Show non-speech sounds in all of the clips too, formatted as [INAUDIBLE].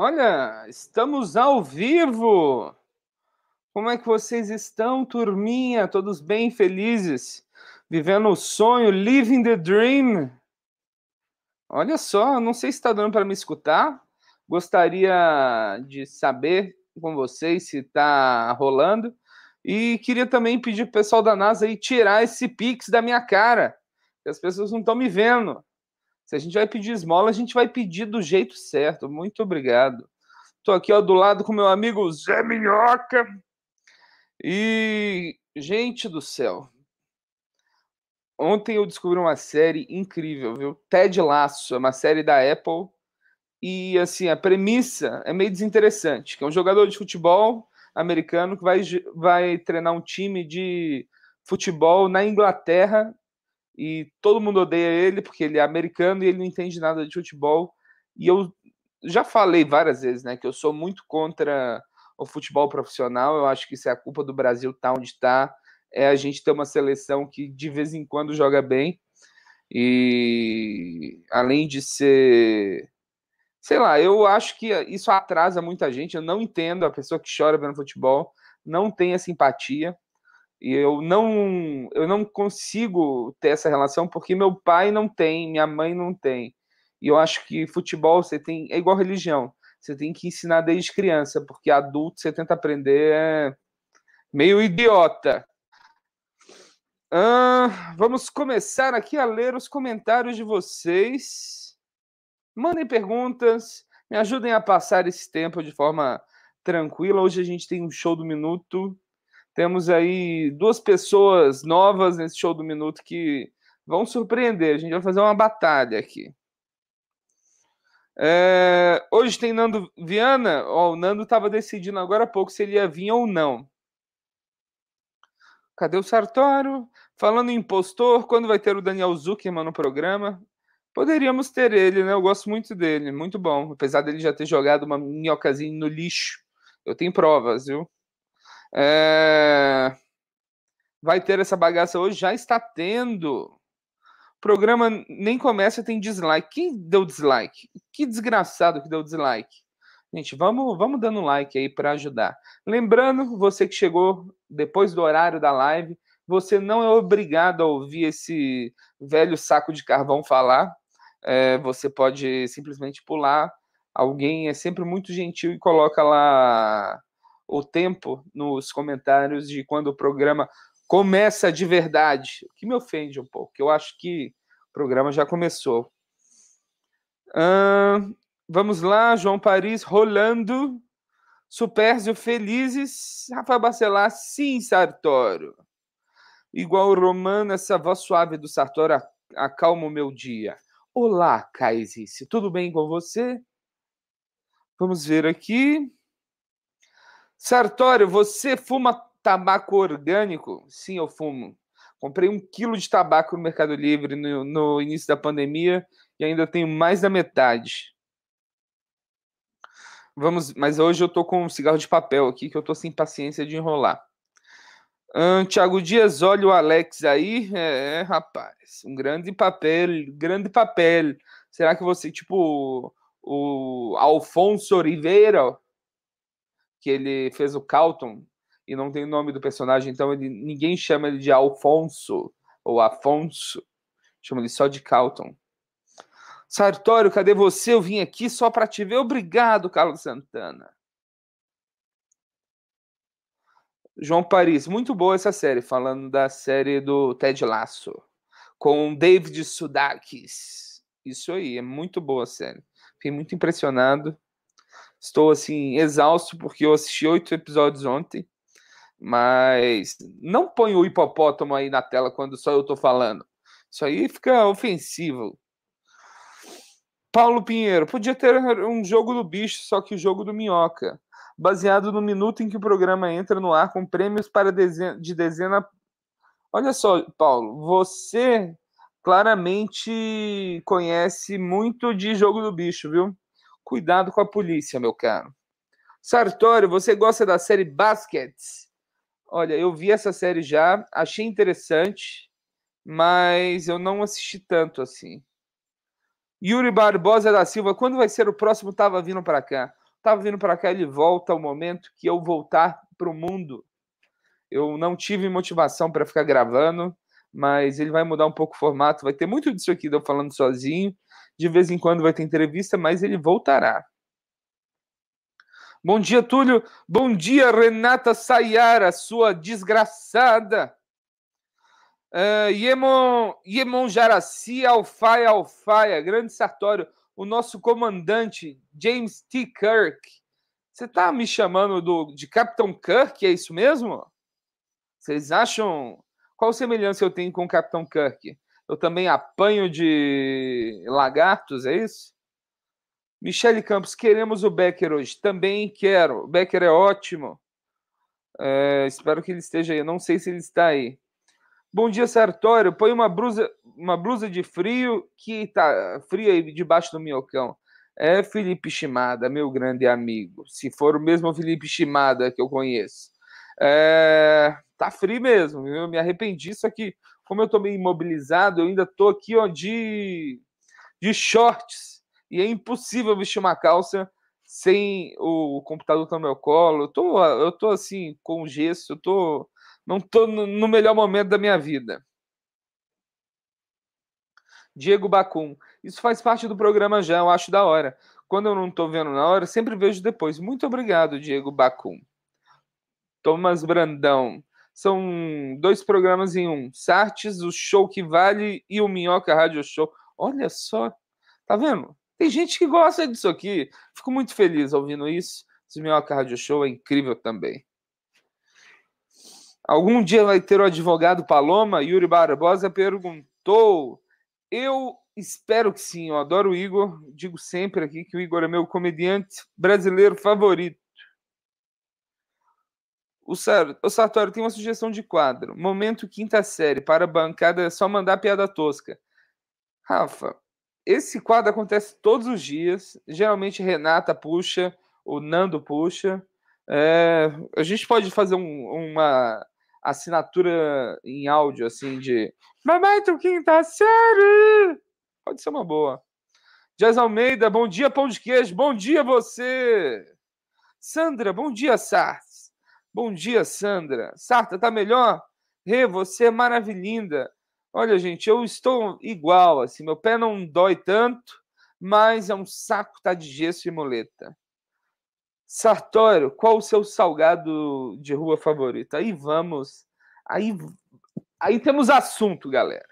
Olha, estamos ao vivo! Como é que vocês estão, turminha? Todos bem felizes? Vivendo o sonho, living the dream? Olha só, não sei se está dando para me escutar. Gostaria de saber com vocês se está rolando. E queria também pedir para o pessoal da NASA aí tirar esse pix da minha cara, que as pessoas não estão me vendo. Se a gente vai pedir esmola, a gente vai pedir do jeito certo. Muito obrigado. Estou aqui ó, do lado com meu amigo Zé Minhoca. E, gente do céu, ontem eu descobri uma série incrível, viu? Ted Lasso, é uma série da Apple. E, assim, a premissa é meio desinteressante, que é um jogador de futebol americano que vai, vai treinar um time de futebol na Inglaterra e todo mundo odeia ele porque ele é americano e ele não entende nada de futebol. E eu já falei várias vezes, né, que eu sou muito contra o futebol profissional. Eu acho que isso é a culpa do Brasil tá onde está. É a gente ter uma seleção que de vez em quando joga bem. E além de ser sei lá, eu acho que isso atrasa muita gente. Eu não entendo a pessoa que chora vendo futebol, não tem a simpatia. E eu não, eu não consigo ter essa relação porque meu pai não tem, minha mãe não tem. E eu acho que futebol você tem é igual religião. Você tem que ensinar desde criança, porque adulto você tenta aprender é meio idiota. Vamos começar aqui a ler os comentários de vocês. Mandem perguntas, me ajudem a passar esse tempo de forma tranquila. Hoje a gente tem um show do minuto temos aí duas pessoas novas nesse show do minuto que vão surpreender. A gente vai fazer uma batalha aqui. É, hoje tem Nando Viana. Ó, o Nando estava decidindo agora há pouco se ele ia vir ou não. Cadê o Sartório? Falando em impostor, quando vai ter o Daniel Zuckerman no programa? Poderíamos ter ele, né? Eu gosto muito dele, muito bom. Apesar dele já ter jogado uma minhocazinha no lixo. Eu tenho provas, viu? É... Vai ter essa bagaça hoje? Já está tendo. O programa nem começa, tem dislike. Quem deu dislike? Que desgraçado que deu dislike. Gente, vamos, vamos dando like aí para ajudar. Lembrando, você que chegou depois do horário da live, você não é obrigado a ouvir esse velho saco de carvão falar. É, você pode simplesmente pular. Alguém é sempre muito gentil e coloca lá o tempo nos comentários de quando o programa começa de verdade, o que me ofende um pouco, eu acho que o programa já começou. Vamos lá, João Paris rolando. Supérzio Felizes, Rafael Bacelar, sim, Sartório. Igual Romano, essa voz suave do Sartório acalma o meu dia. Olá, Caisice, tudo bem com você? Vamos ver aqui. Sartório, você fuma tabaco orgânico? Sim, eu fumo. Comprei um quilo de tabaco no Mercado Livre no, no início da pandemia e ainda tenho mais da metade. Vamos, mas hoje eu tô com um cigarro de papel aqui que eu tô sem paciência de enrolar. Tiago Dias, olha o Alex aí. É, é, rapaz, um grande papel, grande papel. Será que você, tipo, o Alfonso Oliveira, que ele fez o Calton e não tem o nome do personagem, então ele, ninguém chama ele de Alfonso ou Afonso, chama ele só de Calton. Sartório, cadê você? Eu vim aqui só para te ver. Obrigado, Carlos Santana. João Paris, muito boa essa série, falando da série do Ted Lasso, com David Sudakis. Isso aí, é muito boa a série. Fiquei muito impressionado. Estou assim exausto porque eu assisti oito episódios ontem, mas não põe o hipopótamo aí na tela quando só eu estou falando. Isso aí fica ofensivo. Paulo Pinheiro, podia ter um jogo do bicho, só que o jogo do minhoca, baseado no minuto em que o programa entra no ar com prêmios para dezena, de dezena. Olha só, Paulo, você claramente conhece muito de jogo do bicho, viu? Cuidado com a polícia, meu caro. Sartório, você gosta da série Baskets? Olha, eu vi essa série já, achei interessante, mas eu não assisti tanto assim. Yuri Barbosa da Silva, quando vai ser o próximo Tava Vindo para cá? estava vindo para cá, ele volta ao momento que eu voltar para o mundo. Eu não tive motivação para ficar gravando, mas ele vai mudar um pouco o formato. Vai ter muito disso aqui, eu falando sozinho. De vez em quando vai ter entrevista, mas ele voltará. Bom dia, Túlio. Bom dia, Renata Sayara, sua desgraçada. Uh, Yemon, Yemon Jaraci, Alfaia, Alfaia, grande Sartório, o nosso comandante, James T. Kirk. Você está me chamando do, de Capitão Kirk, é isso mesmo? Vocês acham. Qual semelhança eu tenho com o Capitão Kirk? Eu também apanho de lagartos, é isso? Michele Campos, queremos o Becker hoje. Também quero. O Becker é ótimo. É, espero que ele esteja aí. não sei se ele está aí. Bom dia, Sartório. Põe uma blusa, uma blusa de frio que tá frio aí debaixo do minhocão. É Felipe Chimada, meu grande amigo. Se for o mesmo Felipe Chimada que eu conheço. É, tá frio mesmo. Eu me arrependi. Só que, como eu tô meio imobilizado, eu ainda tô aqui ó, de, de shorts e é impossível vestir uma calça sem o computador no meu colo. Eu tô, eu tô assim, com gesso, eu tô, não tô no melhor momento da minha vida. Diego Bacum. Isso faz parte do programa já, eu acho da hora. Quando eu não tô vendo na hora, sempre vejo depois. Muito obrigado, Diego Bacum. Thomas Brandão. São dois programas em um. Sartes, o Show que Vale e o Minhoca Rádio Show. Olha só, tá vendo? Tem gente que gosta disso aqui. Fico muito feliz ouvindo isso. Esse Minhoca Rádio Show é incrível também. Algum dia vai ter o advogado Paloma? Yuri Barbosa perguntou. Eu espero que sim. Eu adoro o Igor. Digo sempre aqui que o Igor é meu comediante brasileiro favorito. O, Sartório tem uma sugestão de quadro. Momento quinta série. Para a bancada é só mandar piada tosca. Rafa, esse quadro acontece todos os dias. Geralmente Renata puxa, o Nando puxa. É, a gente pode fazer um, uma assinatura em áudio, assim, de Momento Quinta Série! Pode ser uma boa. Jazz Almeida, bom dia, pão de queijo. Bom dia, você! Sandra, bom dia, Sarts. Bom dia, Sandra. Sarta, tá melhor? Rê, você é maravilhinda. Olha, gente, eu estou igual, assim, meu pé não dói tanto, mas é um saco tá de gesso e muleta. Sartório, qual o seu salgado de rua favorito? Aí vamos. Aí, aí temos assunto, galera.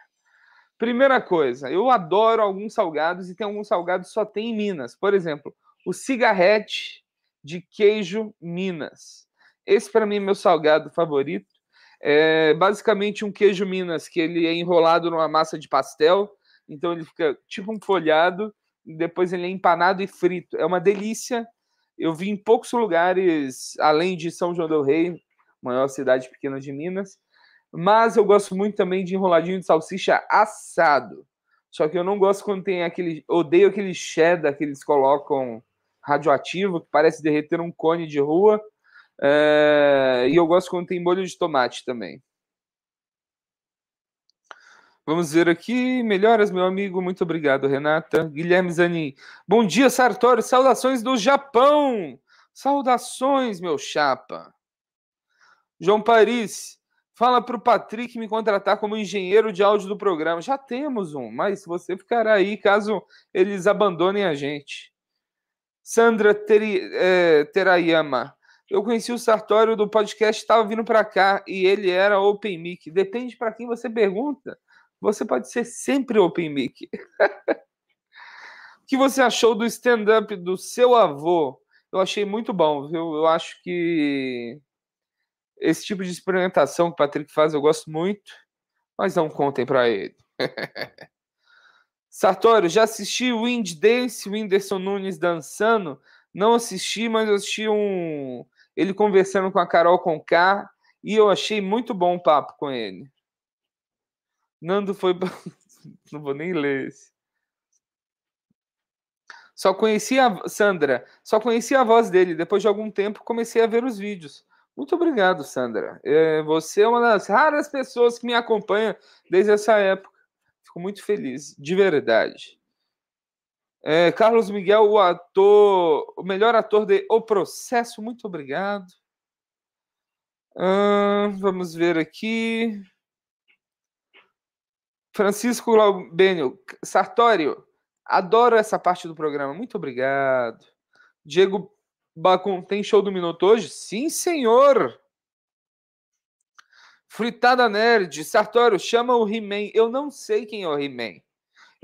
Primeira coisa, eu adoro alguns salgados e tem alguns salgados só tem em Minas. Por exemplo, o cigarrete de queijo Minas. Esse para mim é meu salgado favorito. É basicamente um queijo Minas que ele é enrolado numa massa de pastel, então ele fica tipo um folhado, depois ele é empanado e frito. É uma delícia. Eu vi em poucos lugares, além de São João del Rei, maior cidade pequena de Minas, mas eu gosto muito também de enroladinho de salsicha assado. Só que eu não gosto quando tem aquele. Odeio aquele cheddar que eles colocam radioativo, que parece derreter um cone de rua. É, e eu gosto quando tem molho de tomate também. Vamos ver aqui. Melhoras, meu amigo. Muito obrigado, Renata. Guilherme Zanin. Bom dia, Sartori. Saudações do Japão. Saudações, meu chapa. João Paris. Fala para o Patrick me contratar como engenheiro de áudio do programa. Já temos um, mas você ficará aí caso eles abandonem a gente. Sandra Teri, é, Terayama. Eu conheci o Sartório do podcast, estava vindo para cá e ele era Open Mic. Depende para quem você pergunta. Você pode ser sempre Open Mic. [LAUGHS] o que você achou do stand-up do seu avô? Eu achei muito bom, viu? Eu acho que esse tipo de experimentação que o Patrick faz eu gosto muito, mas não contem para ele. [LAUGHS] Sartório, já assisti Wind Dance, Whindersson Nunes dançando? Não assisti, mas assisti um ele conversando com a Carol Conká, e eu achei muito bom o papo com ele. Nando foi. [LAUGHS] Não vou nem ler esse. Só conheci a Sandra, só conheci a voz dele. Depois de algum tempo, comecei a ver os vídeos. Muito obrigado, Sandra. É, você é uma das raras pessoas que me acompanha desde essa época. Fico muito feliz, de verdade. É, Carlos Miguel, o ator, o melhor ator de O Processo, muito obrigado. Hum, vamos ver aqui. Francisco Laubênio, Sartório, adoro essa parte do programa, muito obrigado. Diego Bacon, tem show do Minuto hoje? Sim, senhor! Fritada Nerd, Sartório, chama o He-Man. Eu não sei quem é o He-Man.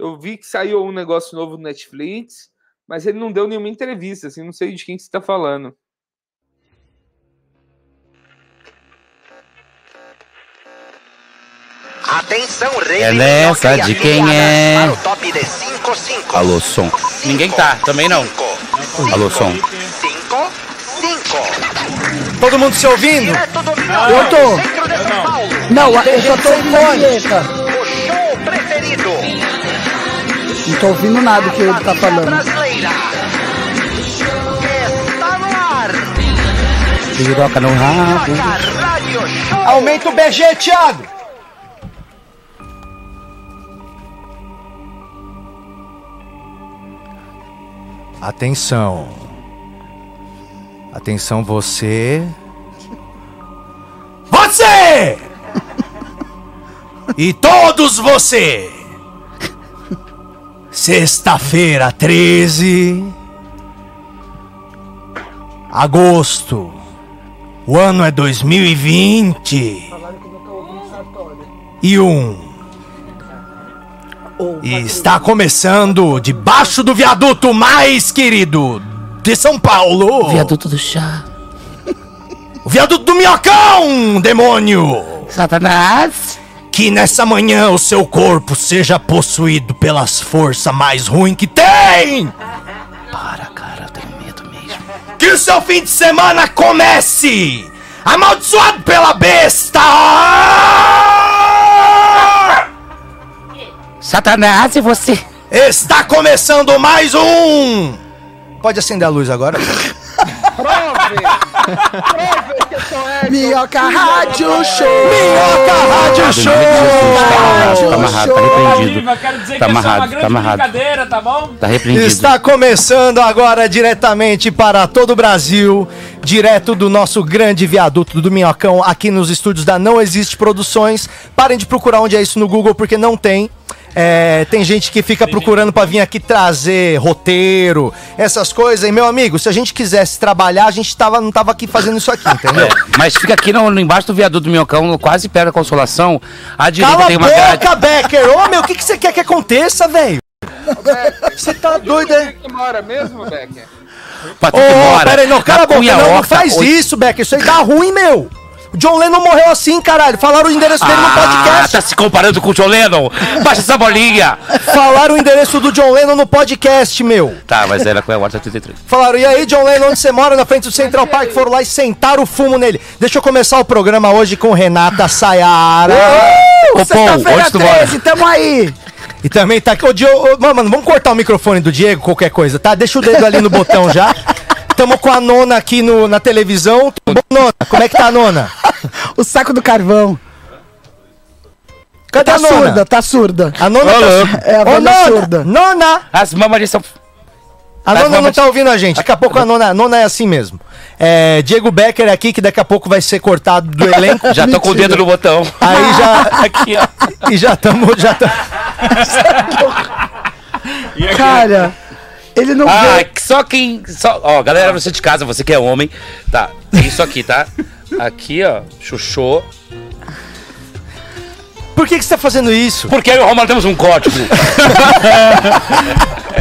Eu vi que saiu um negócio novo no Netflix, mas ele não deu nenhuma entrevista, assim, não sei de quem você está falando. Atenção, rei Ela é essa de quem é? De 5, 5. Alô, som. Ninguém tá, também não. Alô, som. 5, 5. Todo mundo se ouvindo? Eu tô. Paulo. Não, eu só tô ouvindo a Não tô ouvindo nada que ele tá falando. Brasileira. Está no ar. Piroca no rabo. Aumenta o BG, Thiago! Atenção. Atenção você. Você! [LAUGHS] E todos você! Sexta-feira 13 agosto. O ano é 2020 e um. E está começando debaixo do viaduto mais querido de São Paulo. Viaduto do chá. O viaduto do Minhocão, demônio! Satanás. Que nessa manhã o seu corpo seja possuído pelas forças mais ruins que tem! Para, cara, eu tenho medo mesmo. Que o seu fim de semana comece! Amaldiçoado pela besta! Satanás, e você? Está começando mais um! Pode acender a luz agora? [LAUGHS] Minhoca Rádio Show! Minhoca Rádio Show! Tá amarrado, tá repreendido. Viva, quero dizer Tá que essa é amarrado, uma tá grande amarrado. brincadeira, tá bom? Tá repreendido. Está começando agora diretamente para todo o Brasil, direto do nosso grande viaduto do Minhocão, aqui nos estúdios da Não Existe Produções. Parem de procurar onde é isso no Google, porque não tem. É, tem gente que fica procurando pra vir aqui trazer roteiro, essas coisas. E, meu amigo, se a gente quisesse trabalhar, a gente tava, não tava aqui fazendo isso aqui, entendeu? Mas fica aqui no, no embaixo do viaduto do Minhocão, quase perto da consolação. À direita Cala tem a uma grade. boca, Becker! Ô, meu, o que, que você quer que aconteça, velho? Você tá doido, é? que mora mesmo, Becker? Patrick Ô, mora peraí, não, cala a boca, não, não faz isso, Becker, isso aí tá ruim, meu. O John Lennon morreu assim, caralho. Falaram o endereço dele no Ah, podcast. tá se comparando com o John Lennon? Baixa essa bolinha. Falaram o endereço do John Lennon no podcast, meu. Tá, mas era Cunha Horta 33. Falaram, e aí, John Lennon, onde você mora? Na frente do Central Park. Foram lá e sentaram o fumo nele. Deixa eu começar o programa hoje com Renata Sayara. Pô, Sexta-feira onde tu mora? 13, tamo aí! E também tá aqui. Ô, Diogo, mano, vamos cortar o microfone do Diego, qualquer coisa, tá? Deixa o dedo ali no botão já. Tamo com a nona aqui no, na televisão. Bom, nona? Como é que tá a nona? O saco do carvão. Cadê Tá a nona? surda, tá surda. A nona Ô, tá louco. É a Ô, velha nona! surda. Nona! As mamas são... A nona não tá ouvindo a gente. Daqui a pouco a nona, a nona é assim mesmo. É, Diego Becker aqui, que daqui a pouco vai ser cortado do elenco. [LAUGHS] Já tô com o dedo no botão. Aí já. [LAUGHS] Aqui, ó. E já estamos. Já tam... [LAUGHS] Cara, ele não Ah, vê. só quem. Só, ó, galera, você de casa, você que é homem. Tá, tem isso aqui, tá? Aqui, ó, chuchô. Por que, que você tá fazendo isso? Porque eu e o Romano temos um código. [LAUGHS]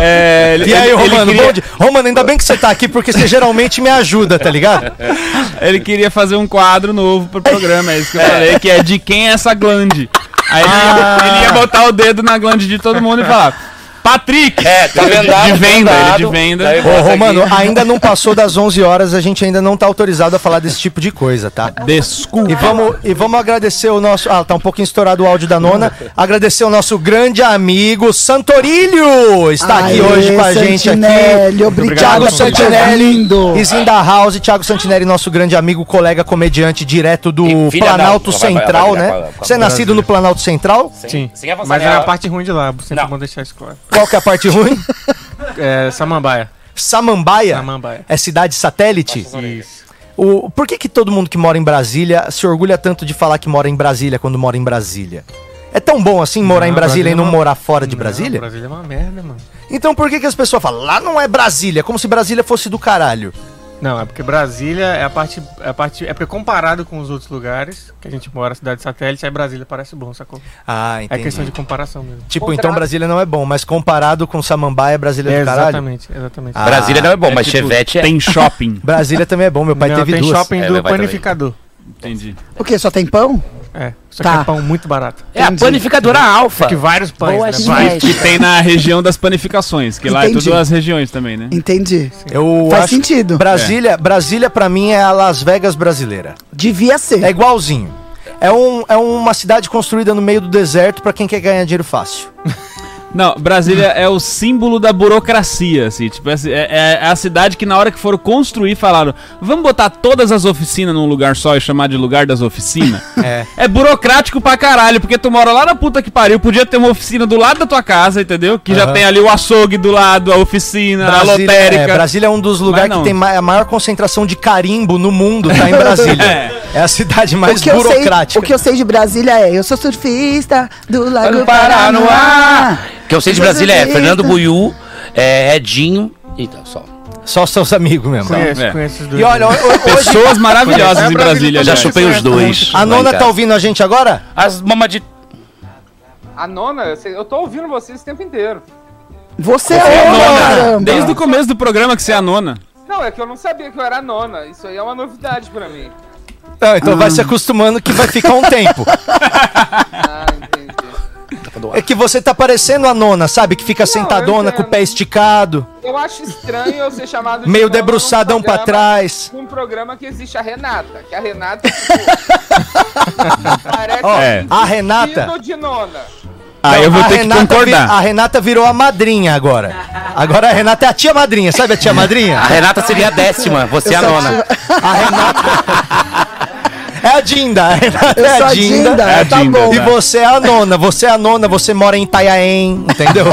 É, E aí, Romano, bom dia. Romano, ainda bem que você tá aqui, porque você geralmente me ajuda, tá ligado? [LAUGHS] Ele queria fazer um quadro novo pro programa, é isso que eu falei, que é de quem é essa glande. Aí ele, Ah. ia, ele ia botar o dedo na glande de todo mundo e falar, Patrick! É, tá vendado. De venda, vendado. ele de venda. Ô, Romano, aqui. ainda não passou das 11 horas, a gente ainda não tá autorizado a falar desse tipo de coisa, tá? Desculpa. E vamos, e vamos agradecer o nosso. Ah, tá um pouquinho estourado o áudio da nona. Agradecer o nosso grande amigo Santorilho. Está aqui Aê, hoje com a gente aqui. Santinelli, obrigado Thiago Santinelli, vindo. is in the house. Thiago Santinelli, nosso grande amigo, colega comediante direto do Planalto vai- Central, vai- vai- né? vai- vai- Você é nascido no Planalto Central? Sim, Sem avançar mas é a parte ruim de lá, sempre Não. bom deixar isso claro. Qual que é a parte ruim? é, Samambaia. Samambaia? Samambaia. É cidade satélite? Isso. O, por que, que todo mundo que mora em Brasília se orgulha tanto de falar que mora em Brasília quando mora em Brasília? É tão bom assim morar Não, em Brasília Brasília e não é uma- morar fora de Não, Brasília? Brasília é uma merda, mano. Então por que, que as pessoas falam, lá não é Brasília, como se Brasília fosse do caralho? Não, é porque Brasília é a parte. É, a parte, é porque comparado com os outros lugares que a gente mora, cidade satélite, aí Brasília parece bom, sacou? Ah, É entendi. questão de comparação mesmo. Tipo, Contrato. então Brasília não é bom, mas comparado com Samambaia, Brasília é É, do caralho? exatamente, exatamente. Ah, Brasília não é bom, É mas tipo, Chevette é. Tem shopping. Brasília também é bom, meu pai Não, teve tem duas. shopping É, do pai também. Entendi. O quê? Só tem pão? É, só Tá. que é pão muito barato. É a panificadora alfa. Que vários pães, Boa né? demais. Vários. Que tem na região das panificações, que lá é Entendi. tudo as regiões também, né? Entendi. Eu Faz acho sentido. Brasília, Brasília para mim é a Las Vegas brasileira. Devia ser. É igualzinho. É, um, é uma cidade construída no meio do deserto pra quem quer ganhar dinheiro fácil. [LAUGHS] Não, Brasília é o símbolo da burocracia, assim. Tipo, é, é- é a cidade que na hora que foram construir falaram, vamos botar todas as oficinas num lugar só e chamar de lugar das oficinas? [LAUGHS] É. É burocrático pra caralho, porque tu mora lá na puta que pariu, podia ter uma oficina do lado da tua casa, entendeu? Que já Aham. tem ali o açougue do lado, a oficina, a lotérica. é, Brasília é um dos lugares que tem ma- a maior concentração de carimbo no mundo, tá em Brasília. [LAUGHS] É. é. a cidade mais o, que eu sei, burocrática. o que eu sei de Brasília é: eu sou surfista do Lago Do Paranoá. Paranoá. Que eu sei de Brasília é. Fernando Buiú, é Edinho e tal, só. Só seus amigos mesmo. Conheço, É. conheço os dois. E olha, ho- ho- hoje Pessoas maravilhosas em Brasília. Eu já chupei os dois. a nona tá ouvindo a gente agora? As mamaditas. A nona, eu, tô ouvindo vocês o tempo inteiro. Você É é a nona. caramba. Desde o começo do programa que você é a nona. Não, é que eu não sabia que eu era a nona. Isso aí é uma novidade pra mim. Não, então vai se acostumando que vai ficar um tempo. [LAUGHS] Ah, entendi. É que você tá parecendo a nona, sabe? Que fica eu sentadona com o pé esticado, Eu acho estranho eu ser chamado de meio debruçadão pra programa- trás. Num programa que existe a Renata. Que a Renata, tipo, [LAUGHS] parece Ó, É. a Renata- de nona. Aí Não, eu vou a ter que Renata vi- concordar. a Renata virou a madrinha agora. Agora a Renata é a tia madrinha, sabe a tia madrinha? A Renata seria a décima, você é a nona. A Renata. [LAUGHS] É a Dinda, [LAUGHS] a Renata é a Dinda. Dinda, É a tá Dinda, bom. E tá. você é a nona, você é a nona, você mora em Itanhaém, entendeu?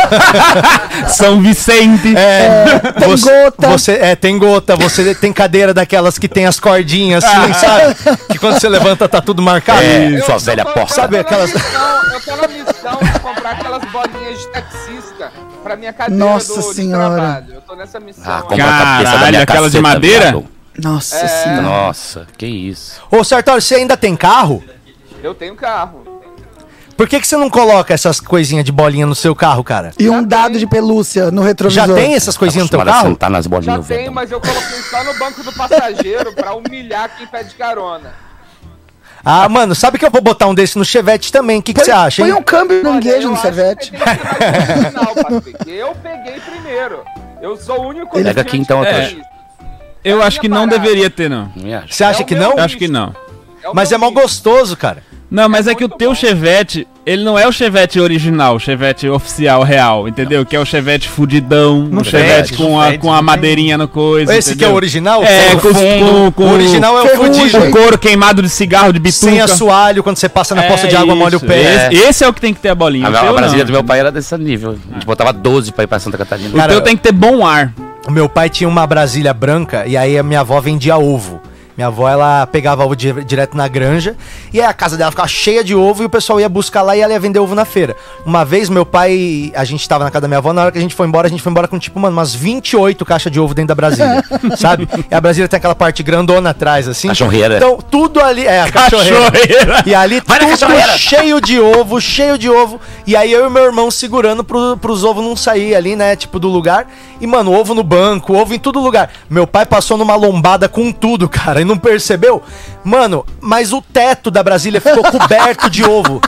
[LAUGHS] São Vicente. É, Tem você, gota. Você, é, tem gota, você tem cadeira daquelas que tem as cordinhas assim, sabe? Que quando você levanta tá tudo marcado. É, Eu- sua velha porca. Sabe eu tô aquelas- Na missão, eu tô na missão de comprar aquelas bolinhas de taxista pra minha cadeira Nossa do, de Senhora. trabalho. Eu tô nessa missão. Ah, compra a cabeça da Caralho, minha aquela de madeira? viado. Nossa É. senhora. Nossa, que isso. Ô, Sartori, você ainda tem carro? Eu tenho carro. Por que, que você não coloca essas coisinhas de bolinha no seu carro, cara? E um dado de pelúcia no retrovisor. Já tem essas coisinhas no teu carro? sentar nas Já bolinhas, tenho, velho. mas eu coloquei só no banco do passageiro pra humilhar quem pede carona. Ah, mano, sabe que eu vou botar um desse no Chevette também? O que, que você acha, Põe hein? um câmbio manguejo eu no Chevette. que tem. Eu peguei primeiro. Eu sou o único Pega aqui, então, isso. Eu É acho que não parada. deveria ter, não. Não? Você acha É o que não? Eu acho que não. o Mas é mal gostoso, cara. Não, mas é, É que o teu bom. Chevette, ele não é o Chevette original, o Chevette oficial, real, entendeu? Que é o Chevette fudidão, o Chevette fede, com não a, com a não madeirinha no coisa, Esse que é entendeu? o original? É, o com, com, com O original é o fudido. com couro queimado de cigarro, de bituca. Sem assoalho, quando você passa na É poça de água, molha o pé. Esse, esse é o que tem que ter a bolinha. A, o a Brasília não. do meu pai era desse nível. A gente botava 12 pra ir pra Santa Catarina. O Cara, teu tem que ter bom ar. O meu pai tinha uma Brasília branca e aí a minha avó vendia ovo. Minha avó, ela pegava ovo di- direto na granja e aí a casa dela ficava cheia de ovo e o pessoal ia buscar lá e ela ia vender ovo na feira. Uma vez, meu pai, a gente tava na casa da minha avó, na hora que a gente foi embora, a gente foi embora com tipo, mano, umas 28 caixas de ovo dentro da Brasília, [LAUGHS] sabe? E a Brasília tem aquela parte grandona atrás, assim. Cachorreira. Então, tudo ali... É, a cachorreira. E ali Vai tudo cachorreira. cheio de ovo, cheio de ovo. E aí eu e meu irmão segurando pro, pros ovos não sair ali, né? Tipo, do lugar. E, mano, ovo no banco, ovo em todo lugar. Meu pai passou numa lombada com tudo, cara, e não percebeu. Mano, mas o teto da Brasília ficou [LAUGHS] coberto de ovo.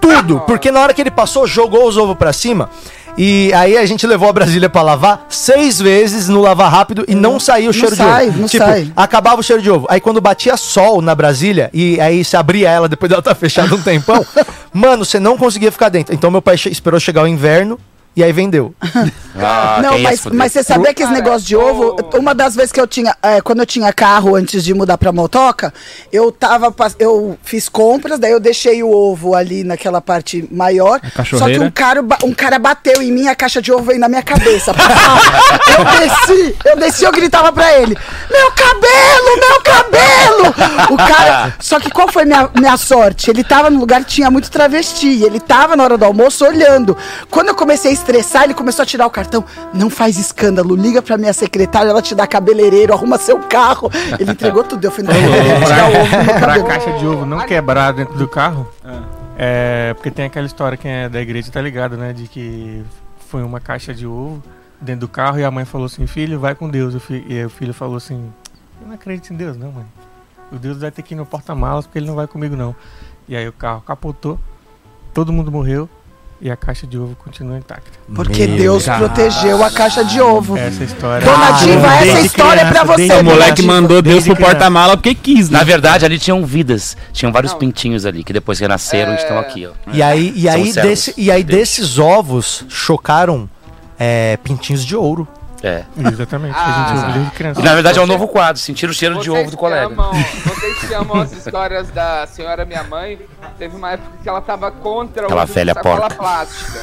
Tudo. Porque na hora que ele passou, jogou os ovos pra cima. E aí a gente levou a Brasília pra lavar seis vezes no lavar rápido e não saiu o cheiro sai, de ovo. não tipo, sai. acabava o cheiro de ovo. Aí quando batia sol na Brasília e aí se abria ela depois dela tá fechada um tempão, [LAUGHS] mano, você não conseguia ficar dentro. Então meu pai esperou chegar o inverno, E aí vendeu. [LAUGHS] Ah, não, mas, mas você sabia que esse negócio de ovo, uma das vezes que eu tinha, é, quando eu tinha carro antes de mudar pra motoca, eu tava, eu fiz compras, daí eu deixei o ovo ali naquela parte maior, só que um cara, ba- um cara bateu em mim, a caixa de ovo veio na minha cabeça. [LAUGHS] eu desci, eu desci, eu gritava pra ele, meu cabelo, meu cabelo! O cara, só que qual foi minha, minha sorte? Ele tava no lugar que tinha muito travesti, ele tava na hora do almoço olhando. Quando eu comecei a estressar, ele começou a tirar o cartão. Não faz escândalo, liga pra minha secretária, ela te dá cabeleireiro, arruma seu carro. Ele entregou tudo, eu fui no cabeleireiro tirar o ovo no meu pra cabelo. caixa de ovo não quebrar dentro do carro, é porque tem aquela história, quem é da igreja tá ligado, né? De que foi uma caixa de ovo dentro do carro e a mãe falou assim, filho, vai com Deus. E aí o filho falou assim, eu não acredito em Deus não, mãe. O Deus vai ter que ir no porta-malas porque ele não vai comigo não. E aí o carro capotou, todo mundo morreu e a caixa de ovo continua intacta. Porque Deus protegeu a caixa de ovo. Essa história. Dona Diva, essa Desde história é pra criança, você, O moleque Diva. mandou Deus pro criança. porta-mala porque quis, né? Na verdade, ali tinham vidas. Tinham vários Não. pintinhos ali, que depois que nasceram É. estão aqui, ó. E aí, e aí, desse, e aí desses ovos chocaram é, pintinhos de ouro. É. Exatamente, a gente Ah. ouve desde criança. E na verdade é um novo quadro, sentir o cheiro de ovo do colega. amam- vocês que amam as histórias da senhora minha mãe, teve uma época que ela tava contra Aquela o velha sacola porca. plástica.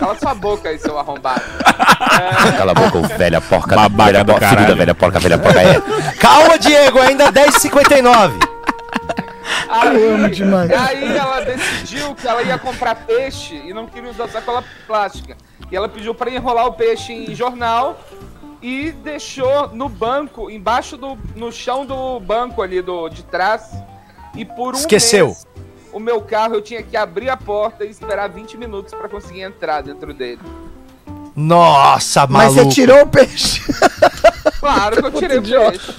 Cala sua boca aí, seu arrombado. [LAUGHS] Cala a boca, velha porca. Babaca velha do da velha porca, velha porca é. Calma, Diego, ainda 10h59. Aí, amo demais. aí ela decidiu que ela ia comprar peixe e não queria usar sacola plástica. E ela pediu pra enrolar o peixe em jornal e deixou no banco, embaixo do. no chão do banco ali do, de trás. E por um Esqueceu. mês, o meu carro eu tinha que abrir a porta e esperar 20 minutos pra conseguir entrar dentro dele. Nossa, Mas maluco. você tirou o peixe. [LAUGHS] Claro que eu tirei o peixe.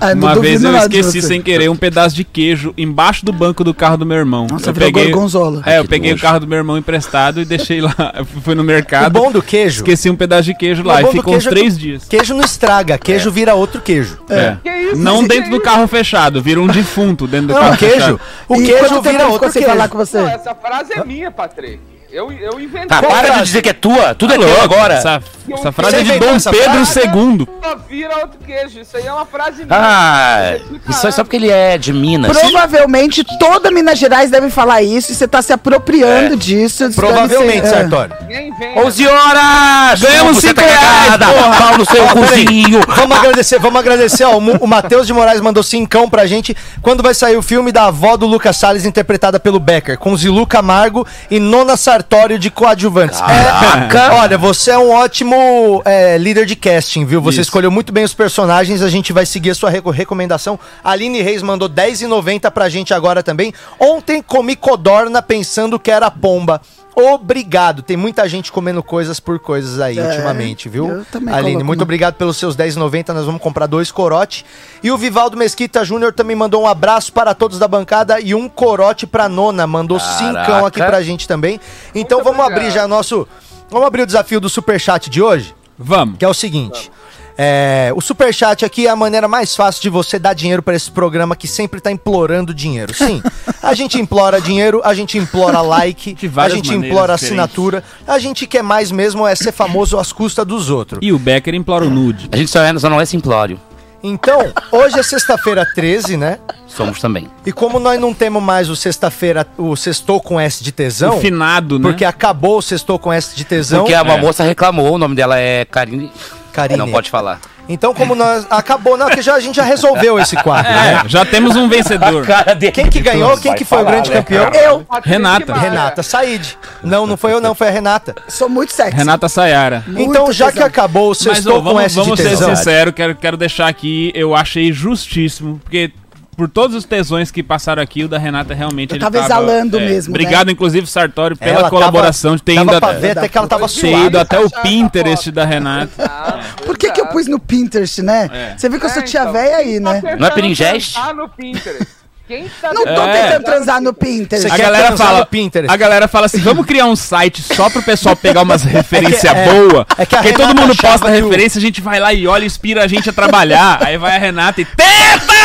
Ah, não Uma vez eu esqueci sem querer um pedaço de queijo embaixo do banco do carro do meu irmão. Nossa, eu virou peguei, gorgonzola. É, eu Que peguei o nojo. carro do meu irmão emprestado e deixei lá. [LAUGHS] Eu fui no O mercado, bom do queijo. esqueci um pedaço de queijo O lá e ficou uns queijo é três dias. Queijo não estraga, queijo vira outro queijo. É. Que isso, Não dentro do carro fechado, vira um defunto dentro do Não, carro o queijo. fechado. O queijo quanto tempo vira outro queijo. falar com você? Não, essa frase é minha, Patrick. Eu, eu inventei. Tá, para de dizer que é tua. Tudo é Louco, teu agora. Essa, essa frase é de Dom Pedro? II. Só vira outro queijo. Isso aí é uma frase minha. Ah, isso é só porque ele é de Minas. Provavelmente toda Minas Gerais deve falar isso e você tá se apropriando disso. isso deve Provavelmente, ser- é. Vem. 11 horas! Ganhamos Você cinco tá reais, cagada! porra! Pau no seu cozinho! Vamos agradecer, vamos agradecer. Ó, o Matheus de Moraes mandou cincão pra gente. Quando vai sair o filme da avó do Lucas Salles, interpretada pelo Becker, com Zilu Camargo e Nona Sartório de coadjuvantes. É, olha, você é um ótimo é, líder de casting, viu? Você Isso. escolheu muito bem os personagens, a gente vai seguir a sua reco- recomendação. Aline Reis mandou R$10,90 pra gente agora também. Ontem comi codorna pensando que era pomba. Obrigado. Tem muita gente comendo coisas por coisas aí É, ultimamente, viu? eu também Aline, muito uma. obrigado pelos seus 10,90. Nós vamos comprar dois corote. E o Vivaldo Mesquita Júnior também mandou um abraço para todos da bancada e um corote pra nona. Mandou Caraca. cincão aqui pra gente também. Então Muito vamos abrir obrigado. já nosso. Vamos abrir o desafio do superchat de hoje, Vamos. que é o seguinte. É, o superchat aqui é a maneira mais fácil de você dar dinheiro para esse programa que sempre tá implorando dinheiro. Sim, a gente implora dinheiro, a gente implora like, [LAUGHS] a gente implora diferentes. assinatura, a gente quer mais mesmo é ser famoso às custas dos outros. E o Becker implora o nude. A gente só, é, só não é simplório. Então, hoje é sexta-feira 13, né? Somos também. E como nós não temos mais o sexta-feira, o sextou com S de tesão, O finado, né? porque acabou o sextou com S de tesão, Porque a uma É. moça reclamou, o nome dela é Karine. Karine. Não pode falar. Então, como nós acabou, não, que já a gente já resolveu esse quadro, né? É, já temos um vencedor. Cara. Quem que ganhou? Quem que foi o grande campeão? Eu Patrick Renata. Renata Said. Não, não foi eu não, foi a Renata. sou muito sexy. Renata Sayara. Muito então, já que tesão. acabou o Mas sextou ô, com vamos, S de vamos ser sinceros, quero, quero deixar aqui, eu achei justíssimo, porque por todos os tesões que passaram aqui, o da Renata realmente Eu ele tava exalando mesmo, né? Obrigado, inclusive, Sartório, pela ela colaboração de ter tava, ido, até, ver até que ela tava suada. ido até o Pinterest da Renata. [LAUGHS] Ah, Por que, que eu pus no Pinterest, né? É. Você viu que eu sou É, tia então, véia aí, tá né? tentando Não é Piringeste? transar no Pinterest? Quem tá Não tô tentando É. tentando transar no Pinterest. A galera, fala, no Pinterest? a galera fala assim, vamos criar um site só pro pessoal pegar umas referências [LAUGHS] é- boas. é que a porque todo mundo posta referência, a gente vai lá e olha e inspira a gente a trabalhar. Aí vai a Renata e tenta!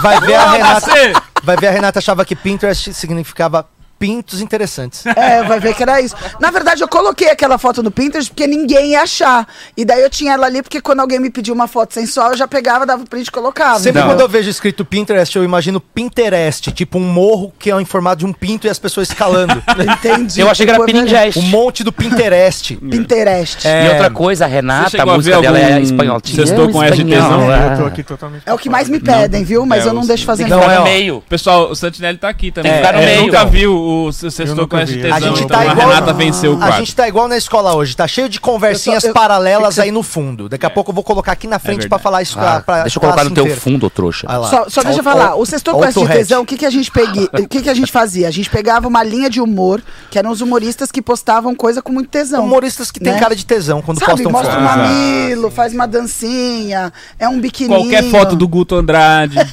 Vai ver a! Renata. Vai ver a Renata achava que Pinterest significava pintos interessantes. É, vai ver que era isso. Na verdade, eu coloquei aquela foto no Pinterest porque ninguém ia achar. E daí eu tinha ela ali porque quando alguém me pediu uma foto sensual, eu já pegava, dava print e colocava. Sempre Não. quando eu vejo escrito Pinterest, eu imagino Pinterest, tipo um morro que é em formato de um pinto e as pessoas escalando. [LAUGHS] Entendi. Eu achei que era. Piningest. um monte do Pinterest. Pinterest. É. E outra coisa, a Renata, a chegou a música ver dela é algum espanhol. Sextou Te com amo, S de tesão? espanhol, Eu tô é. aqui totalmente. É o que mais me pedem, viu? Mas É, eu não o- deixo fazer Tem que Não, ficar é, no meio. Pessoal, o Santinelli tá aqui também. Tem que ficar no É, meio. nunca viu o Sextou nunca com tesão, A gente então tá a igual- Renata venceu o A quadro. gente tá igual na escola hoje, tá cheio de conversinhas Eu só- eu- paralelas aí no fundo. Daqui a pouco eu vou colocar aqui na frente pra verdade. falar isso Ah, pra, pra deixa eu colocar no teu fundo, trouxa. Só, só deixa eu falar, o sextou com o tesão, o que, que a gente peguei, o que, que a gente fazia? A gente pegava uma linha de humor, que eram os humoristas que postavam coisa com muito tesão. Humoristas que tem Né? cara de tesão quando Sabe, postam mostra foto. um Exato. mamilo, faz uma dancinha, é um biquininho. Qualquer foto do Guto Andrade, [LAUGHS]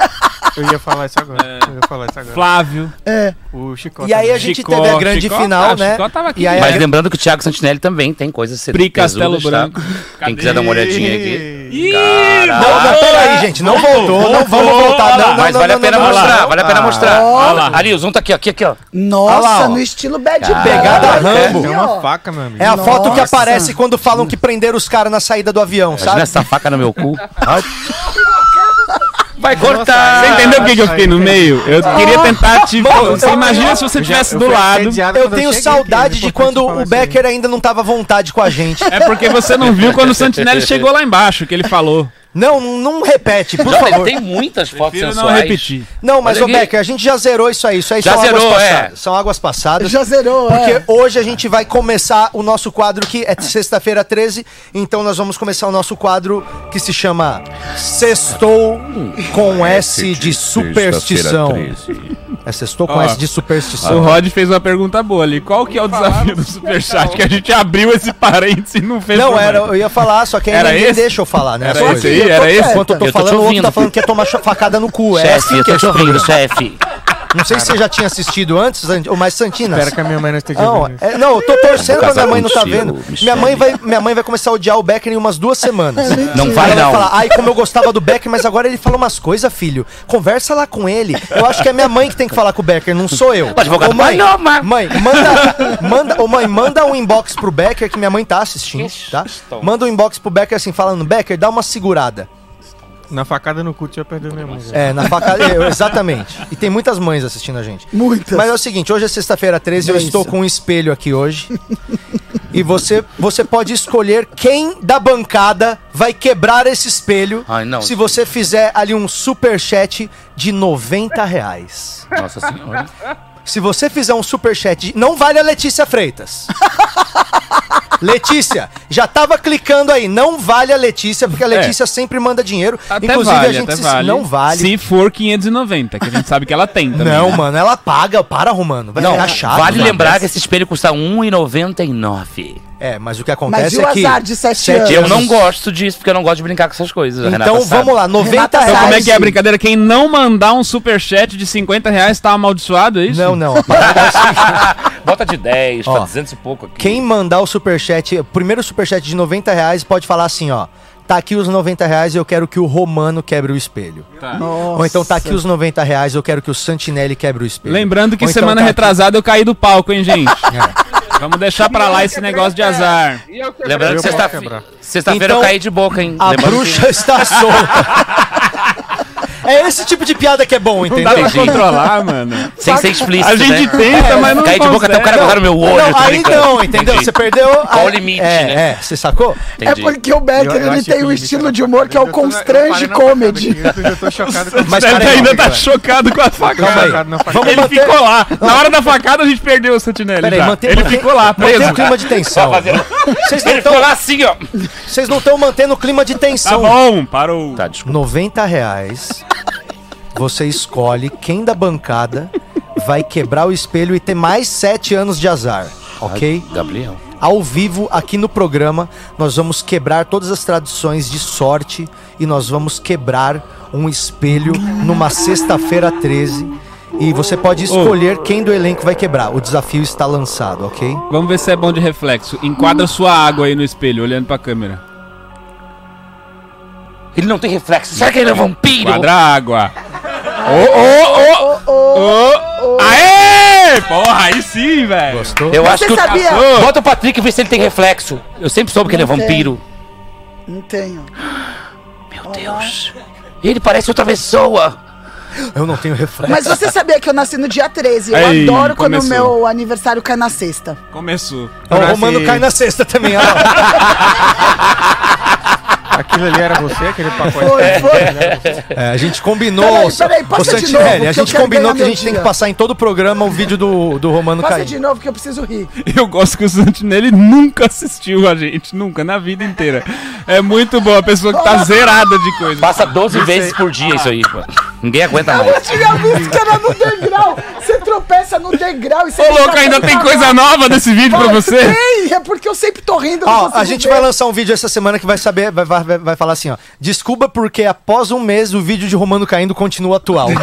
Eu ia falar isso agora. Eu ia falar isso agora. Flávio. É. O Chicote. E aí a também. gente Chicó, teve a grande Chicó final, tá, né? Chicó tava aqui. E aí Mas a- lembrando que o Thiago Santinelli também tem coisas Pri Castelo tesudas, tá? Branco. Quem quiser dar uma olhadinha aqui. Ih, Não, não, peraí, gente, não voltou, não vamos voltar, não, não, Mas não, vale a não, pena não, não, mostrar, vale a pena mostrar. Olha lá. Ali, o zoom tá aqui, ó, aqui, aqui, ó. Nossa, no estilo bad boy. Pegada Olha Rambo. ó. uma faca, meu amigo. É a foto que aparece quando falam que prenderam os caras na saída do avião, Imagina sabe? essa faca no meu cu. [LAUGHS] Vai cortar! Você entendeu por que que eu fiquei no meio? Eu queria tentar te. Você imagina se você eu do lado. Eu tenho saudade aqui, de quando o. Becker ainda não tava à vontade com a gente. É porque você não viu quando o Santinelli chegou lá embaixo, que ele falou. Não, não repete, por Não, ele favor. tem muitas fotos Prefiro não sensuais. repetir. Não, mas Olha ô aqui. Becker, a gente já zerou isso aí. Isso aí Já são zerou, águas é. passadas. São águas passadas. Já zerou, Porque é. hoje a gente vai começar o nosso quadro que é sexta-feira 13, então nós vamos começar o nosso quadro que se chama Sextou com S de superstição. É Sextou com S de O superstição. Rod fez uma pergunta boa ali. Qual que é o desafio do Superchat? Que a gente abriu esse parênteses e não fez Não, era, eu ia falar, só que aí Era ninguém esse? deixa eu falar, né? Era Só esse aí? Tô Era esse? Enquanto eu tô Eu tô falando, o outro tá falando que ia tomar cha- facada no cu. É Chefe, assim eu que é tô te ouvindo, chefe. Não sei se você já tinha assistido antes, ou mais Santinas. Espero que a minha mãe não esteja Não, isso. é, não, eu tô torcendo pra minha mãe não tá vendo. Michele. Minha mãe, vai, minha mãe vai começar a odiar o Becker em umas duas semanas. Não vai, Ela não. falar, ai, como eu gostava do Becker, mas agora ele fala umas coisas, filho. Conversa lá com ele. Eu acho que é minha mãe que tem que falar com o Becker, não sou eu. O advogado Ô, mãe, não, mas- mãe, manda, manda, ô, mãe, manda um inbox pro Becker, que minha mãe tá assistindo, tá? Manda um inbox pro Becker assim, falando, Becker, dá uma segurada. Na facada no cu, tinha perdido minha mãe. É, na faca. eu, [LAUGHS] exatamente. E tem muitas mães assistindo a gente. Muitas. Mas é o seguinte, hoje é sexta-feira 13, eu estou com um espelho aqui hoje. e você, você pode escolher quem da bancada vai quebrar esse espelho Ai, não. se você fizer ali um super chat de 90 reais. Nossa senhora. Se você fizer um super chat, de- não vale a Letícia Freitas. [LAUGHS] Letícia, já tava clicando aí, não vale a Letícia, porque a Letícia sempre manda dinheiro. Até Inclusive vale, a gente se- vale. não vale. Se for 590, que a gente sabe que ela tem também. Não, né? mano, ela paga, para arrumando. Vai Não, ficar chato. vale lembrar que esse espelho custa R$ 1,99. É, mas o que Mas acontece e o é que. azar de sete sete anos? Eu não gosto disso, porque eu não gosto de brincar com essas coisas. Então sabe. vamos lá, 90 Renata Então reais. como é que é a brincadeira? Quem não mandar um superchat de 50 reais tá amaldiçoado, é isso? Não, não. é [LAUGHS] Bota de 10, Ó, pra 200 e pouco aqui. Quem mandar o superchat, o primeiro superchat de 90 reais, pode falar assim, ó. Tá aqui os 90 reais e eu quero que o Romano quebre o espelho. Tá. Ou então tá aqui os 90 reais eu quero que o Santinelli quebre o espelho. Lembrando que Ou então semana tá aqui- retrasada eu caí do palco, hein, gente? [LAUGHS] Vamos deixar pra lá esse negócio de azar. E eu Lembrando que Eu posso sexta- sexta-feira Então, eu caí de boca, hein? A Lembrando bruxa está solta. [LAUGHS] é esse tipo de piada que é bom, Não dá entendeu? pra Entendi. controlar, mano. Sem ser explícito, A gente né? tenta, mas não Caí de boca até o cara botar no meu olho. Não, aí brincando. não, entendeu? Entendi. Você perdeu. Qual o limite, é, né? É, você sacou? É Entendi. porque o Becker Eu- eu ele tem um o estilo de era- humor que é o constrange comedy. Eu tô chocado com [LAUGHS] Mas Ele ainda tá chocado com a facada. Vamos Ele ficou lá. Na hora da facada a gente perdeu o Santinelli. Peraí, mantém, Ele mantém- ficou lá, mantém preso. o clima de tensão. Vocês não Ele ficou estão lá assim, ó. vocês não estão mantendo o clima de Tá tensão. bom, parou. Tá, desculpa. 90 reais. Você escolhe quem da bancada vai quebrar o espelho e ter mais 7 anos de azar. Ok? Gabriel. Ao vivo, aqui no programa, nós vamos quebrar todas as tradições de sorte e nós vamos quebrar um espelho numa sexta-feira 13. E você pode escolher quem do elenco vai quebrar. O desafio está lançado, ok? Vamos ver se é bom de reflexo. Enquadra sua água aí no espelho, olhando pra câmera. Ele não tem reflexo. Será que ele é vampiro? Enquadra a água. Ô, ô, ô, ô. Aê! Aê, porra, aí sim, velho. Gostou? Eu acho Você que o. sabia? Bota o Patrick e vê se ele tem reflexo. Eu sempre soube que ele é tem. vampiro. Não tenho. Meu Deus. Ele parece outra pessoa. Eu não tenho reflexo. Mas você sabia que eu nasci no dia 13? Eu Aí, adoro quando o meu aniversário cai na sexta. Começou. O Romano cai na sexta também, ó. [LAUGHS] Aquilo ali era você, aquele pacote? Foi, foi. É, a gente combinou. Peraí, peraí, passa de Santinelli, novo, a eu gente combinou que a gente tem que passar em todo o programa o vídeo do, do Romano Passa caindo. de novo que eu preciso rir. Eu gosto que o Santinelli nunca assistiu a gente, nunca, na vida inteira. É muito bom, a pessoa que tá zerada de coisa. Passa 12 vezes por dia isso aí, pô. Ninguém aguenta Eu mais. tinha visto que era no degrau. Você tropeça no degrau e você. Ô, louco, ainda tem coisa nova desse vídeo pra você? Tem, é porque eu sempre tô rindo. Ó, a gente ver. vai lançar um vídeo essa semana que vai saber, vai, vai, vai- vai falar assim, ó. Desculpa porque após um mês o vídeo de Romano caindo continua atual. [LAUGHS]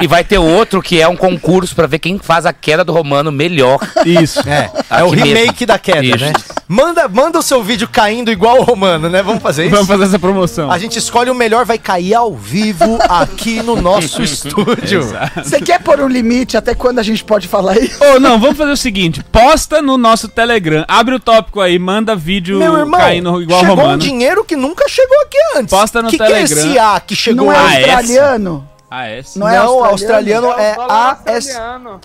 E vai ter outro que é um concurso pra ver quem faz a queda do Romano melhor. Isso. É, é o remake mesmo. da queda, Isso. né? Manda, manda o seu vídeo caindo igual o Romano, né? Vamos fazer isso? Vamos fazer essa promoção. A gente escolhe o melhor, vai cair ao vivo aqui no nosso [LAUGHS] estúdio. Você quer pôr um limite até quando a gente pode falar isso? Ô, não, vamos fazer o seguinte: posta no nosso Telegram, abre o tópico aí, manda vídeo Meu irmão, caindo igual chegou um romano. dinheiro que nunca chegou aqui antes. Posta no que que é Telegram. esse A que chegou Não é australiano? Ah, é? Não Não, é australiano, australiano? é dólar AS. australiano.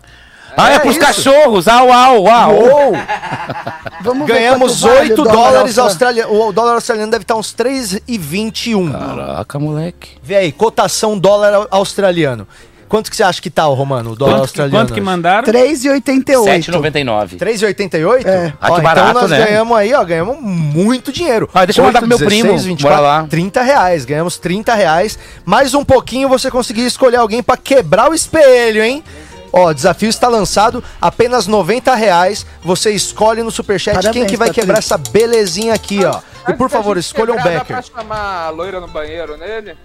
Ah, é, É pros isso. cachorros. Au, au, au. Uou, [LAUGHS] Vamos ganhamos quanto vale 8 o dólar dólares australiano. australianos. O dólar australiano deve estar uns 3,21. Caraca, moleque. Vê aí, cotação dólar australiano. Quanto que você acha que tá, o Romano, o dólar Quanto, que- australiano? quanto que mandaram? 3,88. 7,99. 3,88? É. Ah, que Ó, barato, então nós né? ganhamos aí, ó, ganhamos muito dinheiro. Ah, deixa eu mandar pro meu 16, primo, 24, bora lá. 30 reais, ganhamos 30 reais. Mais um pouquinho você conseguir escolher alguém pra quebrar o espelho, hein? Ó, desafio está lançado, apenas 90 reais. Você escolhe no superchat quem Parabéns, que vai Patrick. quebrar essa belezinha aqui, ó. E por favor, escolha um quebrar, dá Becker. pra chamar a loira no banheiro nele?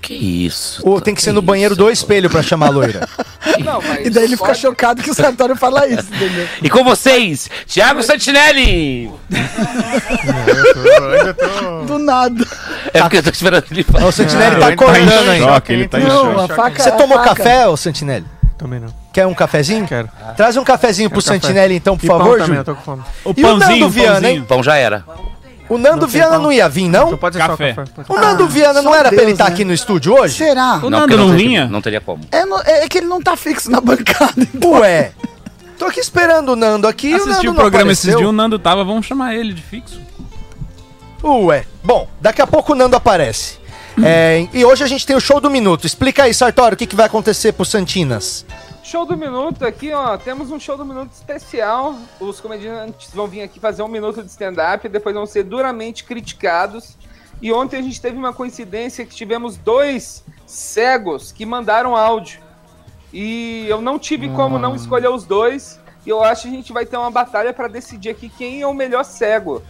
Que isso. Ou tem que ser no banheiro do espelho pra chamar a loira. [LAUGHS] Não, mas E daí ele fica pode- chocado que o Sartório fala isso, [LAUGHS] entendeu? E com vocês, Thiago Santinelli. Eu ainda tô. Do nada. É porque eu tô esperando ele falar. O Santinelli Não, tá tá acordando aí. choque, ele tá em Não, choque. a faca Você é tomou faca. café, ô Santinelli? Também não. Quer um cafezinho? Quero. Traz um cafezinho pro Quero café. Santinelli, então, por E pão favor, também, Júlio. eu tô com fome. O E o Nando pãozinho, Viana, pãozinho. hein? Pão já era. O Nando Não Viana não ia vir, não? Então pode ser Café. café. O. Nando Viana não era pra ele Deus, estar né? aqui no estúdio hoje? Será? O Não, Nando não não teria- vinha? Não teria como. É, no- é que ele não tá fixo na [LAUGHS] bancada. então. Ué. Tô aqui esperando o Nando aqui o Assisti o não programa esses dias, o Nando tava, vamos chamar ele de fixo. Ué. Bom, daqui a pouco o Nando aparece. É, e hoje a gente tem o show do minuto. Explica aí, Sartório, o que, que vai acontecer pro Santinas. Show do minuto aqui, ó. Temos um show do minuto especial. Os comediantes vão vir aqui fazer um minuto de stand-up e depois vão ser duramente criticados. E ontem a gente teve uma coincidência que tivemos dois cegos que mandaram áudio. E eu não tive como não escolher os dois. E eu acho que a gente vai ter uma batalha pra decidir aqui quem é o melhor cego.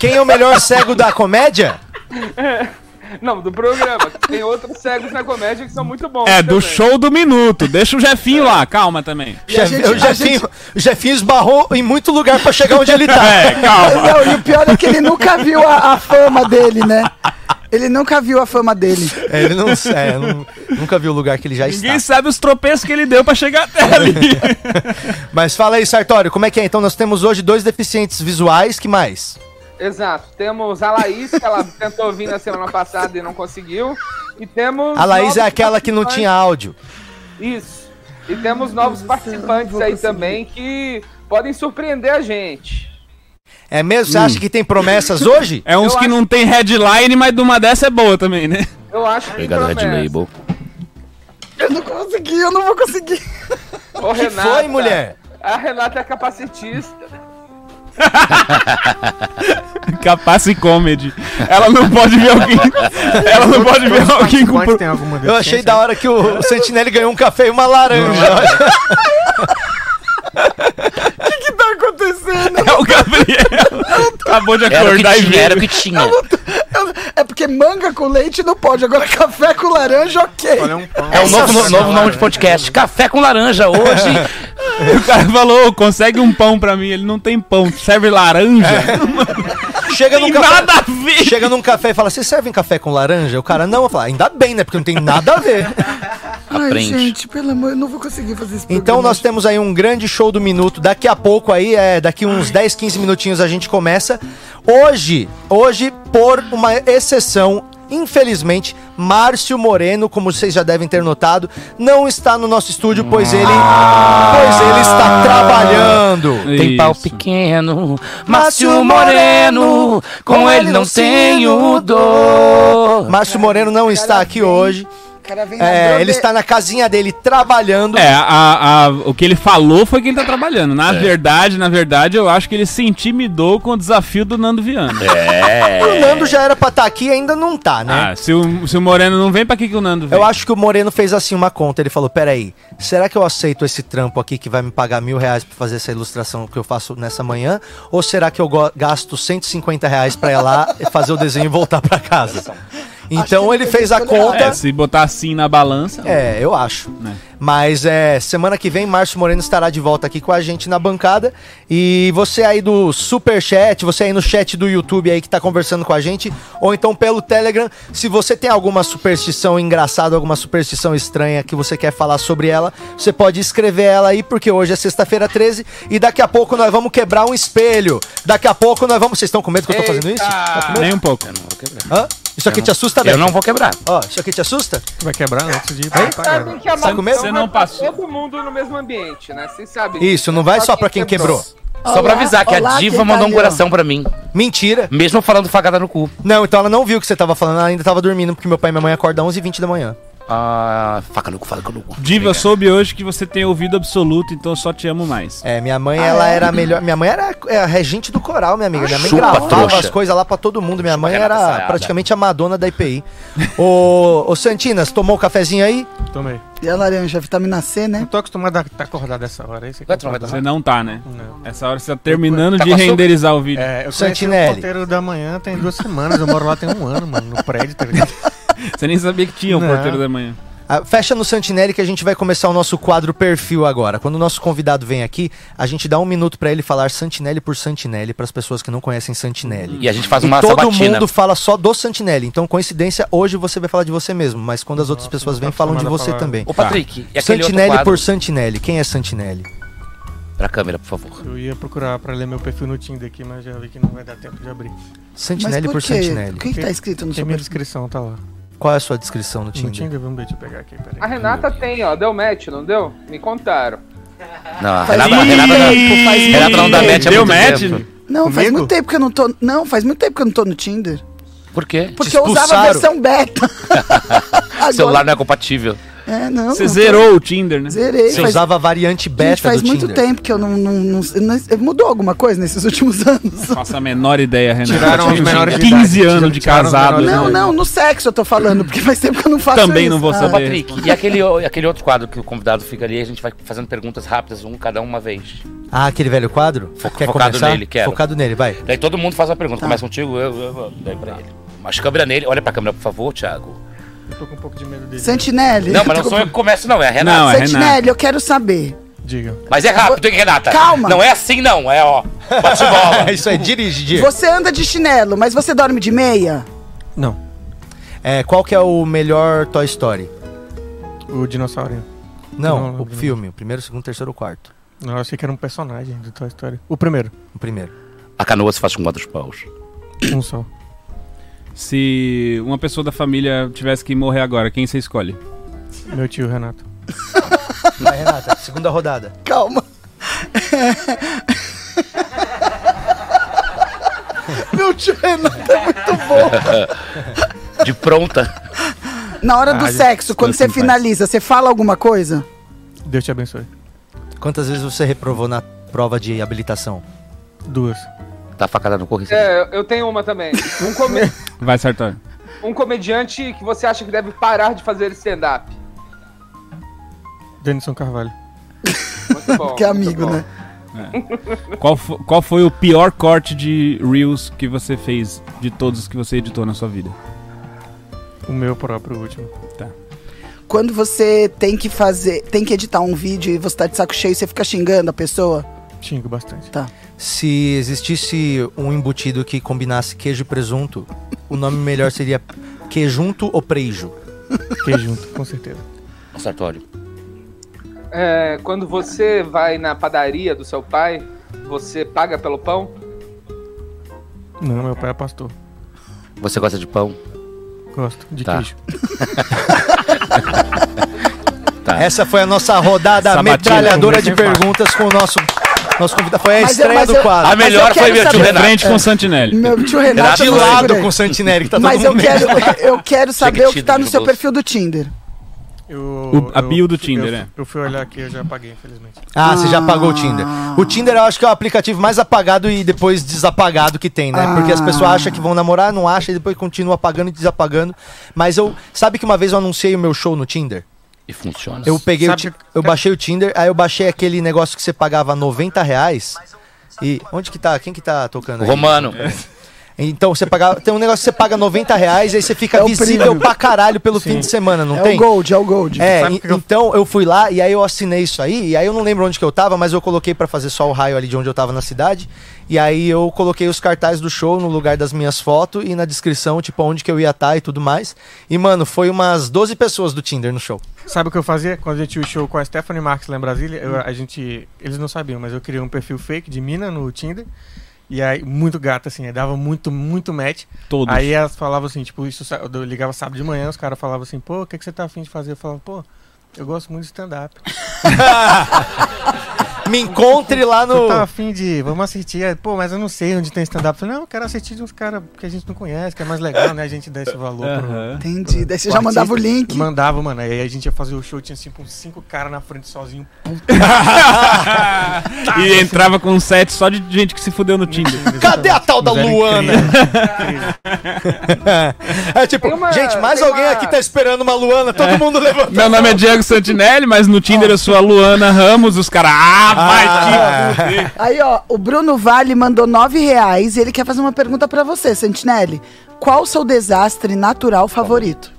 Quem é o melhor cego da comédia? [LAUGHS] Não, do programa. Tem outros cegos na comédia que são muito bons. É, do também. show do minuto. Deixa o Jefinho lá, calma também. E a Jef- gente- o, Jefinho, gente- o Jefinho esbarrou em muito lugar pra chegar onde ele tá. [LAUGHS] É, calma. Não, e o pior é que ele nunca viu a, a fama dele, né? Ele nunca viu a fama dele. É, ele não, é, não- nunca viu o lugar que ele já Ninguém está. sabe os tropeços que ele deu pra chegar até ali. [LAUGHS] Mas fala aí, Sartório, como é que é? Então nós temos hoje dois deficientes visuais, que mais? Exato. Temos a Laís, que ela tentou vir na semana passada e não conseguiu. E temos. A Laís é aquela que não tinha áudio. Isso. E temos novos participantes aí também que podem surpreender a gente. É mesmo? Você acha que tem promessas hoje? É uns Eu que acho- não tem headline, mas de uma dessa é boa também, né? Eu acho que. Obrigado, Red. Label. Eu não consegui, eu não vou conseguir. Ô, que Renata, foi, mulher? A Renata é capacitista. [LAUGHS] Capace Comedy. Ela não pode ver alguém. Ela não pode ver alguém com. Pro- Eu achei da hora que o Sentinelli ganhou um café e uma laranja. O [LAUGHS] que, que tá acontecendo? É o Gabriel. Acabou de Era o que acordar e tinha, era o ver. que tinha. Eu- É porque manga com leite não pode, agora café com laranja, ok. Olha um. É o novo, no- novo nome de podcast. Café com laranja hoje. [LAUGHS] [LAUGHS] O cara falou, consegue um pão pra mim. Ele não tem pão, serve laranja. [LAUGHS] chega num café. nada a ver. Chega num café e fala: Vocês servem café com laranja? O cara não, eu falo, ainda bem, né? Porque não tem nada a ver. [LAUGHS] Ai, Aprende. gente, pelo amor, eu não vou conseguir fazer isso. Então nós temos aí um grande show do minuto. Daqui a pouco aí, é, daqui uns 10, 15 minutinhos a gente começa. Hoje, hoje, por uma exceção, infelizmente, Márcio Moreno, como vocês já devem ter notado, não está no nosso estúdio, pois ele, pois ele está trabalhando. Tem pau pequeno, Márcio Moreno, com ele não tenho dor. Márcio Moreno não está aqui hoje. Cara vem É, ele está na casinha dele trabalhando. É, a- a- o que ele falou foi que ele tá trabalhando. Na verdade, na verdade, eu acho que ele se intimidou com o desafio do Nando Viana. É. O Nando já era pra estar aqui e ainda não tá, né? Ah, se o, se o Moreno não vem, pra que, que o Nando vem? Eu acho que o Moreno fez assim uma conta. Ele falou: peraí, será que eu aceito esse trampo aqui que vai me pagar mil reais pra fazer essa ilustração que eu faço nessa manhã? Ou será que eu gasto 150 reais pra ir lá fazer o desenho e voltar pra casa? Então ele fez a conta. É, se botar assim na balança. É, eu acho. Né. Mas é, semana que vem, Márcio Moreno estará de volta aqui com a gente na bancada. E você aí do Super Chat, você aí no chat do YouTube aí que tá conversando com a gente, ou então pelo Telegram, se você tem alguma superstição engraçada, alguma superstição estranha que você quer falar sobre ela, você pode escrever ela aí, porque hoje é sexta-feira 13 e daqui a pouco nós vamos quebrar um espelho. Daqui a pouco nós vamos. Vocês estão com medo que eu tô fazendo isso? Tá? Nem um pouco. Hã? Isso aqui te assusta, Eu Beto? não vou quebrar. Ó, isso aqui te assusta? Vai quebrar antes de ir pra que a Tá com medo? maldição Você não passou. todo mundo no mesmo ambiente, né? Vocês sabem. Isso, não vai só pra quem quebrou. Só pra avisar que olá, a diva mandou um coração pra mim. Mentira. Mesmo falando facada no cu. Não, então ela não viu o que você tava falando, ela ainda tava dormindo, porque meu pai e minha mãe acordam 11h20 da manhã. Ah, faca cu, faca cu. Diva, soube hoje que você tem ouvido absoluto, então eu só te amo mais. É, minha mãe, ela era a melhor. Minha mãe era é, a regente do coral, minha amiga. Minha mãe Chupa, gravava trouxa. as coisas lá pra todo mundo. Minha mãe Renata era praticamente a Madonna da IPI. ô, ô, Santinas, tomou o cafezinho aí? Tomei. E a laranja, vitamina C, Não né? tô acostumado a estar acordado essa hora. Esse é tomar, problema. Você não tá, né? Não. Essa hora você tá terminando Tá de renderizar o vídeo. É, eu Santinelli. o porteiro da manhã tem duas semanas. Eu moro lá tem um ano, mano, no prédio, tá ligado? [LAUGHS] Você nem sabia que tinha o Não. porteiro da manhã. Ah, fecha no Santinelli que a gente vai começar o nosso quadro perfil agora. Quando o nosso convidado vem aqui, a gente dá um minuto pra ele falar Santinelli por Santinelli para as pessoas que não conhecem Santinelli. E a gente faz E uma todo sabatina. mundo fala só do Santinelli. Então, coincidência, hoje você vai falar de você mesmo, mas quando as outras pessoas vêm, tá falam de você falar. também. Ô, Patrick, e aquele outro Santinelli quadro? por Santinelli. Quem é Santinelli? Pra câmera, por favor. Eu ia procurar pra ler meu perfil no Tinder aqui, mas já vi que não vai dar tempo de abrir. Santinelli por? Santinelli. O que, que tá escrito no Tem seu minha perfil? descrição, tá lá. Qual é a sua descrição no No Tinder? Tinder, vamos ver, deixa eu pegar aqui, peraí. A Renata tem, ó. Deu match, não deu? Me contaram. Não, a Renata, a Renata, faz muito Renata não dá match há Deu muito match? tempo. Não, faz Comigo? muito tempo que eu não tô. Não, faz muito tempo que eu não tô no Tinder. Por quê? Porque eu usava a expulsaram? versão beta. [LAUGHS] O celular não é compatível. É, não. Você não tô- zerou o Tinder, né? Zerei. Você faz- usava a variante beta Gente, faz muito Tinder. tempo que eu não, não, não- não- Mudou alguma coisa nesses últimos [LAUGHS] anos? Faço a menor ideia, Renato. Tiraram os menores de 15 idade. anos de casado. né? Não, não, no sexo eu tô falando, porque faz tempo que eu não faço Também isso. não vou Ah, saber. Patrick, e aquele, aquele outro quadro que o convidado fica ali, a gente vai fazendo perguntas rápidas, um cada uma vez. Ah, aquele velho quadro? Fo- focado nele, quero. Focado nele, vai. Daí todo mundo faz uma Tá. pergunta. Começa contigo, eu, eu, eu, daí pra ele. Mas câmera nele, olha pra câmera, por favor, Thiago. Eu tô com um pouco de medo dele. Santinelli. Não, [LAUGHS] mas não sou eu que começo, não, é a Renata. Não, é Santinelli, eu quero saber. Diga. Mas é rápido, hein, Renata? Calma. Não é assim, não, é ó. Bate bola. É [LAUGHS] isso dirige, Diego. Você anda de chinelo, mas você dorme de meia? Não, É, qual que é o melhor Toy Story? o dinossauro. Não, Não, o não. filme. O primeiro, o segundo, o terceiro ou o quarto. Não, eu achei que era um personagem do Toy Story. O primeiro. O primeiro. A canoa se faz com quatro paus. Um só. Se uma pessoa da família tivesse que morrer agora, quem você escolhe? Meu tio Renato. [LAUGHS] Vai, Renata, segunda rodada. Calma. [LAUGHS] Meu tio Renato é muito bom. [LAUGHS] De pronta. Na hora do Ah, sexo, quando você finaliza, você fala alguma coisa? Deus te abençoe. Quantas vezes você reprovou na prova de habilitação? Duas. Tá facada no correio. É, eu tenho uma também. Um, come- [LAUGHS] Vai, Sartori. um comediante que você acha que deve parar de fazer stand-up. Denison Carvalho. Muito bom. [LAUGHS] Que é muito amigo, bom. né? Qual, fo- qual foi o pior corte de Reels que você fez de todos os que você editou na sua vida? O meu próprio o último. Quando você tem que fazer, tem que editar um vídeo e você tá de saco cheio, você fica xingando a pessoa? Xingo bastante. Tá. Se existisse um embutido que combinasse queijo e presunto, o nome melhor seria quejunto ou preijo. Fiquei junto, com certeza. Sartório. É, quando você vai na padaria do seu pai, você paga pelo pão? Não, meu pai é pastor. Você gosta de pão? Gosto de Tá. queijo. [LAUGHS] Tá. Essa foi a nossa rodada Sabatina, metralhadora de perguntas com o nosso, nosso convidado. Foi a Mas eu- estreia mas do eu- quadro. A Mas melhor eu foi meu tio Renato. frente com o Santinelli. Meu tio Renato. De eu lado com o Santinelli, que tá Mas todo eu mundo quero, eu quero saber o que tá no seu perfil do Tinder. Eu, O- a bio do Tinder, eu, é. Eu fui olhar aqui, eu já apaguei, infelizmente. Ah, você já apagou o Tinder. O Tinder eu acho que é o aplicativo mais apagado e depois desapagado que tem, né? Porque as pessoas acham que vão namorar, não acham e depois continuam apagando e desapagando. Mas eu. Sabe que uma vez eu anunciei o meu show no Tinder? E funciona. Eu peguei Sabe Eu baixei o Tinder, aí eu baixei aquele negócio que você pagava 90 reais. E. Onde que tá? Quem que tá tocando aí? Romano. Então você pagava. Tem um negócio que você paga 90 reais, aí você fica É visível pra caralho pelo fim de semana, não é tem? o Gold, é o Gold. É, e- eu- então eu fui lá e aí eu assinei isso aí, e aí eu não lembro onde que eu tava, mas eu coloquei pra fazer só o raio ali de onde eu tava na cidade. E aí eu coloquei os cartazes do show no lugar das minhas fotos e na descrição, tipo, onde que eu ia estar e tudo mais. E, mano, foi umas 12 pessoas do Tinder no show. Sabe o que eu fazia? Quando eu tinha o show com a Stephanie Marks lá em Brasília, eu- a gente. Eles não sabiam, mas eu criei um perfil fake de mina no Tinder. E aí, muito gata, assim, aí dava muito, muito match. Todos. Aí elas falavam assim, tipo, isso, eu ligava sábado de manhã, os caras falavam assim, pô, o que, que você tá afim de fazer? Eu falava, pô, eu gosto muito de stand-up. [LAUGHS] Me encontre lá Você tá no. afim de, vamos assistir. Pô, mas eu não sei onde tem stand-up. Eu falei, não, eu quero assistir de uns caras que a gente não conhece, que é mais legal, né? A gente dá esse valor pro, Aham. Entendi. Daí você já mandava o link. Mandava, mano. Aí a gente ia fazer o show, tinha assim, com cinco caras na frente sozinho. [LAUGHS] E entrava com um set só de gente que se fudeu no Tinder. Cadê a tal da Luana? [LAUGHS] é tipo, uma- gente, mais alguém uma- aqui tá esperando uma Luana, todo mundo levanta. Meu nome é Diego Santinelli, mas no Tinder eu sou a Luana Ramos. Os caras, ah, vai Ah. Aí, ó, o Bruno Vale mandou nove reais e ele quer fazer uma pergunta pra você, Santinelli. Qual o seu desastre natural favorito?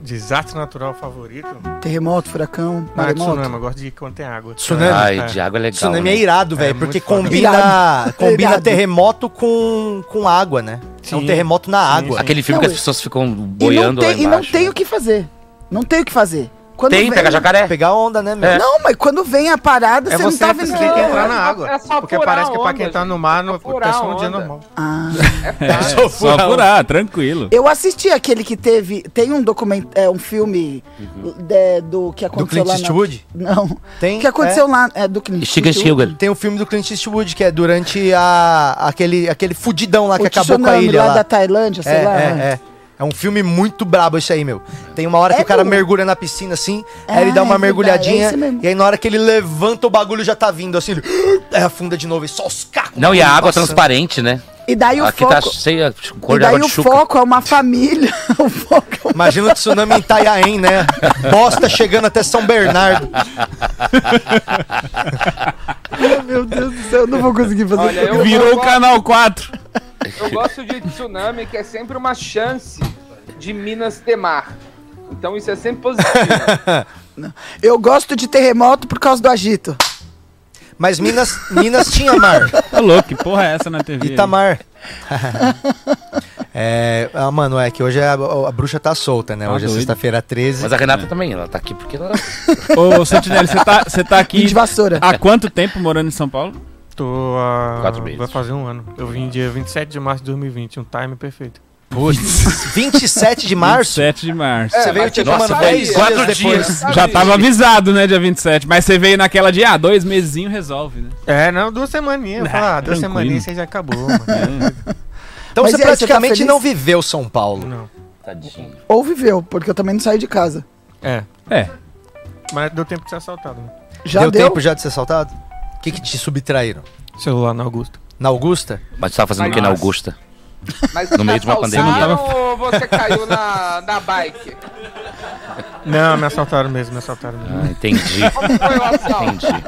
Desastre natural favorito? Terremoto, furacão, Ah, maremoto? tsunami. Eu gosto de quando tem água. Tsunami? Ai, É. de água é legal. Tsunami é né? irado, velho, É porque combina, Irado. combina Irado. terremoto com, com água, né? é um Sim. terremoto na Sim, água. sim. Aquele filme Não, que as pessoas ficam E não, boiando lá tem, e não embaixo. tem o que fazer. Não tem o que fazer. Quando Tem, vem- pega jacaré. Pegar onda, né, meu? É. Não, mas quando vem a parada, É você, você, não tá você vendo. tem que entrar é na só- água. é só porque furar parece que a pra onda, quem tá no mar, É não só furar acontece a um dia onda. normal. Ah. É fácil. [LAUGHS] Só Só furar. furar, tranquilo. Eu assisti aquele que teve. Tem um documento, é, um filme de- do que Do aconteceu Clint lá. na- Eastwood? Não. Tem, O que aconteceu lá é do Clint Eastwood. Tem o filme do Clint Eastwood, que é durante a, aquele, aquele fudidão lá que O acabou com a ilha lá, lá. da Tailândia, sei É, lá. é, é. É um filme muito brabo esse aí, meu. Tem uma hora É que o cara do- mergulha na piscina assim, Ah, aí ele dá uma é verdade, mergulhadinha, é mesmo. e aí na hora que ele levanta o bagulho já tá vindo assim, ele [GASPS] aí afunda de novo e só os cacos. Não, e a água passando. transparente, né? E daí o Aqui foco. tá cheia cor e daí de o chuca. foco é uma família. [LAUGHS] o foco é uma... Imagina o tsunami em Itanhaém, né? Bosta chegando até São Bernardo. [LAUGHS] Meu Deus do céu, eu não vou conseguir fazer Olha, Virou o canal 4. Eu gosto de tsunami, que é sempre uma chance de Minas ter mar. Então isso é sempre positivo. [LAUGHS] Eu gosto de terremoto por causa do agito. Mas Minas, Minas tinha mar. [LAUGHS] Tá louco, que porra é essa na TV? Itamar. [LAUGHS] é, ah, mano, é que hoje a, a bruxa tá solta, né? Tá hoje é doido. sexta-feira 13. Mas a Renata também, ela tá aqui porque ela. Ô, Santinelli, você tá, você tá aqui De vassoura. há quanto tempo morando em São Paulo? Tô há. Quatro meses. Vai fazer um ano. Eu vim dia 27 de março de 2020, um time perfeito. Putz, [LAUGHS] 27 de março? 7 de março. Você É, veio mas tipo, nossa, mano, foi 10 quatro dias depois. dias. Já tava avisado, né, dia 27. Mas você veio naquela de, ah, dois mesezinhos resolve, né? É, não, duas semaninhas. Eu falei, ah, duas semaninhas você já acabou, mano. [LAUGHS] Então Mas você e aí, você tá praticamente não viveu São Paulo. não. Tadinho. Ou viveu, porque eu também não saí de casa. É. É. Mas deu tempo de ser assaltado, né? Já deu, deu? tempo já de ser assaltado? O que, que te subtraíram? Celular na Augusta. Na Augusta? Mas você tava fazendo o que na. Augusta? Mas No meio de uma assaltaram pandemia. ou você caiu na, na bike? Não, me assaltaram mesmo, me assaltaram mesmo. Ah, entendi. Como foi o assalto? Entendi.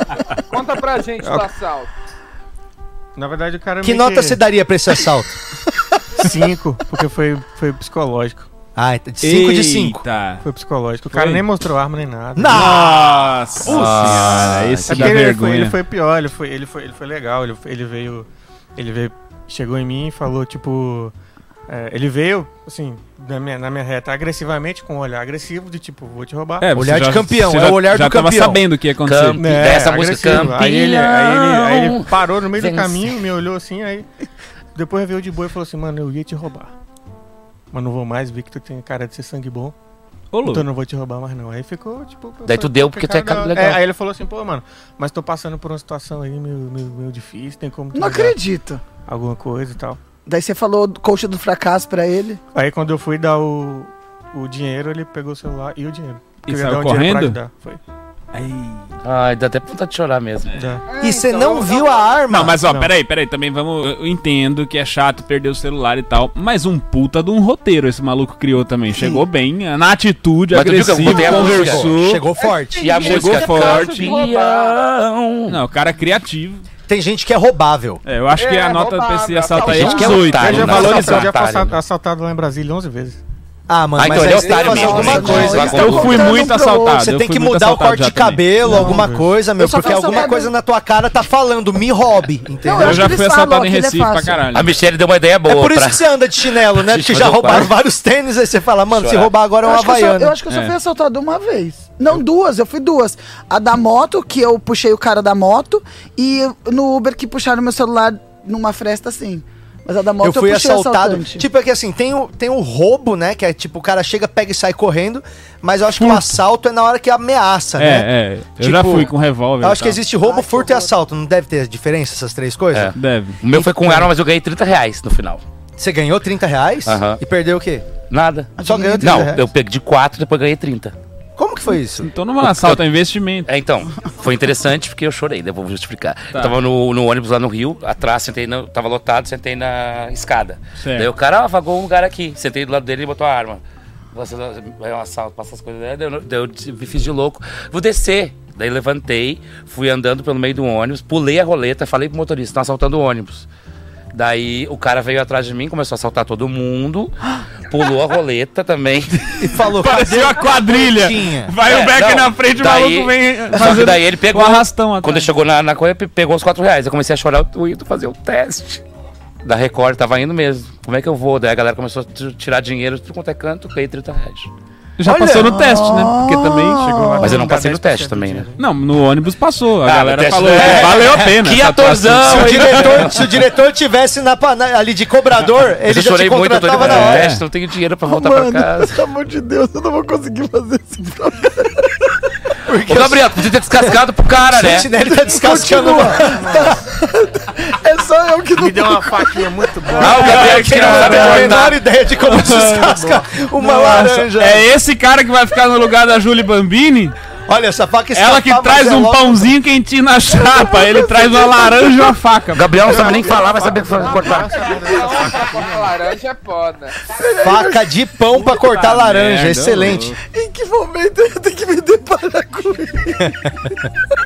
Conta pra gente do assalto. Na verdade, o cara Que nota você daria pra esse assalto? Cinco, porque foi, foi psicológico. Ah, 5 de 5. Eita. Foi psicológico. O cara Foi? nem mostrou arma nem nada. Nossa senhora. Ah, esse É ele, foi, vergonha. ele foi pior, ele foi, ele foi, ele foi legal, ele, ele veio. Ele veio. Chegou em mim e falou, tipo. é, ele veio, assim, na minha, na minha reta, agressivamente, com um olhar agressivo, de tipo, vou te roubar. É, Olhar de campeão, você é já- o olhar já do tava campeão. sabendo o que ia acontecer. Né, Dessa música, agressivo. Aí ele, aí, ele, aí ele campeão, parou no meio do vencer. caminho, me olhou assim, aí. Depois veio de boa e falou assim, mano, eu ia te roubar. Mas não vou mais, vi que tu tem cara de ser sangue bom. Ô, Lu, Então eu não vou te roubar mais não. Aí ficou, tipo... Daí tu deu porque tu é cara legal. É, aí ele falou assim, pô, mano, mas tô passando por uma situação aí meio, meio, meio difícil, tem como tu Não dar acredito. alguma coisa e tal. Daí você falou coach do fracasso pra ele. Aí quando eu fui dar o, o dinheiro, ele pegou o celular e o dinheiro. Porque E eu ia saiu dar dinheiro pra correndo? ajudar. Foi. Ai, dá até vontade de chorar mesmo. Já. E você então, não viu a arma? Não, mas ó, Não. peraí, peraí, também vamos. Eu entendo que é chato perder o celular e tal, mas um puta de um roteiro esse maluco criou também. Chegou bem, na atitude, Mas que agressivo, conversou. Chegou forte. E a Chegou música forte. Não, o cara é criativo. Tem gente que é roubável. É, eu acho que É, a nota do roubado, PC assalta aí é gente que é 18. otário, Eu já né? valorizado, já né? assaltado lá em Brasília 11 vezes. Ah, mano, Ah, mas então ele é aí você tem que otário fazer mesmo, alguma coisa. Vai Eu fui muito assaltado. Você eu tem que muito mudar o corte de cabelo, Não, alguma coisa, meu, Eu porque faço alguma coisa na tua cara tá falando, me roube, entendeu? Não, Eu acho já fui assaltado em é Recife pra fácil. caralho. A Michelle deu uma ideia boa É por isso pra... que você anda de chinelo, né? [LAUGHS] Porque já eu roubaram vários tênis, aí você fala, mano, se roubar agora é Eu um acho, que eu, eu acho que eu só É. fui assaltado uma vez. Não, duas, eu fui duas. A da moto, que eu puxei o cara da moto, e no Uber que puxaram meu celular numa fresta assim. Mas a da moto Eu fui o assaltado. assaltante. Tipo, é que assim, tem o, tem o roubo, né? Que é tipo, o cara chega, pega e sai correndo. Mas eu acho que o Furto. assalto é na hora que ameaça, né? É, é. Eu Tipo, já fui com revólver. Eu acho que existe roubo, Ai, furto e assalto. Não deve ter diferença essas três coisas? É. Deve. O meu foi com arma, mas eu ganhei 30 reais no final. Você ganhou 30 reais Aham. e perdeu o quê? Nada. Só ganhou 30 Não, reais? eu peguei de 4 depois ganhei 30. Como que foi isso? Então não é um assalto, é investimento. É, então, foi interessante porque eu chorei, depois vou justificar. Tá. Eu tava no, no ônibus lá no Rio, atrás, sentei, na, tava lotado, sentei na escada. Certo. Daí o cara, vagou um lugar aqui. Sentei do lado dele e botou a arma. Você, é um assalto, passa as coisas. Daí eu, daí eu me fiz de louco. Vou descer. Daí levantei, fui andando pelo meio do ônibus, pulei a roleta, falei pro motorista, estão assaltando o ônibus. Daí o cara veio atrás de mim, começou a assaltar todo mundo, pulou a roleta também. [LAUGHS] E falou, Pareceu a quadrilha. Vai É, o não, na frente, o daí- maluco vem Só que daí ele pegou. o arrastão atrás. Quando ele chegou na, na coisa, pe- pegou os 4 reais. Eu comecei a chorar, eu indo fazer o teste. Da Record, tava indo mesmo. Como é que eu vou? Daí a galera começou a tirar dinheiro, tudo quanto é canto, ganhei 30 reais. Já Olha. passou no teste, né? Porque também Chegou lá Mas eu não passei no 10% teste também, né? dinheiro. Não, no ônibus passou. A Ah, galera teste falou, é. valeu a pena. Que atuação. atorzão! Se o diretor, se o diretor tivesse na, na- ali de cobrador, ele eu já te chorei muito, eu tô indo contratava fazer na o hora. teste, não tenho dinheiro pra voltar Mano, pra casa. pelo amor de Deus, eu não vou conseguir fazer esse programa. Ô, Gabriel, podia ter descascado pro cara, né? Sentinela tá descascando. [LAUGHS] É só eu que não Me deu uma faquinha muito boa. Ah, o Gabriel que Quem não sabe tem a menor ideia de como descasca uma laranja. É esse cara que vai ficar no lugar da Julie Bambini? Olha, essa faca Ela que traz é um logo- pãozinho quentinho na chapa. Ele traz uma laranja e uma faca. Gabriel não sabe nem falar, vai saber cortar. Laranja é foda. Faca de pão pra cortar Puta laranja, merda, excelente. Em que momento eu tenho que me deparar com isso? [LAUGHS]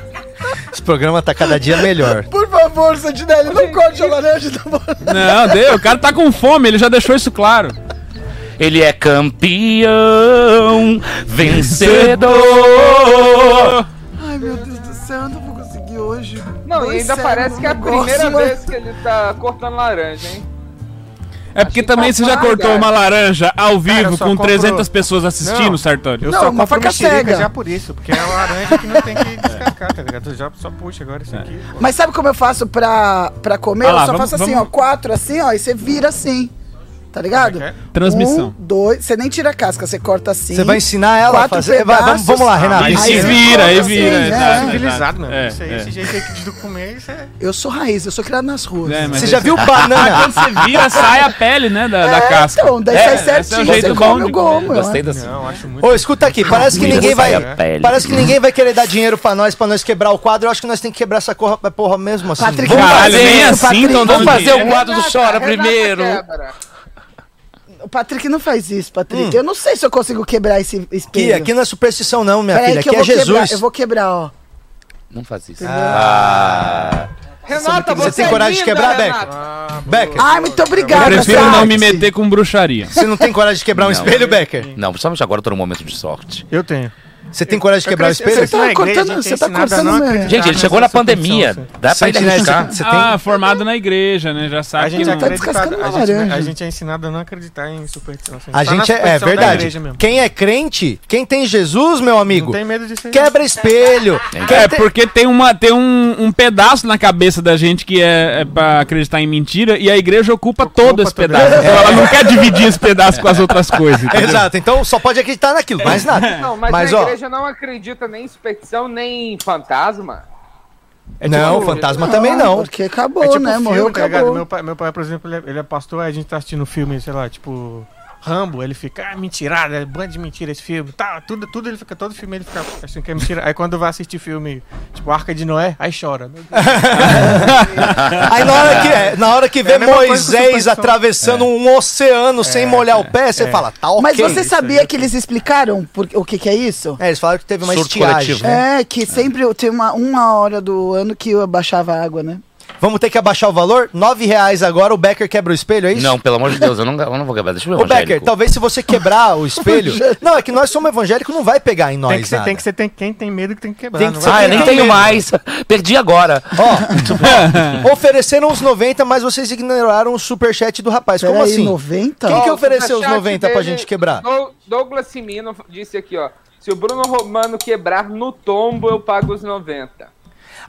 Esse programa tá cada dia melhor. [LAUGHS] Por favor, Santinelli, não corte a laranja da mão. Não, deu. O cara tá com fome, ele já deixou isso claro. Ele é campeão, vencedor. Ai, meu Deus do céu, eu não vou conseguir hoje. Não, e ainda parece que é a primeira mano. vez que ele tá cortando laranja, hein? É porque também você já cortou uma laranja ao vivo com compro- 300 pessoas assistindo, Não. Sartori. Eu Não, só uma faca cega. já por isso, porque é uma laranja que não tem que descascar, tá ligado? Eu já só puxa agora isso aqui. pô. Mas sabe como eu faço pra, pra comer? Ah lá, eu só vamos- faço assim, vamos- ó, quatro assim, ó, e você vira assim. Tá ligado? É que Transmissão. Um, dois, você nem tira a casca, você corta assim. Você vai ensinar ela a fazer. Vai, vamos, pedaços. vamos lá, Renato. Aí Aí se vira, aí corta vira. assim, exato, né? exato. Civilizado. É, isso aí, é. esse jeito aí de comer, isso é. Eu sou raiz, eu sou criado nas ruas. É, Você já viu [LAUGHS] banana? Quando você vira, sai a pele, né, da, da É, casca. então, daí É, sai é certinho, jeito você bom come de o gomo. Gostei dessa. Não, acho muito. Ô, escuta aqui, parece que ninguém vai. Parece que ninguém vai querer dar dinheiro pra nós, pra nós quebrar o quadro. Eu acho que nós temos que quebrar essa porra, porra mesmo assim. Patrick, Vamos fazer. assim Patrick. tão Vamos dando fazer o quadro do Chora primeiro. O Patrick não faz isso, Patrick. Eu não sei se eu consigo quebrar esse espelho. Aqui, aqui não é superstição, não, minha Peraí filha. Aqui eu é quebrar, Jesus. eu vou quebrar, ó. Não faz isso. Renata, Você você, tem é coragem de linda, quebrar, Renata. Becker? Ai, muito Eu obrigada, prefiro não me meter com bruxaria. Você não tem coragem de quebrar um Não. espelho, Becker? Não, principalmente agora eu tô num momento de sorte. Eu tenho. Você tem coragem de quebrar o espelho? Você tá na igreja, cortando- você tá a cortando acreditar Gente, ele nessa chegou na pandemia. Dá pra ele Sentinela, arriscar. você. Ah, formado na igreja, né? Já sabe A gente, que é não... tá descascando a, uma gente, laranja. a gente é ensinado a não acreditar em superstição. assim. A Tá na gente é, é verdade. Quem é crente, quem tem Jesus, meu amigo, quebra espelho. [LAUGHS] É, porque tem, uma, tem um, um pedaço na cabeça da gente que é, é pra acreditar em mentira e a igreja ocupa, todo esse pedaço. ela não quer dividir esse pedaço com as outras coisas. [LAUGHS] entendeu? Exato, então só pode acreditar naquilo, mais nada. Não, mas, Mas, a ó- igreja não acredita nem em superstição, nem em fantasma. não, tipo- fantasma também não. Porque acabou, É tipo né? filme, Morreu, tá acabou. Meu pai, meu pai, por exemplo, ele é, ele é pastor, aí a gente tá assistindo filme, sei lá, tipo. Rambo, ele fica, ah, mentirada, é bando de mentira esse filme, tá, tudo, tudo ele fica, todo filme ele fica achando que é mentira. Aí quando vai assistir filme, tipo, Arca de Noé, aí chora. [LAUGHS] Aí na hora que, é, na hora que vê a mesma coisa com Moisés superstição. atravessando um oceano sem molhar o pé, você fala, tá ok. Mas você sabia que eles explicaram por- o que, que é isso? É, eles falaram que teve uma Surto estiagem. coletivo, né? É, que sempre tem uma, uma hora do ano que baixava a água, né? Vamos ter que abaixar o valor? Nove reais agora, o Becker quebra o espelho, é isso? Não, pelo amor de Deus, eu não, eu não vou quebrar. Deixa eu ver Ô, Becker, talvez se você quebrar o [LAUGHS] espelho... não, é que nós somos evangélicos, não vai pegar em nós Tem que ser, nada. tem que ser, tem, quem tem medo que tem que quebrar. Tem que não ser- Ah, eu nem tem tenho medo. mais. [LAUGHS] Perdi agora. Ó, [LAUGHS] ofereceram os 90, mas vocês ignoraram o superchat do rapaz. Como Peraí, assim? 90? Quem que Ó, o ofereceu os superchat 90 pra dele- gente quebrar? Dou- Douglas Simino disse aqui, ó. Se o Bruno Romano quebrar no tombo, eu pago os 90.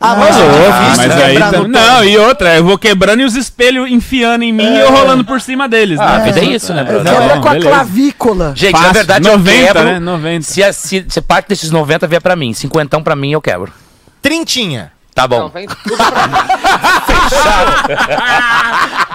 Ah, mas é louco, difícil mas aí no Não, e outra, eu vou quebrando e os espelhos enfiando em mim e eu rolando por cima deles. Ah, né? vida é isso, né, Bruno? Não, Quebra não, com a beleza. clavícula. Gente, na Fácil. verdade 90, eu quebro. né? 90. Se, a- se, se parte desses 90 vier pra mim, 50 pra mim eu quebro. Trintinha. Tá Não, bom. vem tudo pra mim. [LAUGHS]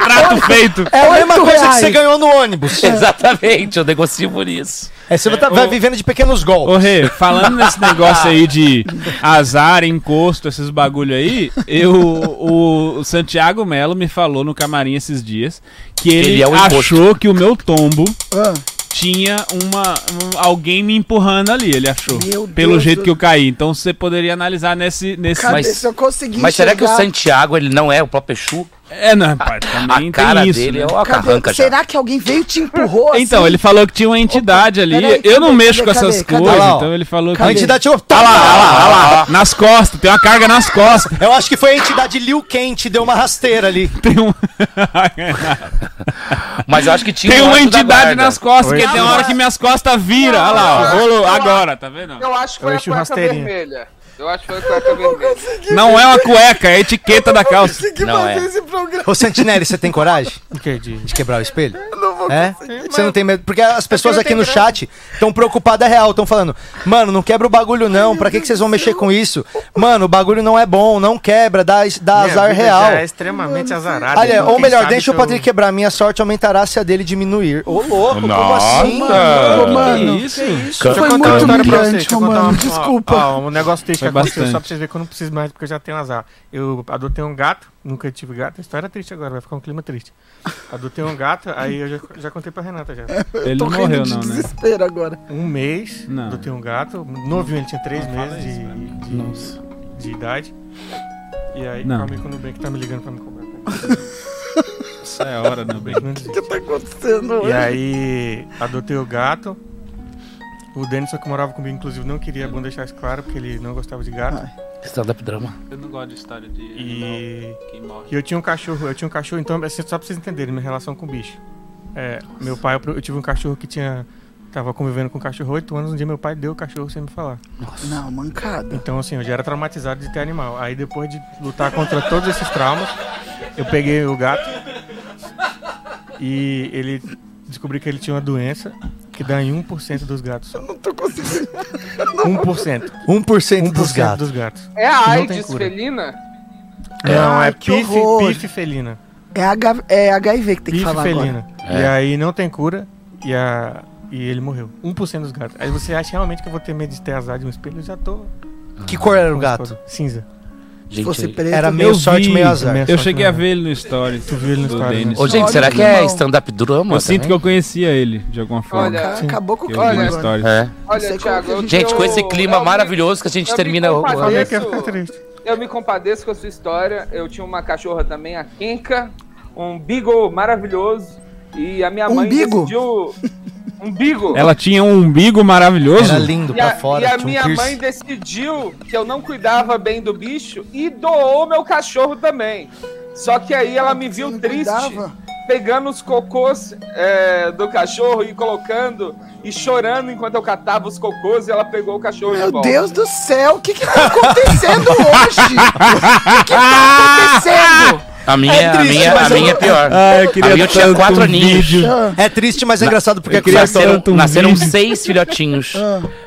Trato [LAUGHS] feito. É a mesma coisa que reais. você ganhou no ônibus. [LAUGHS] Exatamente, eu negocio por isso. É, você vai, tá- vai vivendo de pequenos golpes. Ô, Rê, falando nesse negócio aí de azar, encosto, esses bagulho aí, eu, o, o Santiago Melo me falou no camarim esses dias que ele, Ele é o achou que o meu tombo Ah, tinha uma um- alguém me empurrando ali, ele achou. Meu pelo Deus jeito do- que eu caí. Então você poderia analisar nesse nesse cadê? Mas- Se eu conseguir Mas será que o Santiago ele não é o próprio Exu? É, não, rapaz, também A cara tem isso. dele né? é uma Cadê? carranca já. Será que alguém veio e te empurrou [LAUGHS] assim? Então, ele falou que tinha uma entidade ali. peraí, eu não cadê, mexo cadê, com essas cadê, coisas, então ele falou que. A entidade. Olha lá, olha lá, olha lá. Nas costas, tem uma carga nas costas. Eu acho que foi a entidade Liu Quente, deu uma rasteira ali. [LAUGHS] Tem, um... [LAUGHS] Mas eu acho que tinha tem um uma entidade nas costas, Oi. que tem hora que minhas costas viram. Olha lá, rolou agora, tá vendo? Eu acho que foi a o cueca vermelha. Eu acho que foi a cueca vermelha. Não é uma cueca, é a etiqueta da calça. Não é. Ô, Santinelli, você tem coragem [LAUGHS] O quê? De... de quebrar o espelho? É? Você não tem medo? Porque as pessoas aqui no chat estão preocupadas real, estão falando, mano, não quebra o bagulho não, pra que, que vocês vão mexer com isso? Mano, o bagulho não é bom, não quebra, dá, dá Minha azar real. já é extremamente azarada. Olha, então ou melhor, deixa o que eu- Patrick quebrar, minha sorte aumentará se a dele diminuir. Ô, louco, como assim? Ô, mano, isso? Deixa eu Foi contar muito uma história pra vocês. humilhante, Deixa eu contar Romano, uma- desculpa. ó, um negócio triste que Foi aconteceu, bastante. só pra vocês verem que eu não preciso mais, porque eu já tenho azar. Eu adotei um gato, nunca tive gato. A história é triste agora, vai ficar um clima triste. Adotei um gato, aí eu já, já contei pra Renata já. [LAUGHS] Ele Tô não rindo morreu, de não, né? desespero agora. Um mês, Não. adotei um gato, novinho, ele tinha três fala meses isso, de, de, Nossa. de idade. E aí, Não. calma aí que o Nubank tá me ligando pra me cobrar. Isso é hora, não, bem. Não desiste. O que tá acontecendo E hoje? aí, adotei o gato. O Denison que morava comigo, inclusive, não queria, é bom deixar isso claro, porque ele não gostava de gato. Stand-up drama. Eu não gosto de história de E, quem morre. e eu tinha um cachorro, eu tinha um cachorro, então, assim, só pra vocês entenderem minha relação com o bicho. É, meu pai, eu, eu tive um cachorro que tinha. Tava convivendo com um cachorro oito anos, um dia meu pai deu o cachorro sem me falar. Não, mancada. Então, assim, eu já era traumatizado de ter animal. Aí, depois de lutar contra todos esses traumas, eu peguei o gato e ele descobri que ele tinha uma doença que dá em 1% dos gatos só. Não tô conseguindo. [LAUGHS] 1%. 1% dos 1% gatos. dos gatos. É a Não AIDS felina? Não, é que pife, horror. pife felina. É, H, é HIV que tem que Pife falar felina. agora. E aí não tem cura e, a, e ele morreu. 1% dos gatos. Aí você acha realmente que eu vou ter medo de ter azar de um espelho? Eu já tô. Que cor era o gato? Cinza. Se fosse Gente, preto, Era meu meio sorte, vi, meio azar. meio- Eu cheguei a ver ele no story. Tu viu ele no story, né? Ô, gente, será que é stand-up drama? Eu sinto que eu conhecia ele, de alguma forma. Olha, Sim. acabou com o Olha, clima. É. Olha, Thiago, Gente, com esse clima maravilhoso que a gente termina o ano. Eu me compadeço com a sua história. Eu tinha uma cachorra também, a Kenka, um beagle maravilhoso. E a minha Um mãe beagle? decidiu. Umbigo. Ela tinha um umbigo maravilhoso. Era lindo E pra a, fora. e a um minha piercing. mãe decidiu que eu não cuidava bem do bicho e doou meu cachorro também. Só que aí ela me viu Não triste, pegando os cocôs é, do cachorro e colocando e chorando enquanto eu catava os cocôs e ela pegou o cachorro de Meu volta. Deus do céu, o que que tá acontecendo hoje? O que tá acontecendo? [LAUGHS] A minha, É a triste, minha, mas a eu- minha é pior. Ah, eu queria a minha eu tinha quatro um aninhos. vídeo. É triste, mas é engraçado porque é tanto Nasceram, um nasceram vídeo. seis filhotinhos.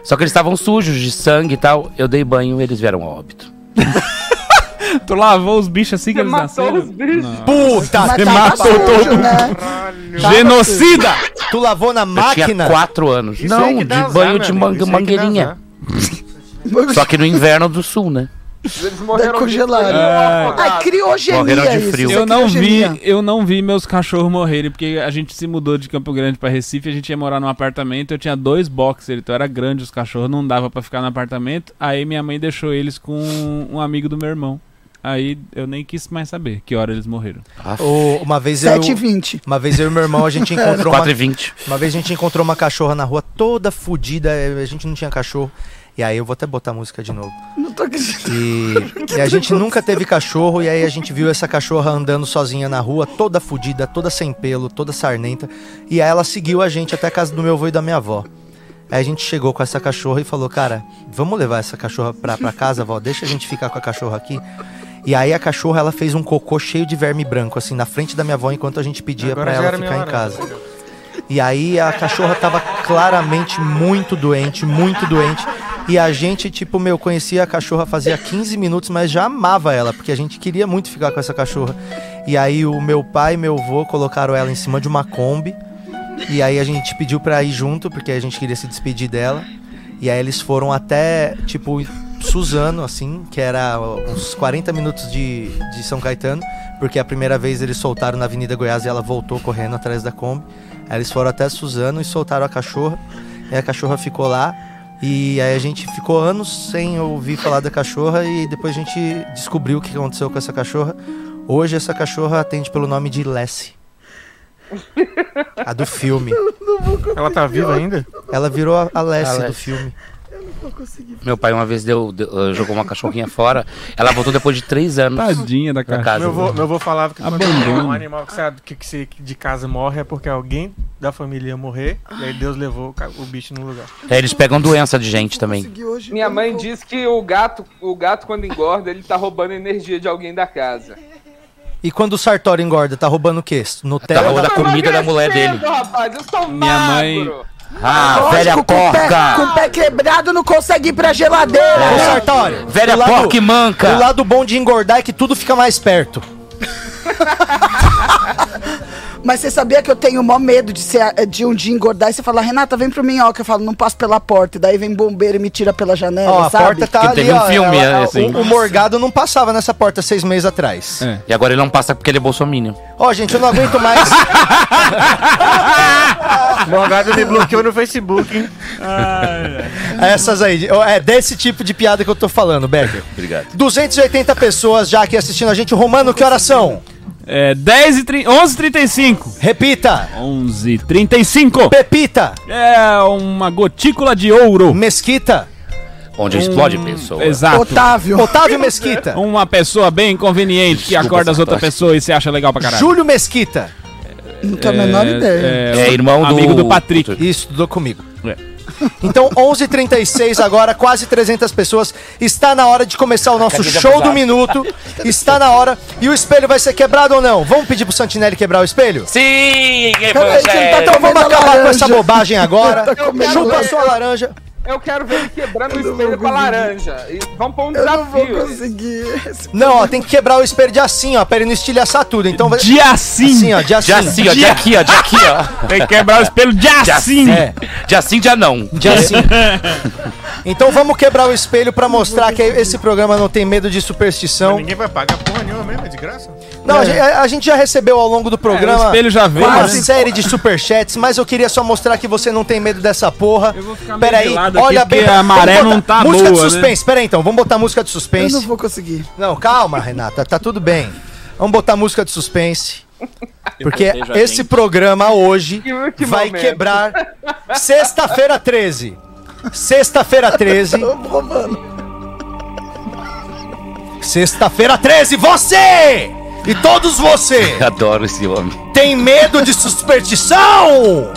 Só que eles estavam sujos de sangue e tal. Eu dei banho e eles vieram a óbito. [LAUGHS] Tu lavou os bichos assim que Você eles matou nasceram? os bichos. Puta, Você matou sujo, todo né? Genocida! tu lavou na Eu máquina? tinha quatro anos. Isso Não, de azar, banho meu de dá mangueirinha. azar. Só que no inverno do sul, né? Eles morreram congelaram. de frio, É. Ai, criogenia de frio. isso é Eu não vi, criogenia. eu não vi meus cachorros morrerem, porque a gente se mudou de Campo Grande pra Recife, a gente ia morar num apartamento, eu tinha dois boxers, então era grande os cachorros, não dava pra ficar no apartamento. Aí minha mãe deixou eles com um amigo do meu irmão. Aí eu nem quis mais saber que hora eles morreram. Ô, uma vez eu. 7h20. Uma vez eu e meu irmão, a gente [LAUGHS] encontrou uma, 4 e 20. uma vez a gente encontrou uma cachorra na rua toda fodida, a gente não tinha cachorro. E aí eu vou até botar a música de novo. Não tô acreditando. E, [LAUGHS] e a gente nunca teve cachorro, e aí a gente viu essa cachorra andando sozinha na rua, toda fodida, toda sem pelo, toda sarnenta. E aí ela seguiu a gente até a casa do meu avô e da minha avó. Aí a gente chegou com essa cachorra e falou, cara, vamos levar essa cachorra pra, pra casa, avó? Deixa a gente ficar com a cachorra aqui. E aí a cachorra, ela fez um cocô cheio de verme branco, assim, na frente da minha avó, enquanto a gente pedia Agora pra ela ficar em casa. E aí a cachorra tava claramente muito doente, muito doente. E a gente, tipo, meu, conhecia a cachorra fazia 15 minutos, mas já amava ela, porque a gente queria muito ficar com essa cachorra. E aí o meu pai e meu avô colocaram ela em cima de uma Kombi. E aí a gente pediu pra ir junto, porque a gente queria se despedir dela. E aí eles foram até, tipo, Suzano, assim, que era uns 40 minutos de, de São Caetano, porque a primeira vez eles soltaram na Avenida Goiás e ela voltou correndo atrás da Kombi. Aí eles foram até Suzano e soltaram a cachorra. E a cachorra ficou lá. E aí a gente ficou anos sem ouvir falar da cachorra e depois a gente descobriu o que aconteceu com essa cachorra. Hoje essa cachorra atende pelo nome de Lessie. A do filme. Ela tá viva ainda? Ela virou a, a Lessie A do Filme. Meu pai uma vez deu, deu- uh, jogou uma cachorrinha fora. Ela voltou depois de três anos. Tadinha da casa. Meu avô, meu avô falava que quando Abandono. um animal que, sabe, que, que de casa morre é porque alguém da família ia morrer e aí Deus levou o, bicho no lugar. É, eles pegam doença de gente também. Consegui hoje. Minha mãe vou- diz que o gato, o gato quando engorda, ele tá roubando energia de alguém da casa. E quando o Sartori engorda, tá roubando o quê? Tá Nutella? roubando a comida da mulher dele. Rapaz, eu sou Minha mãe- magro. Ah, Lógico, velha com o pé- porca! Com o pé quebrado não consegue ir pra geladeira. Ô, Sartori, Velha lado- porca e manca! O lado bom de engordar é que tudo fica mais perto. [LAUGHS] Mas você sabia que eu tenho o maior medo de, ser, de um dia engordar e você falar, Renata, vem pro minhoca. Eu falo, não passo pela porta. E daí vem bombeiro e me tira pela janela, Ó, a sabe? porta tá Que ali, teve um ó, filme, ela- assim. o, o Morgado não passava nessa porta seis meses atrás. É. E agora ele não passa porque ele é bolsominion. Ó, gente, eu não aguento mais. [LAUGHS] Morgado me bloqueou no Facebook, hein? Essas aí. ó, É desse tipo de piada que eu tô falando, Becker. Obrigado. 280 pessoas já aqui assistindo a gente. Romano, que horas são? É 10 e 30, 11 35 Repita. 11 35 Pepita. É uma gotícula de ouro. Mesquita. Onde explode pessoa. Exato. Otávio. Otávio Mesquita. Uma pessoa bem inconveniente que Desculpa, acorda as outras pessoas e se acha legal pra caralho. Júlio Mesquita. Não tenho a menor ideia. É irmão do- Amigo do Patrick. Isso, estudou comigo. É. Então, 11h36 agora, quase 300 pessoas. Está na hora de começar o nosso show abusar? do minuto. [LAUGHS] Está na hora. E o espelho vai ser quebrado ou não? Vamos pedir pro Santinelli quebrar o espelho? Sim! tá você- Então vamos acabar com laranja. essa bobagem agora. Tá Chupa a sua laranja. Eu quero ver ele quebrando o espelho com a laranja. E vamos pôr um Eu não vou desafio. conseguir. Esse- Não, ó, tem que quebrar o espelho de assim, ó, pra ele não estilhaçar tudo. Então vai. De assim. Assim, ó, de assim. De assim, ó, de aqui, ó, de aqui, ó. [LAUGHS] Tem que quebrar o espelho de De assim. É, De assim, de não. de assim. Então vamos quebrar o espelho pra mostrar que esse programa não tem medo de superstição. Ninguém vai pagar porra nenhuma mesmo, é de graça. Não, a gente, a gente já recebeu ao longo do É, programa o espelho já veio, uma né? série de superchats, mas eu queria só mostrar que você não tem medo dessa porra. Eu vou ficar meio Peraí, de lado aqui, olha bem. porque a maré não tá Música boa, de suspense, peraí então, vamos botar música de Eu suspense. não vou conseguir. Não, calma, Renata, tá tudo bem. Vamos botar música de suspense. [LAUGHS] Porque Eu esse gente. programa hoje Que- que vai momento. quebrar sexta-feira 13. Sexta-feira 13. Sexta-feira 13, você! E todos você! [LAUGHS] Adoro esse homem. Tem medo de superstição?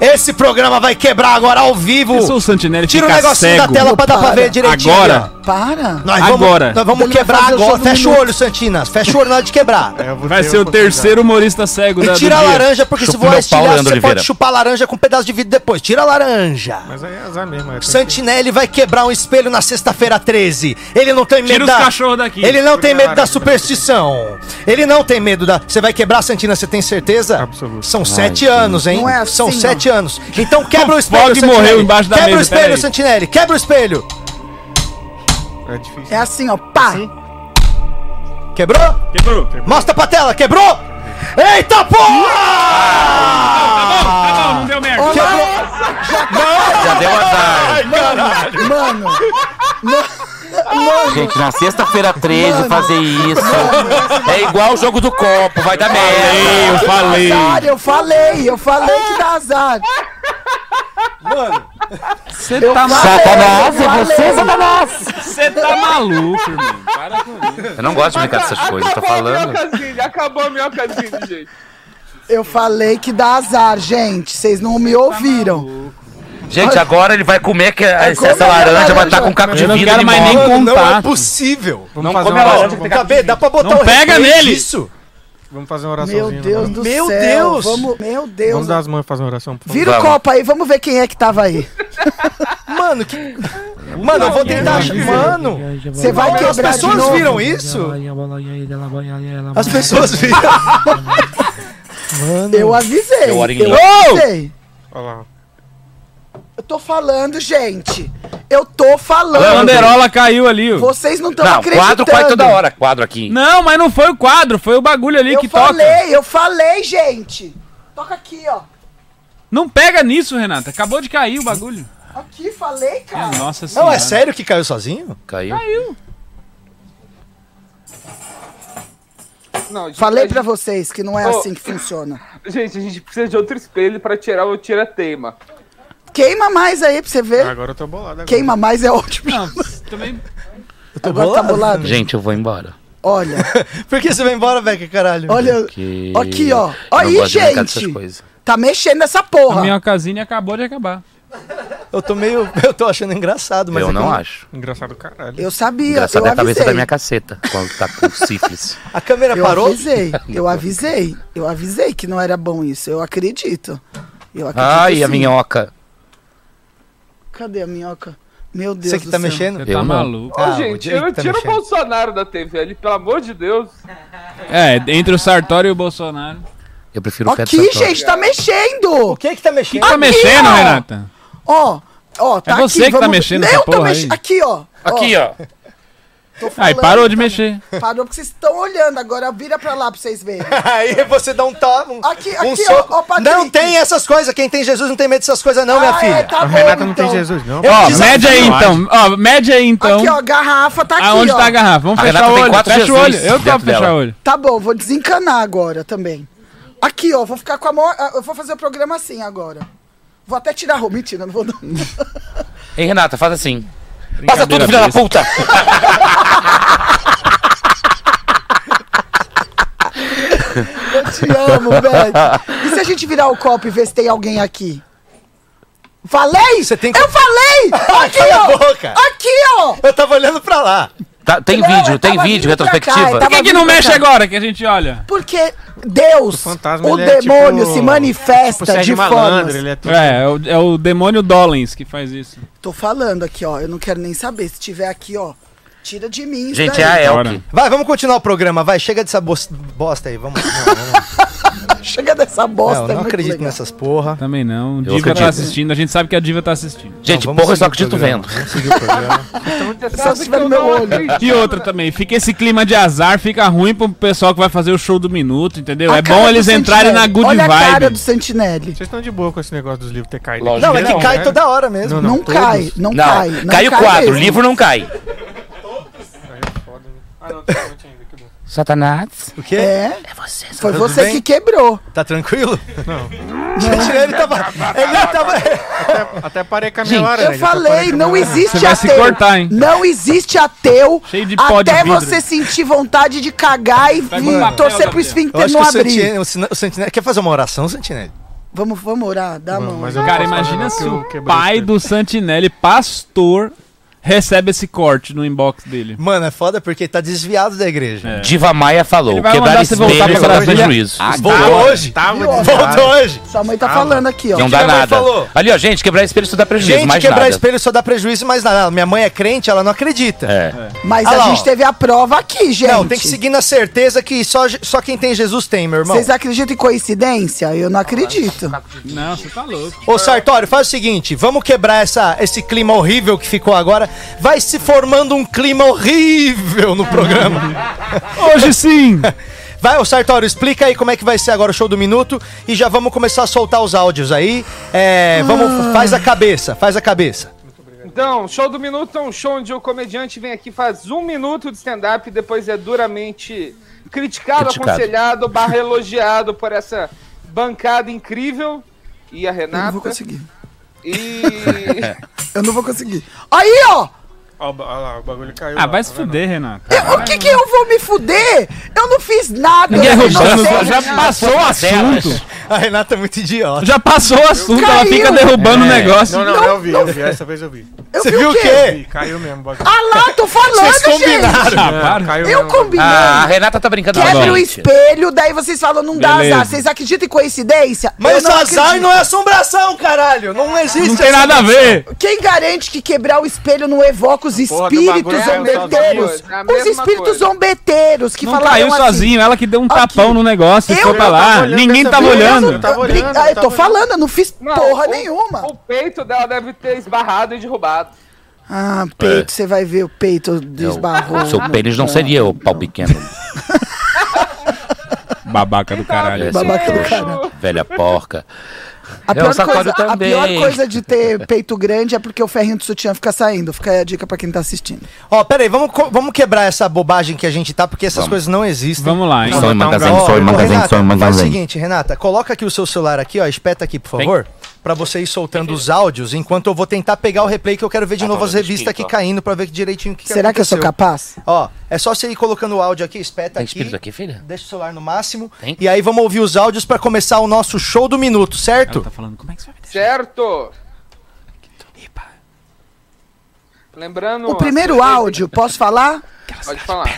Esse programa vai quebrar agora ao vivo. Se o Santinelli Tira o ficar negocinho da cego, tela pra dar pra Para. ver direitinho. Agora. Para. Nós Agora. Vamos, nós vamos Ele quebrar agora. Fecha o olho, Santinas. Fecha o olho na hora de quebrar. É, vai ser o terceiro humorista cego da, E do tira a laranja, porque se for estilhar, você pode chupar a laranja com um pedaço de vidro depois. Tira a laranja. Mas aí é azar mesmo. é, que- Santinelli vai quebrar um espelho na sexta-feira 13. Ele não tem medo Tira os da... cachorros daqui. Ele não tem medo da superstição. Ele não tem medo da... Você vai quebrar, Santina, você tem certeza? Absoluto. São sete anos, hein? Não é assim, São não. sete anos. Então quebra o [LAUGHS] O espelho, Fog morreu embaixo da Quebra o espelho. Santinelli. Quebra o espelho. É difícil. É assim, ó. Pá. Quebrou? Quebrou. Mostra pra tela. Quebrou? Eita porra! Tá bom, não deu merda. Já deu azar. Mano. Gente, na sexta-feira 13 fazer isso. É igual o jogo do copo, vai dar merda. Eu falei. Azar, eu falei. Eu falei que dá azar. Você Eu tá, ma- falei, Satanás, é você. Satanás. você tá maluco, irmão. Para com isso. Eu não gosto de brincar dessas coisas, tô Acabou a falando. acabou a minhocazinha, gente. Eu falei que dá azar, gente. Vocês não me ouviram. Gente, agora ele vai comer que essa comer a laranja, vai estar com um caco de Eu não vidro quero mais nem Mano, não é possível. Vamos Não fazer come uma a oração. laranja que Tá dá pra botar Não um pega nele. disso? vamos fazer uma oraçãozinha. Meu Deus vamos. do Meu céu. Deus. Vamos, meu Deus. Vamos dar as mãos e fazer uma oração, por favor. Vira o copo aí, vamos ver quem é que tava aí. [LAUGHS] Mano, que... Mano, eu vou tentar achar... Mano, Você vai as quebrar de pessoas novo. viram isso? As pessoas viram. Mano, [LAUGHS] Eu avisei. Eu Eu avisei. Olha lá. Eu tô falando, gente. Eu tô A falando. banderola caiu ali, ó. Vocês não estão Não, acreditando. quadro faz toda hora, quadro aqui. Não, mas não foi o quadro, foi o bagulho ali Eu que falei, toca. eu falei, gente. Toca aqui, ó. Não pega nisso, Renata. Acabou de cair o bagulho. Aqui, falei, cara. Nossa Não, senhora. é sério que caiu sozinho? Caiu. Não, gente, Falei a pra vocês que não é Ô. assim que [LAUGHS] funciona. Gente, a gente precisa de outro espelho pra tirar o tira-teima. Queima mais aí pra você ver. Agora eu tô bolado. Agora. Queima mais é ótimo. Não, também. Eu tô Agora tá bolado? Gente, eu vou embora. Olha, [LAUGHS] Por que você vai embora, Beca, caralho? olha. Que... Aqui, ó. eu Aí, gente. Tá mexendo nessa A porra. minha casinha acabou de acabar. Eu tô meio... [LAUGHS] Eu tô achando engraçado, mas... eu é que não acho. Engraçado caralho. Eu sabia, Engraçado eu é a cabeça da minha caceta, quando tá com [LAUGHS] sífilis. A câmera Eu parou? avisei, eu avisei. Eu avisei que não era bom isso. Eu acredito. Eu acredito Ai, a sim. minhoca. Cadê a minhoca? Meu Deus Você que do tá céu. mexendo? Você Eu tá não. maluco. Ô, Ah, o gente, Diego eu tá tiro o. Bolsonaro da TV ali, pelo amor de Deus. É, entre o Sartori e o Bolsonaro. Eu prefiro o pé do Aqui, Sartori. gente, tá mexendo. O que que tá mexendo? Tá mexendo, ó. Renata? Ó, ó, tá É você aqui. que tá vamos- mexendo Eu essa tô porra mex-. Aqui, ó. Aqui, ó. Tô Aí falando, parou de tá- mexer. Parou porque vocês estão olhando. Agora vira pra lá pra vocês verem. [LAUGHS] Aí você dá um toma, um, Aqui, um aqui, soco. ó, ó, Patrick. não tem essas coisas. Quem tem Jesus não tem medo dessas coisas, não, minha Ah, filha. é, tá bom, Renata não tem então. Jesus, não. Ó, desafio. mede aí então. Ó, mede aí então. Aqui, ó, garrafa tá aqui, Aonde ó. tá a garrafa? Vamos A fechar Renata o tem olho. quatro Fecha o Jesus olho. Eu dentro topo fechar dela. o olho. Tá bom, vou desencanar agora também. Aqui, ó, vou ficar com a mão. Eu vou fazer o programa assim agora. Vou até tirar a roupa. Mentira, não vou não. Ei, Renata, faz assim. Passa tudo, filha da puta! Eu [LAUGHS] te amo, velho. E se a gente virar o copo e ver se tem alguém aqui? Falei? Você tem que- Eu falei! [LAUGHS] Aqui, ó! Aqui, ó! Eu tava olhando pra lá. Tá, tem Não, vídeo, tem vídeo, retrospectiva. Por que, que não mexe agora que a gente olha? Porque Deus, fantasma, o ele é demônio tipo- se manifesta Tipo de formas. ele é tudo. É, é o, é o demônio Dollens que faz isso. Tô falando aqui, ó. Eu não quero nem saber. Se tiver aqui, ó. Tira de mim isso Gente, daí. é a. Elke. Vai, vamos continuar o programa. Vai, chega dessa bos- bosta aí. Vamos. Não, vamos. [LAUGHS] Chega dessa bosta. Não, eu não acredito legal. nessas porra. Também não. Diva acredito. tá assistindo, a gente sabe que a Diva tá assistindo. Gente, Não, vamos porra, eu só seguir o acredito programa. vendo. Vamos seguir o programa. Só se tiver eu no meu olho. E outra também, fica esse clima de azar, fica ruim pro pessoal que vai fazer o show do minuto, entendeu? A é bom eles entrarem na good Olha a cara vibe. do Sentinelli. Vocês estão de boa com esse negócio dos livros ter caído. Lógico. Não, é que Não, cai né? toda hora mesmo. Não, Não, cai, não, Não, cai. Não cai o quadro, o mesmo. livro não cai. Ah, não, tem monte ainda. Satanás. O quê? É, É você, foi Tudo você bem? que quebrou. Tá tranquilo? Não. [LAUGHS] ele tava. Ele tava. Até parei com a minha Gente, laranja. Eu falei, não existe Você vai se ateu. cortar, hein? Não existe ateu Cheio de pó de até vidro. você sentir vontade de cagar e, Pega papel torcer pro. Eu esfíncter acho que não o abrir. O Sina- o. Quer fazer uma oração, Sentinela? Vamos, vamos orar, dá a mão. Mas eu Cara, posso imagina se que eu o quebrei pai do Santinelli, pastor, recebe esse corte no inbox dele. Mano, é foda porque tá desviado da igreja. É. Diva Maia falou: quebrar mandar você voltar espelho pra Brasília? prejuízo. Voltou hoje? Tava? Voltou hoje. Sua mãe tá falando aqui, ó. Não que dá nada. falou? Ali, ó, gente, quebrar espelho só dá prejuízo, Gente, mais quebrar nada. espelho só dá prejuízo, mas nada. Minha mãe é crente, ela não acredita. É. Mas Ah a lá, gente ó. teve a prova aqui, gente. Não, tem que seguir na certeza que só, só quem tem Jesus tem, meu irmão. Vocês acreditam em coincidência? Eu não acredito. Não, você tá louco. Ô Sartório, faz o seguinte, vamos quebrar essa, esse clima horrível que ficou agora. Vai se formando um clima horrível no programa. [LAUGHS] Hoje sim! [LAUGHS] Vai, ô Sartório, explica aí como é que vai ser agora o show do minuto e já vamos começar a soltar os áudios aí. É, vamos, faz a cabeça, faz a cabeça. Então, show do minuto é um show onde o comediante vem aqui, faz um minuto de stand-up e depois é duramente criticado, Criticado. aconselhado, barra [LAUGHS] elogiado por essa bancada incrível. E a Eu não Renata. vou conseguir. E. [LAUGHS] Eu não vou conseguir. Aí, ó! Ó, o lá, o bagulho caiu. Ah, lá, vai tá se vendo? fuder, Renato. Eu- o que que eu vou me fuder? Eu não fiz nada. Ninguém eu derrubando, já passou o assunto. A Renata é muito idiota. Já passou o assunto, ela Caiu. fica derrubando o negócio. Não, não, Não, eu vi, eu vi. Essa vez eu vi. Eu Você vi viu o quê? Vi, Caiu mesmo o bagulho. Ah lá, tô falando, Vocês gente. combinaram. Ah, para. Caiu Eu mesmo. combinei. Ah, a Renata tá brincando com a Quebra o gente. espelho, daí vocês falam, não dá Beleza. azar. Vocês acreditam em coincidência? Mas Eu não azar acredito. não é assombração, caralho. Não existe Não tem nada a ver. Quem garante que quebrar o espelho não evoca os do espíritos é zombeteiros? é Os espíritos coisa. zombeteiros que Não falaram caiu assim, sozinho, ela que deu um tapão no negócio e foi pra lá. olhando Ninguém tava olhando. eu tava olhando, Ah, eu tô olhando. falando, eu não fiz Não, porra o- nenhuma. O peito dela deve ter esbarrado e derrubado. Ah, peito, você vai ver o peito desbarrou. Seu pênis não seria o pau pequeno. Babaca do caralho. É, Babaca do caralho. Velha porca. A É, pior, coisa, a pior coisa de ter peito grande é porque o ferrinho do sutiã fica saindo. Fica aí a dica pra quem tá assistindo. Ó, peraí, vamos, vamos quebrar essa bobagem que a gente tá, porque essas Vamos. coisas não existem. Vamos lá, hein? Em magazine, Ó, magazine, Renata, som em faz o magazine. seguinte, Renata, coloca aqui o seu celular aqui, ó, espeta aqui, por favor, pra você ir soltando os áudios, enquanto eu vou tentar pegar o replay que eu quero ver de Ah, novo tá, as deixa revistas aqui, ó. caindo pra ver direitinho o que, que Será que eu sou capaz? Ó, é só você ir colocando o áudio aqui, espeta Tem aqui. espírito aqui, filha? Deixa o celular no máximo. Tem? E aí vamos ouvir os áudios pra começar o nosso show do minuto, certo? Ela tá falando, como é que você vai me deixar? Certo? Lembrando. O primeiro áudio, posso falar? Pode falar.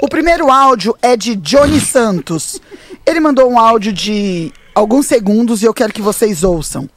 O primeiro áudio é de Johnny Santos. Ele mandou um áudio de alguns segundos e eu quero que vocês ouçam.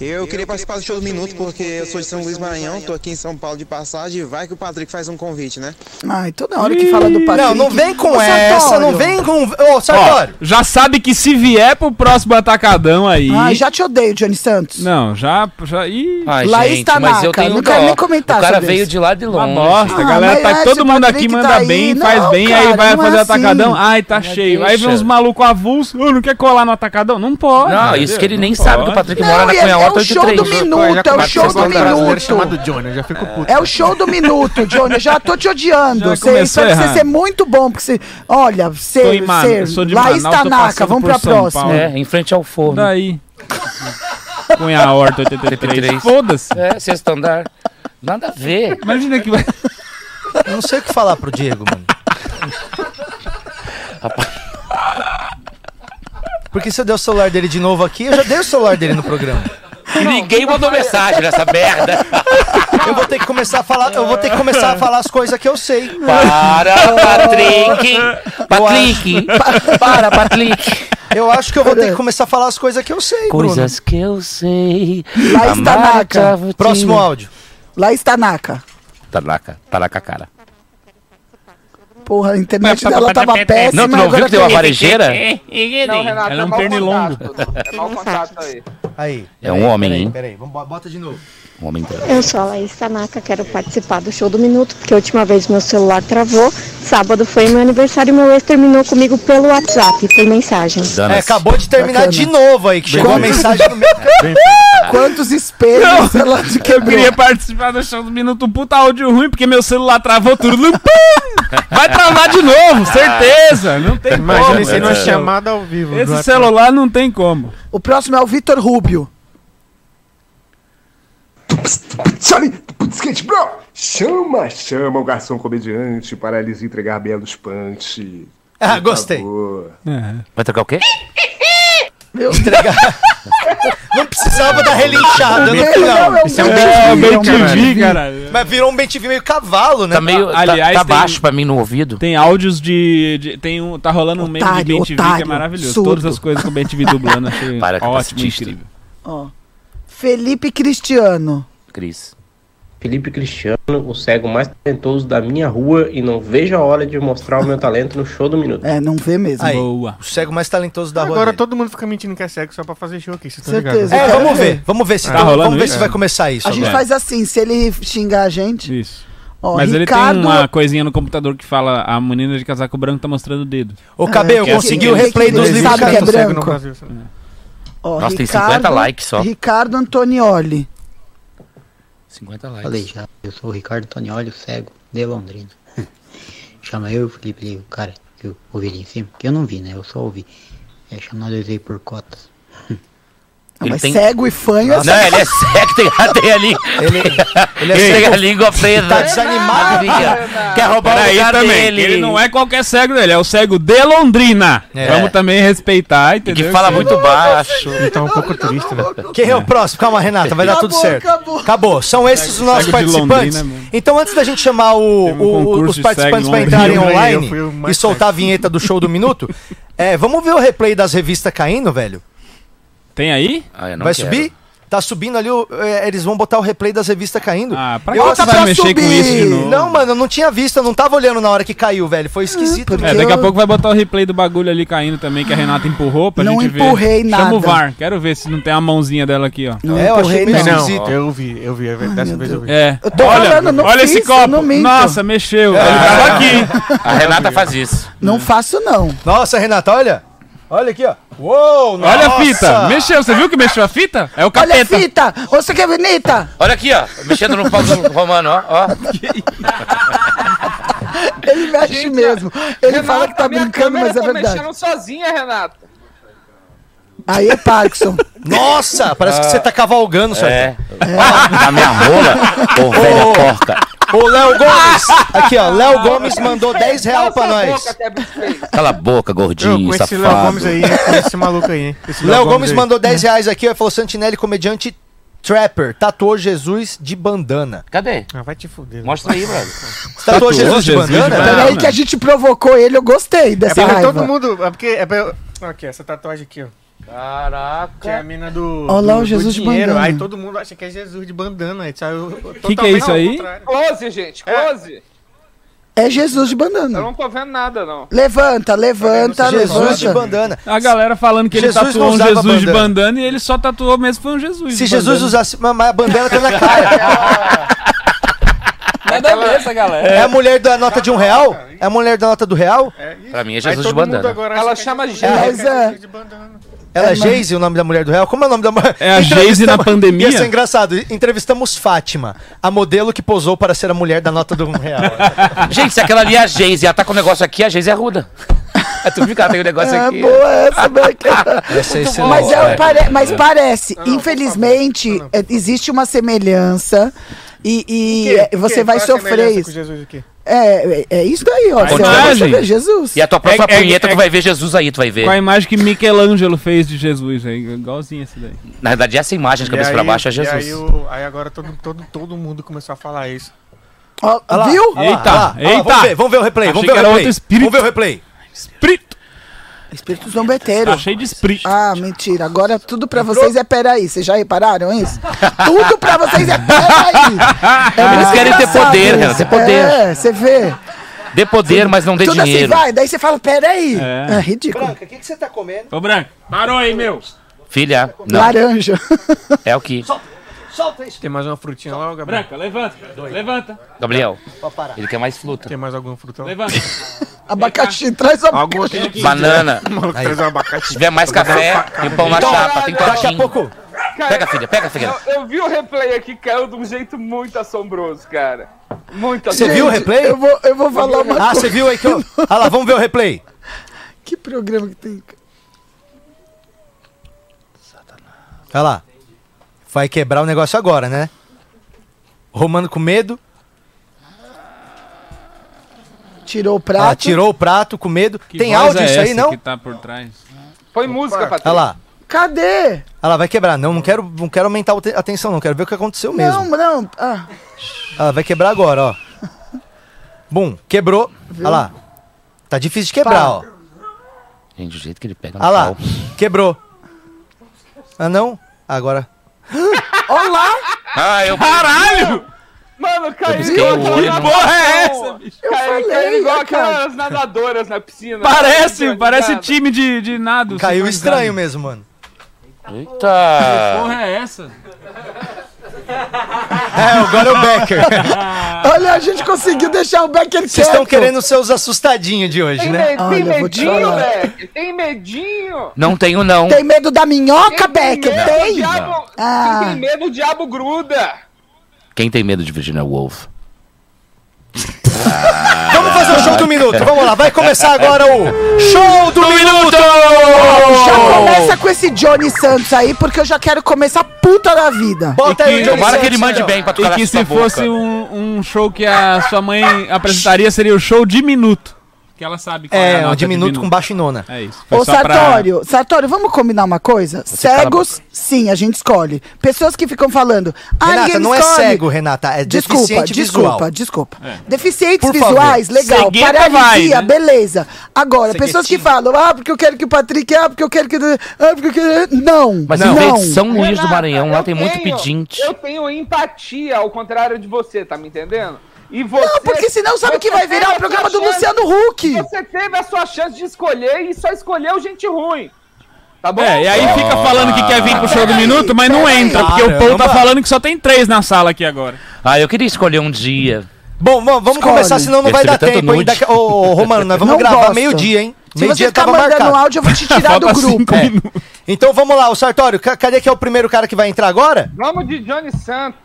Eu queria participar do show do Minuto porque eu sou de São Luís Maranhão, tô aqui em São Paulo de passagem e vai que o Patrick faz um convite, né? Ai, toda hora que fala do Patrick. Não, não vem com Ô, essa, Sartório. não vem com. Ô, Ó, Sartório! já sabe que se vier pro próximo atacadão aí. Ai, já te odeio, Johnny Santos. Não, já. já ih, Ai, Laís gente, mas eu tenho não dó. quero nem comentar O cara sobre veio isso. de lá de uma longe. bosta. A Ah, galera mas tá. esse Todo mundo aqui Patrick manda tá aí. bem, Não, faz bem, aí cara, vai não é fazer assim. atacadão. Ai, tá cheio. Aí vem deixa. uns malucos avulsos. "Ô, não quer colar no atacadão? Não pode. Não, entendeu? isso que ele Não nem sabe que o Patrick mora Não, na e é, Cunha é o show do 83. minuto, é o show do minuto. Johnny, eu já fico puto. É o show do minuto, Johnny. Eu já tô te odiando. Já Você, espero que você errado. ser muito bom, porque você. Olha, de Laís Tanaka, vamos pra próxima. É, em frente ao forno. Daí. Cunha Horta 83. 83. Foda-se. É, sexto andar. Nada a ver. Imagina que vai. Eu não sei o que falar pro Diego, mano. Porque se eu der o celular dele de novo aqui, eu já dei o celular dele no programa. Ninguém mandou mensagem nessa merda. [LAUGHS] Eu vou ter que começar a falar, eu vou ter que começar a falar as coisas que eu sei. Para, Patrick. Patrick. [LAUGHS] Para, Patrick. Eu acho que eu vou ter que começar a falar as coisas que eu sei, Bruno. Coisas que eu sei. Amar Tanaka. te- Próximo áudio. Laís Tanaka. Tanaka. Tanaka, cara. Porra, a internet dela tava péssima. Não, tu não viu que deu uma varejeira? Não, Renato, Ela é um pernilongo. contato. É mau [LAUGHS] contato aí. Aí. É um homem, peraí, hein? Peraí, vamos, bota de novo. Um homem trans. Eu sou a Laís Tanaka, quero participar do show do Minuto, porque a última vez meu celular travou. Sábado foi meu aniversário e meu ex terminou comigo pelo WhatsApp, por mensagem. É, acabou de terminar Bacana. de novo aí, que chegou a Quantos- mensagem no meu. [LAUGHS] [LAUGHS] Quantos espelhos ela de Eu quebrou? queria participar do show do Minuto, um puta áudio ruim, porque meu celular travou tudo. Vai travar de novo, certeza. Não tem Imagina como. isso aí numa Esse- chamada ao vivo. Esse celular não tem como. O próximo é o Vitor Rubio. Skate bro! Chama, chama o garçom comediante para lhes entregar belos punch. Ah, Por gostei. Vai trocar o quê? Entregar. [LAUGHS] Não precisava dar relinchada no final. Isso é um É, bem bem TV, caralho. Mas virou um BTV meio cavalo, né? Tá meio. tá- aliás, tá, tem- baixo pra mim no ouvido. Tem áudios de, de- Tem um. Tá rolando um meme de TV que é maravilhoso. surdo. Todas as coisas com o Ben TV dublando, achei [LAUGHS] Para, ótimo, incrível. Ó. Felipe Cristiano. Cris. Felipe Cristiano, o cego mais talentoso da minha rua e não vejo a hora de mostrar o meu talento no show do minuto. É, não vê mesmo. Aí, Boa. o cego mais talentoso da rua. Agora dele. todo mundo fica mentindo que é cego só pra fazer show aqui. Vocês estão Certeza. ligados? É, quero vamos ver. Vamos ver se, Tá então, rolando vamos ver isso? se vai começar isso. A gente agora. faz assim, se ele xingar a gente. Isso. Ó, Mas Ricardo, ele tem uma coisinha no computador que fala a menina de casaco branco tá mostrando o dedo. Ô, Cabê, eu que- consegui que- o replay que- dos livros. que é cego no branco. Brasil, sabe? ó, Nossa, tem Ricardo- 50 likes só. Ricardo Antonioli. 50 likes. Falei já, eu sou o Ricardo Tonioli, cego de Londrina. [LAUGHS] Chama eu e o Felipe o cara que eu ouvi ali em cima, que eu não vi, né? Eu só ouvi. É chamado aí por cotas. Ah, Ele mas tem- cego e fanho é Não, ele é cego, tem, tem ali. Ele, ele é Tem a cego. língua presa. Tá desanimado. Quer roubar o Peraí lugar também, dele. ele não é qualquer cego dele, é o cego de Londrina. É. Vamos também respeitar, E entendeu? que fala muito baixo. Ele tá um pouco triste, né? Quem é o próximo? Calma, Renata, vai dar tudo certo. acabou. Acabou. São esses os nossos Cego participantes. Londrina, então, antes da gente chamar o- um o- concurso os participantes cego para em entrarem online o e soltar a vinheta do show do minuto, é, vamos ver o replay das revistas caindo, velho? Tem aí? Ah, eu não vai quero. subir? Tá subindo ali, o- é, eles vão botar o replay das revistas caindo. Ah, pra que Eu- você Bota vai mexer com subir. isso de novo? Não, mano, eu não tinha visto, eu não tava olhando na hora que caiu, velho. Foi esquisito. porque- É, mesmo. daqui a pouco vai botar o replay do bagulho ali caindo também, que a Renata empurrou pra Não gente ver. empurrei Chama o nada. VAR, quero ver se não tem a mãozinha dela aqui, ó. Não É, eu achei empurrei, meio não. Não, esquisito. eu vi, eu vi. Dessa meu vez eu vi. É. Eu tô olha, falando, não olha fiz, esse copo. não. Nossa, mexeu. Ele tava aqui. A Renata faz isso. Não faço, não. Nossa, Renata, olha. Olha aqui, ó. Uou, Olha a nossa. fita. Mexeu, você viu que mexeu a fita? É o Olha a capeta. fita! Você que é bonita! Olha aqui, ó. Mexendo no pau do Romano, ó. ó. [LAUGHS] Ele mexe mesmo. Ele Renata, fala que tá brincando, mas é tá verdade. mexendo sozinha, Renata. Aí é Parkinson. [LAUGHS] Nossa, parece que você tá cavalgando, senhor. É. Da minha rola. Ô, velha porca. Ô, Léo Gomes. [LAUGHS] Aqui, ó. Léo Gomes mandou 10 reais pra nós. Cala a boca, Eu gordinho, com esse Léo safado. Gomes aí, com esse maluco aí, hein? [LAUGHS] Esse Léo Gomes aí. mandou 10 reais aqui, ó. Falou Santinelli, comediante trapper. Tatuou Jesus de bandana. Cadê? Ah, vai te fuder. Mostra aí, brother. Tatuou Jesus de Jesus de bandana? bandana? Peraí que a gente provocou ele, eu gostei É dessa porque raiva. todo mundo. É porque. É pra eu... Aqui, essa tatuagem aqui, ó. Que é a Caraca. mina do. Olha lá o Jesus de bandana. Aí todo mundo acha que é Jesus de bandana. Aí saiu Que que é isso aí? Close, gente, close. É Jesus de Eu bandana. não tô vendo nada, não. Levanta, levanta, Jesus de levanta. bandana. A galera falando que ele Jesus tatuou não um Jesus de bandana. bandana e ele só tatuou mesmo foi um Jesus. Se de Jesus bandana. usasse. Mas a bandana tá na cara. [LAUGHS] Nada a ver essa galera. É a mulher da nota de um real? É a mulher da nota do real? Pra mim é Jesus de bandana. Ela que é chama Jesus. É. de bandana. Ela é Geise, o nome da mulher do real? Como é o nome da mulher? É a Geise na pandemia? Ia ser engraçado. Entrevistamos Fátima, a modelo que posou para ser a mulher da nota do um real. [LAUGHS] Gente, se aquela ali é a Geise e ela tá com o negócio aqui, a Geise é ruda. É tudo ficar, tem o negócio É aqui. boa essa, [LAUGHS] Beck. Essa você Mas, é, pare- mas parece, infelizmente, é, existe uma semelhança e, e, Que- é, que- você vai qual a sofrer isso. com Jesus aqui? É, é, é isso daí, ó. Você imagem. vai sofrer Jesus. E a tua próxima É- é- punheta, é- tu vai ver Jesus aí, tu vai ver. Com a imagem que Michelangelo fez de Jesus, é igualzinho esse daí. Na verdade, essa imagem de cabeça E pra aí- baixo é e Jesus. aí, o- aí agora todo, todo, todo mundo começou a falar isso. Ó, lá, viu? olha lá, Eita, lá, eita. Vamos ver, vamos ver o replay. Achei Vamos ver que o replay. Vamos ver o replay. Espírito! Espírito zombeteiro. Tá cheio de espírito. Ah, mentira. Agora tudo pra vocês é peraí. Vocês já repararam isso? tudo pra vocês é peraí. É [LAUGHS] Eles querem ter poder, cara, ter poder. É, você vê. Dê poder, mas não dê tudo dinheiro. assim vai, daí você fala, peraí. É. É, ridículo. Branca, o que, que você tá comendo? Ô, Branco, parou aí, meu. Filha, não. Laranja. É o que? Solta isso. Tem mais uma frutinha lá, Gabriel? Branca, levanta. Levanta. Gabriel, ele quer mais fruta. Tem mais alguma fruta lá? Levanta. Abacaxi, traz abacaxi. Banana. Maluco traz um abacaxi. Se tiver mais café, tem pão na chapa, tem Daqui a tortinho. pouco. Pega, filha, pega, filha. Eu, eu vi o replay aqui, caiu de um jeito muito assombroso, cara. Muito Você assombroso. viu o replay? Eu vou, eu vou falar uma Ah, coisa. você viu aí que eu. Ah lá, vamos ver o replay. [LAUGHS] Que programa que tem? Olha lá. Vai quebrar o negócio agora, né? Romano com medo. Tirou o prato. Ah, tirou o prato com medo. Que Tem áudio é isso aí, não? que tá por trás? Põe música, Patrick. Olha lá. Cadê? Olha lá, vai quebrar. Não, não quero, não quero aumentar a tensão, não. Quero ver o que aconteceu mesmo. Não, não. Ah, vai quebrar agora, ó. Bum, quebrou. Olha lá. Tá difícil de quebrar, Para. ó. Gente, o jeito que ele pega no Olha lá. pau. Quebrou. Ah, não? Agora. Olá! Ah, eu... Caralho! Mano, caiu igual não. Porra é essa, bicho? Eu Caiu, falei, caiu igual cara. aquelas nadadoras na piscina. Parece, Tá parece time de, de nado. Caiu sincronizado. estranho mesmo, mano. Eita! Porra é essa? É, [LAUGHS] agora é o Becker. [LAUGHS] Olha, a gente conseguiu deixar o Becker quieto. Vocês estão querendo ser os assustadinhos de hoje, Tem, né? me- tem Olha, eu vou te medinho, falar. Beck? Tem medinho? Não tenho, não. Tem medo da minhoca, Quem Becker? medo, Tem? Diabo, Ah. Tem medo, o diabo gruda. Quem tem medo de Virginia Woolf? [LAUGHS] Vamos fazer o show do minuto. Vamos lá, vai começar agora o show do minuto. Já começa com esse Johnny Santos aí, porque eu já quero começar puta da vida. Bota aí Tomara que ele mande então. bem pra E tocar na que se boca. fosse um, um show que a sua mãe [LAUGHS] apresentaria, seria o show de minuto. Que ela sabe qual é, a É, nota um de diminuto com baixo e nona. É isso. Foi Ô, só pra- Sartório, Sartório, vamos combinar uma coisa? Cegos, sim, a gente escolhe. Pessoas que ficam falando. Ah, Renata, não é escolhe. cego, Renata, é Desculpa, deficiente desculpa, visual. desculpa. É. Deficientes Por favor. visuais, legal. Cegueta Paralisia, vai, né? beleza. Agora, pessoas que falam, ah, porque eu quero que o Patrick, ah, porque eu quero que. Ah, porque eu quero. Não, Mas não. de São Luís do Maranhão, lá tem muito tenho- pedinte. Eu tenho empatia, ao contrário de você, tá me entendendo? E você, Não, porque senão sabe que vai virar o programa do chance- Luciano Huck. Você teve a sua chance de escolher e só escolheu gente ruim. Tá bom? É, e aí fica falando que quer vir pro show do minuto, mas não entra, porque o povo tá falando que só tem três na sala aqui agora. Ah, eu queria escolher um dia. Bom, bom, vamos Escolhe. começar, senão não vai dar tanto tempo. Ô, ô, Romano, nós [LAUGHS] vamos Não gravar meio-dia, hein? Se você Meio-dia ficar mandando marcado. áudio, eu vou te tirar [LAUGHS] do grupo. minutos. Então vamos lá, o Sartório, ca- cadê que é o primeiro cara que vai entrar agora? Vamos de Johnny Santos.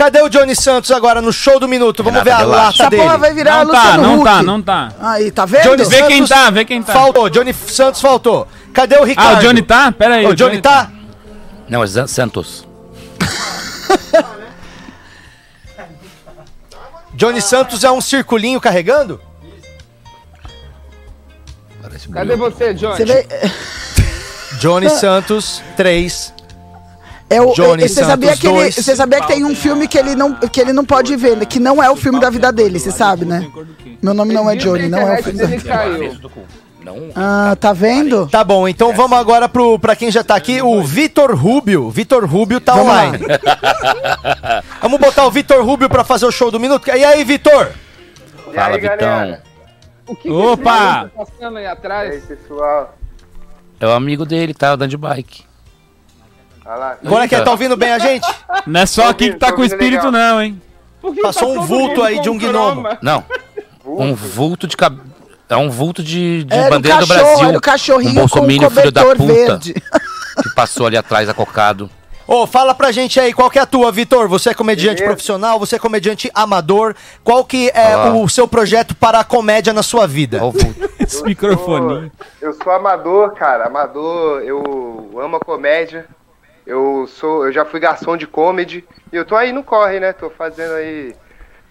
Cadê o Johnny Santos agora no show do minuto? Vamos Renata, ver a relaxa. lata Essa dele. porra vai virar Não tá, Luciano não Huck. tá, não tá. Aí, tá vendo? Johnny Vê quem Santos tá, vê quem tá. Faltou, Johnny Santos faltou. Cadê o Ricardo? Ah, o Johnny tá? Pera aí. O Johnny tá? Não, é Santos. [LAUGHS] Johnny Santos é um circulinho carregando? Cadê você, Johnny? Você vê, [LAUGHS] Johnny Santos, 3. É o, Johnny é- você sabia Santos, que ele, dois. você sabia que tem um filme que ele não que ele não pode ver, né? que não é o filme da vida dele, você sabe, né? Meu nome não é Johnny, não é o filme da dele caiu. Não. Ah, tá vendo? Tá bom, então vamos agora pro, pra quem já tá aqui, o Vitor Rubio. Vitor Rubio tá Vamos online. [LAUGHS] vamos botar o Vitor Rubio pra fazer o show do minuto. E aí, Vitor? Fala, aí, Vitão. galera? O que Opa! que esse tá passando aí E aí, atrás? pessoal? É o amigo dele, tá andando de bike. Olha lá. Agora que tá ouvindo bem a gente? Não é só aqui que tá com o espírito, Legal. não, hein? Passou tá um vulto aí com de um gnomo. Não. Um vulto de cab... É um vulto de, de Era bandeira do cachorro, Brasil. era o cachorrinho um com o bolsominion filho da puta verde. que passou ali atrás acocado. Ô, fala pra gente aí, qual que é a tua, Vitor? Você é comediante Beleza. profissional, você é comediante amador. Qual que é Olá. o seu projeto para a comédia na sua vida? Vulto. Esse microfone. Eu sou amador, cara. Amador, eu amo a comédia. Eu sou, eu já fui garçom de comedy e eu tô aí no corre, né? Tô fazendo aí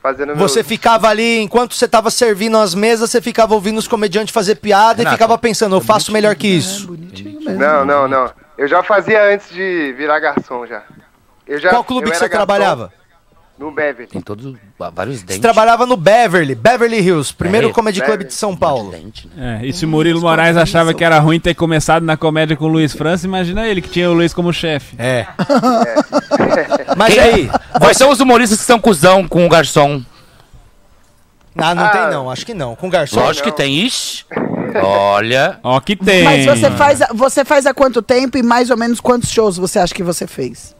fazendo meu- Você ficava ali, enquanto você tava servindo as mesas, você ficava ouvindo os comediantes fazer piada e Renato, ficava pensando, eu faço melhor que isso. Não, não, não. Eu já fazia antes de virar garçom já. Eu já Qual clube eu que você garçom trabalhava? No Beverly. Tem todos vários Você dentes. trabalhava no Beverly, Beverly Hills, primeiro É, comedy club Beverly. de São Paulo. Dente, né? É, e se o Murilo Moraes achava que era ruim ter começado na comédia com o Luiz França, imagina ele que tinha o Luiz como chefe. É. [LAUGHS] Mas Quem- aí, Quais são os humoristas que são cuzão com o garçom? ah, não Ah. tem não, acho que não. Com garçom. Lógico que tem. Ixi. Olha. Ó, que tem. Mas você faz, você faz há quanto tempo e mais ou menos quantos shows você acha que você fez?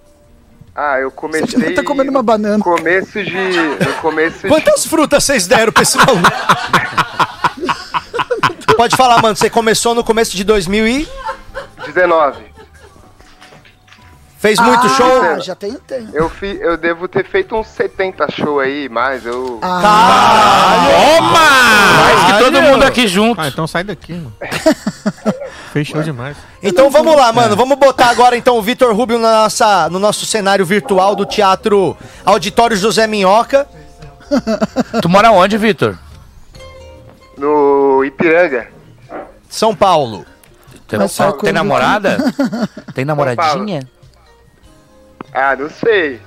Ah, eu comecei. Tá comendo uma banana. Começo de. No começo de. Quantas frutas vocês deram pra esse maluco? Pode falar, mano. Você começou no começo de 2000 e 19. fez muito ah, show? já tem tempo. Eu, fi, eu devo ter feito uns 70 show aí, mas eu. Mais que todo mundo aqui junto. Ah, então sai daqui, mano. [LAUGHS] Fechou demais. Então vamos lá, mano. Vamos botar agora então o Vitor Rubio na nossa, no nosso cenário virtual do Teatro Auditório José Minhoca. Tu mora onde, Vitor? No Ipiranga. São Paulo. Tem, Mas só tem namorada? [LAUGHS] Tem namoradinha? Ah, não sei.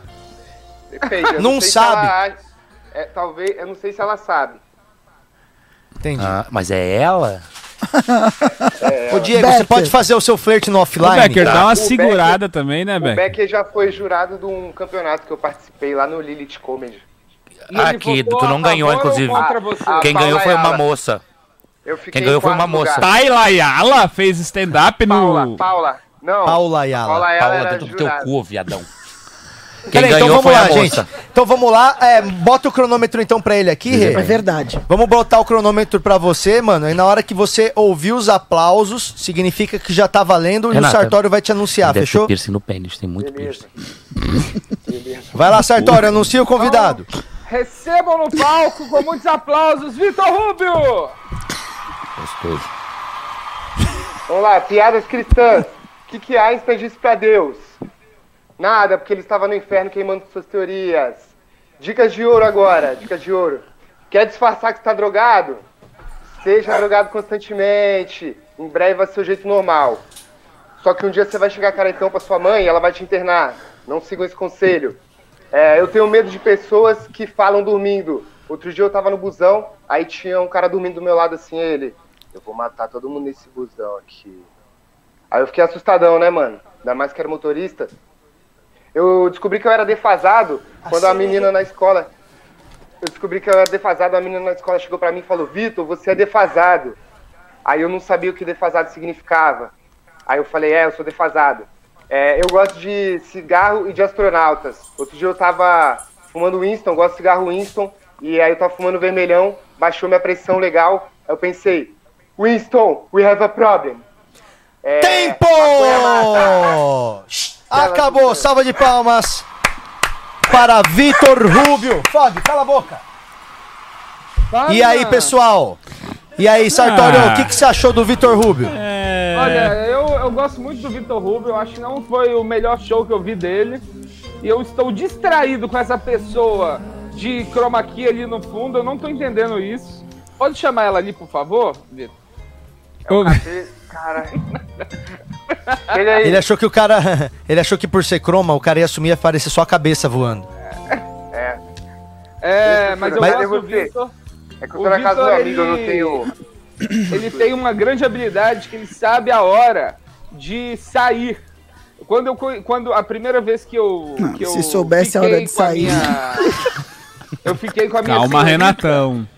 Depende. eu [LAUGHS] Não sei se sabe. ela- é, talvez, eu não sei se ela sabe. Entendi. Ah, mas é ela? [LAUGHS] Ô, Diego, Becker. você pode fazer o seu flerte no offline? Becker, dá uma O segurada também, né, O Becker? Becker já foi jurado de um campeonato que eu participei lá no Lilith Comedy. E Aqui, votou tu a não ganhou, inclusive. você? Ah, Quem Paula ganhou foi uma moça. Quem ganhou foi uma moça. lugar. Tayla Ayala fez stand-up Paula, no... Paula. Não. Paula Ayala. Paula Ayala Paula dentro do teu cu, viadão. Quem Peraí, então ganhou vamos foi lá, a gente. Então vamos lá. É, bota o cronômetro então pra ele aqui, Rê. É verdade. Vamos botar o cronômetro pra você, mano. E na hora que você ouvir os aplausos, significa que já tá valendo e Renata, o Sartório vai te anunciar, Deve fechou? ter piercing no pênis, tem muito Beleza. piercing. Vai lá, Sartório, anuncia o convidado. Recebam no palco com muitos aplausos, Vitor Rubio! Gostoso. Vamos lá, piadas cristãs. O que, que Einstein disse pra Deus? Nada, porque ele estava no inferno queimando suas teorias. Dicas de ouro agora, dicas de ouro. Quer disfarçar que está drogado? Seja drogado constantemente. Em breve vai ser o jeito normal. Só que um dia você vai chegar caretão pra sua mãe e ela vai te internar. Não sigam esse conselho. É, eu tenho medo de pessoas que falam dormindo. Outro dia eu tava no busão, aí tinha um cara dormindo do meu lado assim, ele. Eu vou matar todo mundo nesse busão aqui. Aí eu fiquei assustadão, né, mano? Ainda mais que era motorista. Eu descobri que eu era defasado quando a menina na escola. Eu descobri que eu era defasado, a menina na escola chegou pra mim e falou: Vitor, você é defasado. Aí eu não sabia o que defasado significava. Aí eu falei: É, eu sou defasado. É, eu gosto de cigarro e de astronautas. Outro dia eu tava fumando Winston, gosto de cigarro Winston, e aí eu tava fumando vermelhão, baixou minha pressão legal. Aí eu pensei: Winston, we have a problem. É, Tempo! Acabou, salva de palmas para Vitor Rubio. Fog, cala a boca. E aí, pessoal? E aí, Sartório, Ah. o que, que você achou do Vitor Rubio? É... Olha, eu, eu gosto muito do Vitor Rubio, eu acho que não foi o melhor show que eu vi dele. E eu estou distraído com essa pessoa de chroma key ali no fundo, eu não tô entendendo isso. Pode chamar ela ali, por favor, Vitor? Ô, E, Cara. Ele aí. Ele achou que o cara. [LAUGHS] Ele achou que por ser croma, o cara ia assumir e aparecer só a cabeça voando. É. É, mas eu Mas gosto do. É que eu O tô na casa do amigo, eu não ele- tenho. Ele tem uma grande habilidade que ele sabe a hora de sair. Quando eu quando a primeira vez que eu Não, que se eu soubesse a hora de sair. minha- eu fiquei com a minha Calma, senhorita, Renatão.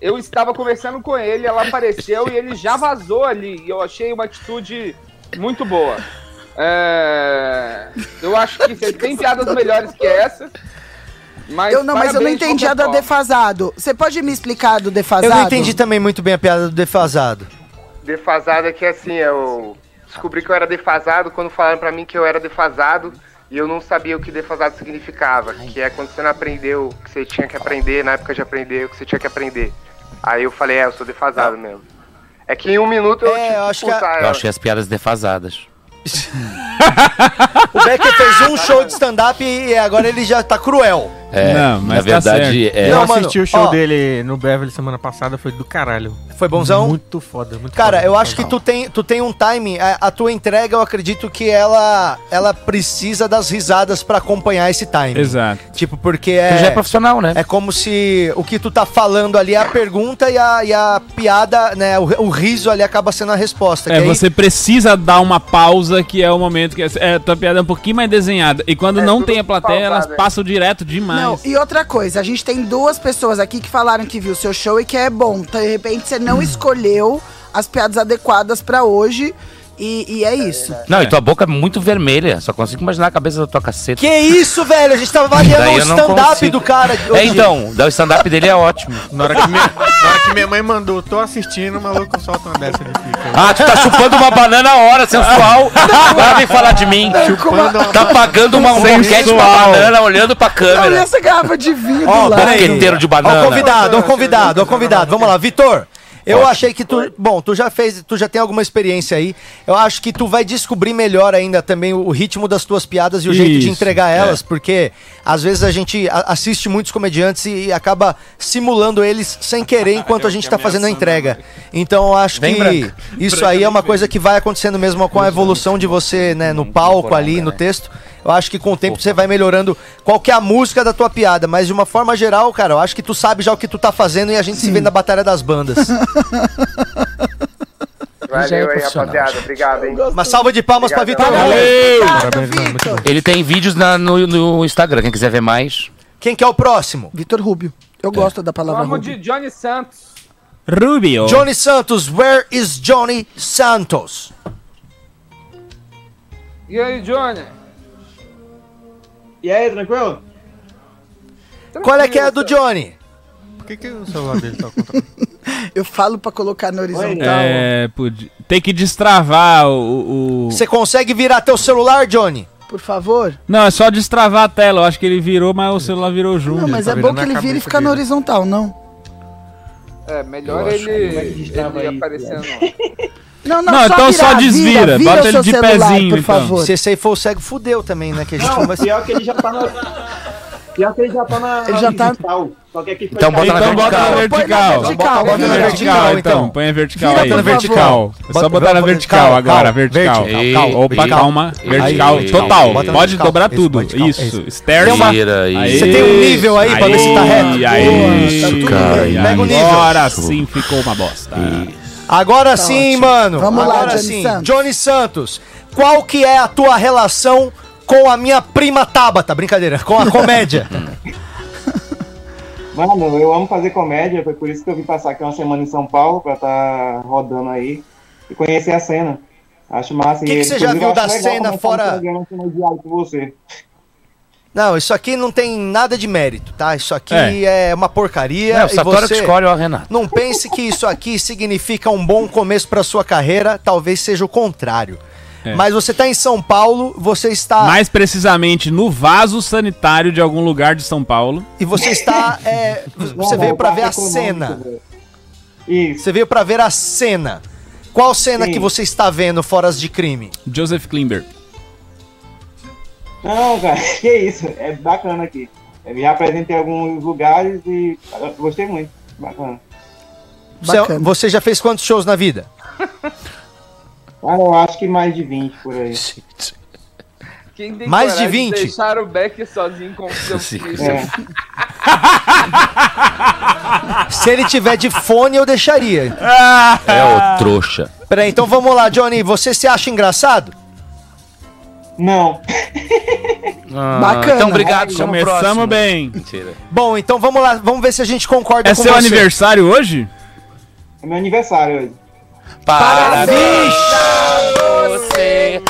Eu estava conversando com ele, ela apareceu e ele já vazou ali. E eu achei uma atitude muito boa. É, Eu acho que você tem piadas melhores que essa. Mas, Eu não, mas eu não entendi a forma. defasado. Você pode me explicar do defasado? Eu não entendi também muito bem a piada do defasado. Defasado é que assim, eu descobri que eu era defasado quando falaram pra mim que eu era defasado e eu não sabia o que defasado significava. Que é quando você não aprendeu o que você tinha que aprender, na época de aprender o que você tinha que aprender. Aí eu falei, é, eu sou defasado mesmo. É que em um minuto eu É, eu acho que a- Eu achei as piadas defasadas. [LAUGHS] O Becker fez um show de stand-up e agora ele já tá cruel. É, Não, mas na tá verdade, é, eu Não, mano, assisti o show ó. dele no Beverly semana passada, foi do caralho. Foi bonzão? Muito foda, muito Cara, foda. eu acho que tu tem, tu tem um timing. A, a tua entrega, eu acredito que ela, ela precisa das risadas pra acompanhar esse timing. Exato. Tipo, porque tu já é é. profissional, né? É como se o que tu tá falando ali é a pergunta e a, e a piada, né? O, o riso ali acaba sendo a resposta. É, que aí- você precisa dar uma pausa, que é o momento que é, tua piada é um pouquinho mais desenhada. E quando É, não tem a plateia, pausado, elas é. passam direto demais. Não, e outra coisa, a gente tem duas pessoas aqui que falaram que viu o seu show e que é bom. De repente você não escolheu as piadas adequadas pra hoje. E, e é isso. Não, e tua boca é muito vermelha. Só consigo imaginar a cabeça da tua caceta. Que isso, velho? A gente tava avaliando o stand-up do cara. É, hoje. então, daí o stand-up dele é ótimo. Na hora, que minha, na hora que minha mãe mandou, tô assistindo, o maluco solta uma dessa de fica. Ah, tu tá chupando uma banana a hora, sensual. Agora vem falar de mim. Chupando uma Tá pagando uma, um boquete pra banana, olhando pra Olha câmera. essa garrafa de vinho Ó, do lado. peraí. Boqueteiro de Ó, banana. o convidado, ó, o convidado, ó, o convidado. Vamos lá, Vitor. Eu achei que tu, bom, tu já fez, tu já tem alguma experiência aí. Eu acho que tu vai descobrir melhor ainda também o, ritmo das tuas piadas e o jeito de Isso, entregar é. elas, porque às vezes a gente a- assiste muitos comediantes e, acaba simulando eles sem querer enquanto a [LAUGHS] gente tá fazendo a entrega. Então eu acho Vem, que Branca. isso aí é uma coisa que vai acontecendo mesmo com a evolução de você, né, no palco ali, no texto. Eu acho que com o tempo você vai melhorando qual que é a música da tua piada, mas de uma forma geral, cara, eu acho que tu sabe já o que tu tá fazendo e a gente se vê na Batalha das Bandas. [LAUGHS] [LAUGHS] Valeu aí, profissional, rapaziada. Obrigado, hein? Uma salva de palmas pra Vitor. Parabéns, bom. Ele tem vídeos na- no, no Instagram, quem quiser ver mais. Quem que é o próximo? Vitor Rubio. Eu gosto da palavra Vamos Rubio. de Johnny Santos. Rubio. Johnny Santos, where is Johnny Santos? E aí, Johnny? E aí, tranquilo? Qual é que é a do Johnny? Por que, que o celular dele tá contra... [LAUGHS] Eu falo pra colocar no horizontal. É, podia- tem que destravar o, o- Você consegue virar teu celular, Johnny? Por favor. Não, é só destravar a tela. Eu acho que ele virou, mas o celular virou junto. Não, mas tá é bom que ele vira e fica no horizontal, não. É, melhor ele, ele isso, aparecendo. [LAUGHS] Não, não, Não, então só virar, desvira, vira bota o ele de celular, pezinho, por então. favor. Se esse aí for o cego, fudeu também, né? Que a gente Não, pior que ele já tá na. Pior que ele já tá na. Ele já tá- digital. Só que aqui foi Então bota na Então bota na vertical. Põe na vertical. vertical, Bota na vertical, então. então. Põe a vertical Vira, aí. por Na vertical. É só Bota- botar na bota vertical vertical, agora. Vertical. Vertical, calma. Opa, calma. Vertical total. Bota Pode vertical. dobrar tudo. vertical. Isso. Externo. Você tem um nível aí pra ver se tá reto? Aí, tá cara, aí. Pega o nível. Agora sim ficou uma bosta. Agora sim, ótimo. mano. Vamos lá, Agora Johnny sim. Santos. Johnny Santos, qual que é a tua relação com a minha prima Tabata? Brincadeira, com a comédia. [LAUGHS] Mano, eu amo fazer comédia, foi por isso que eu vim passar aqui uma semana em São Paulo pra tá rodando aí e conhecer a cena. Acho massa. Que que e, você já viu eu da cena fora-. Não, isso aqui não tem nada de mérito, tá? Isso aqui é, É. uma porcaria. É, o e que você escolhe, ó, Renato. não pense que isso aqui significa um bom começo pra sua carreira, talvez seja o contrário. É. Mas você tá em São Paulo, você está Mais precisamente no vaso sanitário de algum lugar de São Paulo. e você está é, você veio pra ver a cena. Isso. Você veio pra ver a cena. Qual cena Sim. que você está vendo fora de crime? Joseph Klimber. Não, cara, [LAUGHS] que isso. É bacana aqui. Eu me apresentei em alguns lugares e gostei muito. Bacana. Você, Bacana. você já fez quantos shows na vida? [LAUGHS] Ah, eu acho que mais de 20 por aí. Quem tem Mais de coragem 20? deixar o Beck sozinho com o [LAUGHS] seu filho? É. [LAUGHS] Se ele tiver de fone, eu deixaria. É o trouxa. Peraí, então vamos lá, Johnny. Você se acha engraçado? Não. Ah, Bacana. Então, obrigado. o Começamos próximo. bem. Mentira. Bom, então vamos lá. Vamos ver se a gente concorda É com seu você. aniversário hoje? É meu aniversário hoje. Parabéns pra você.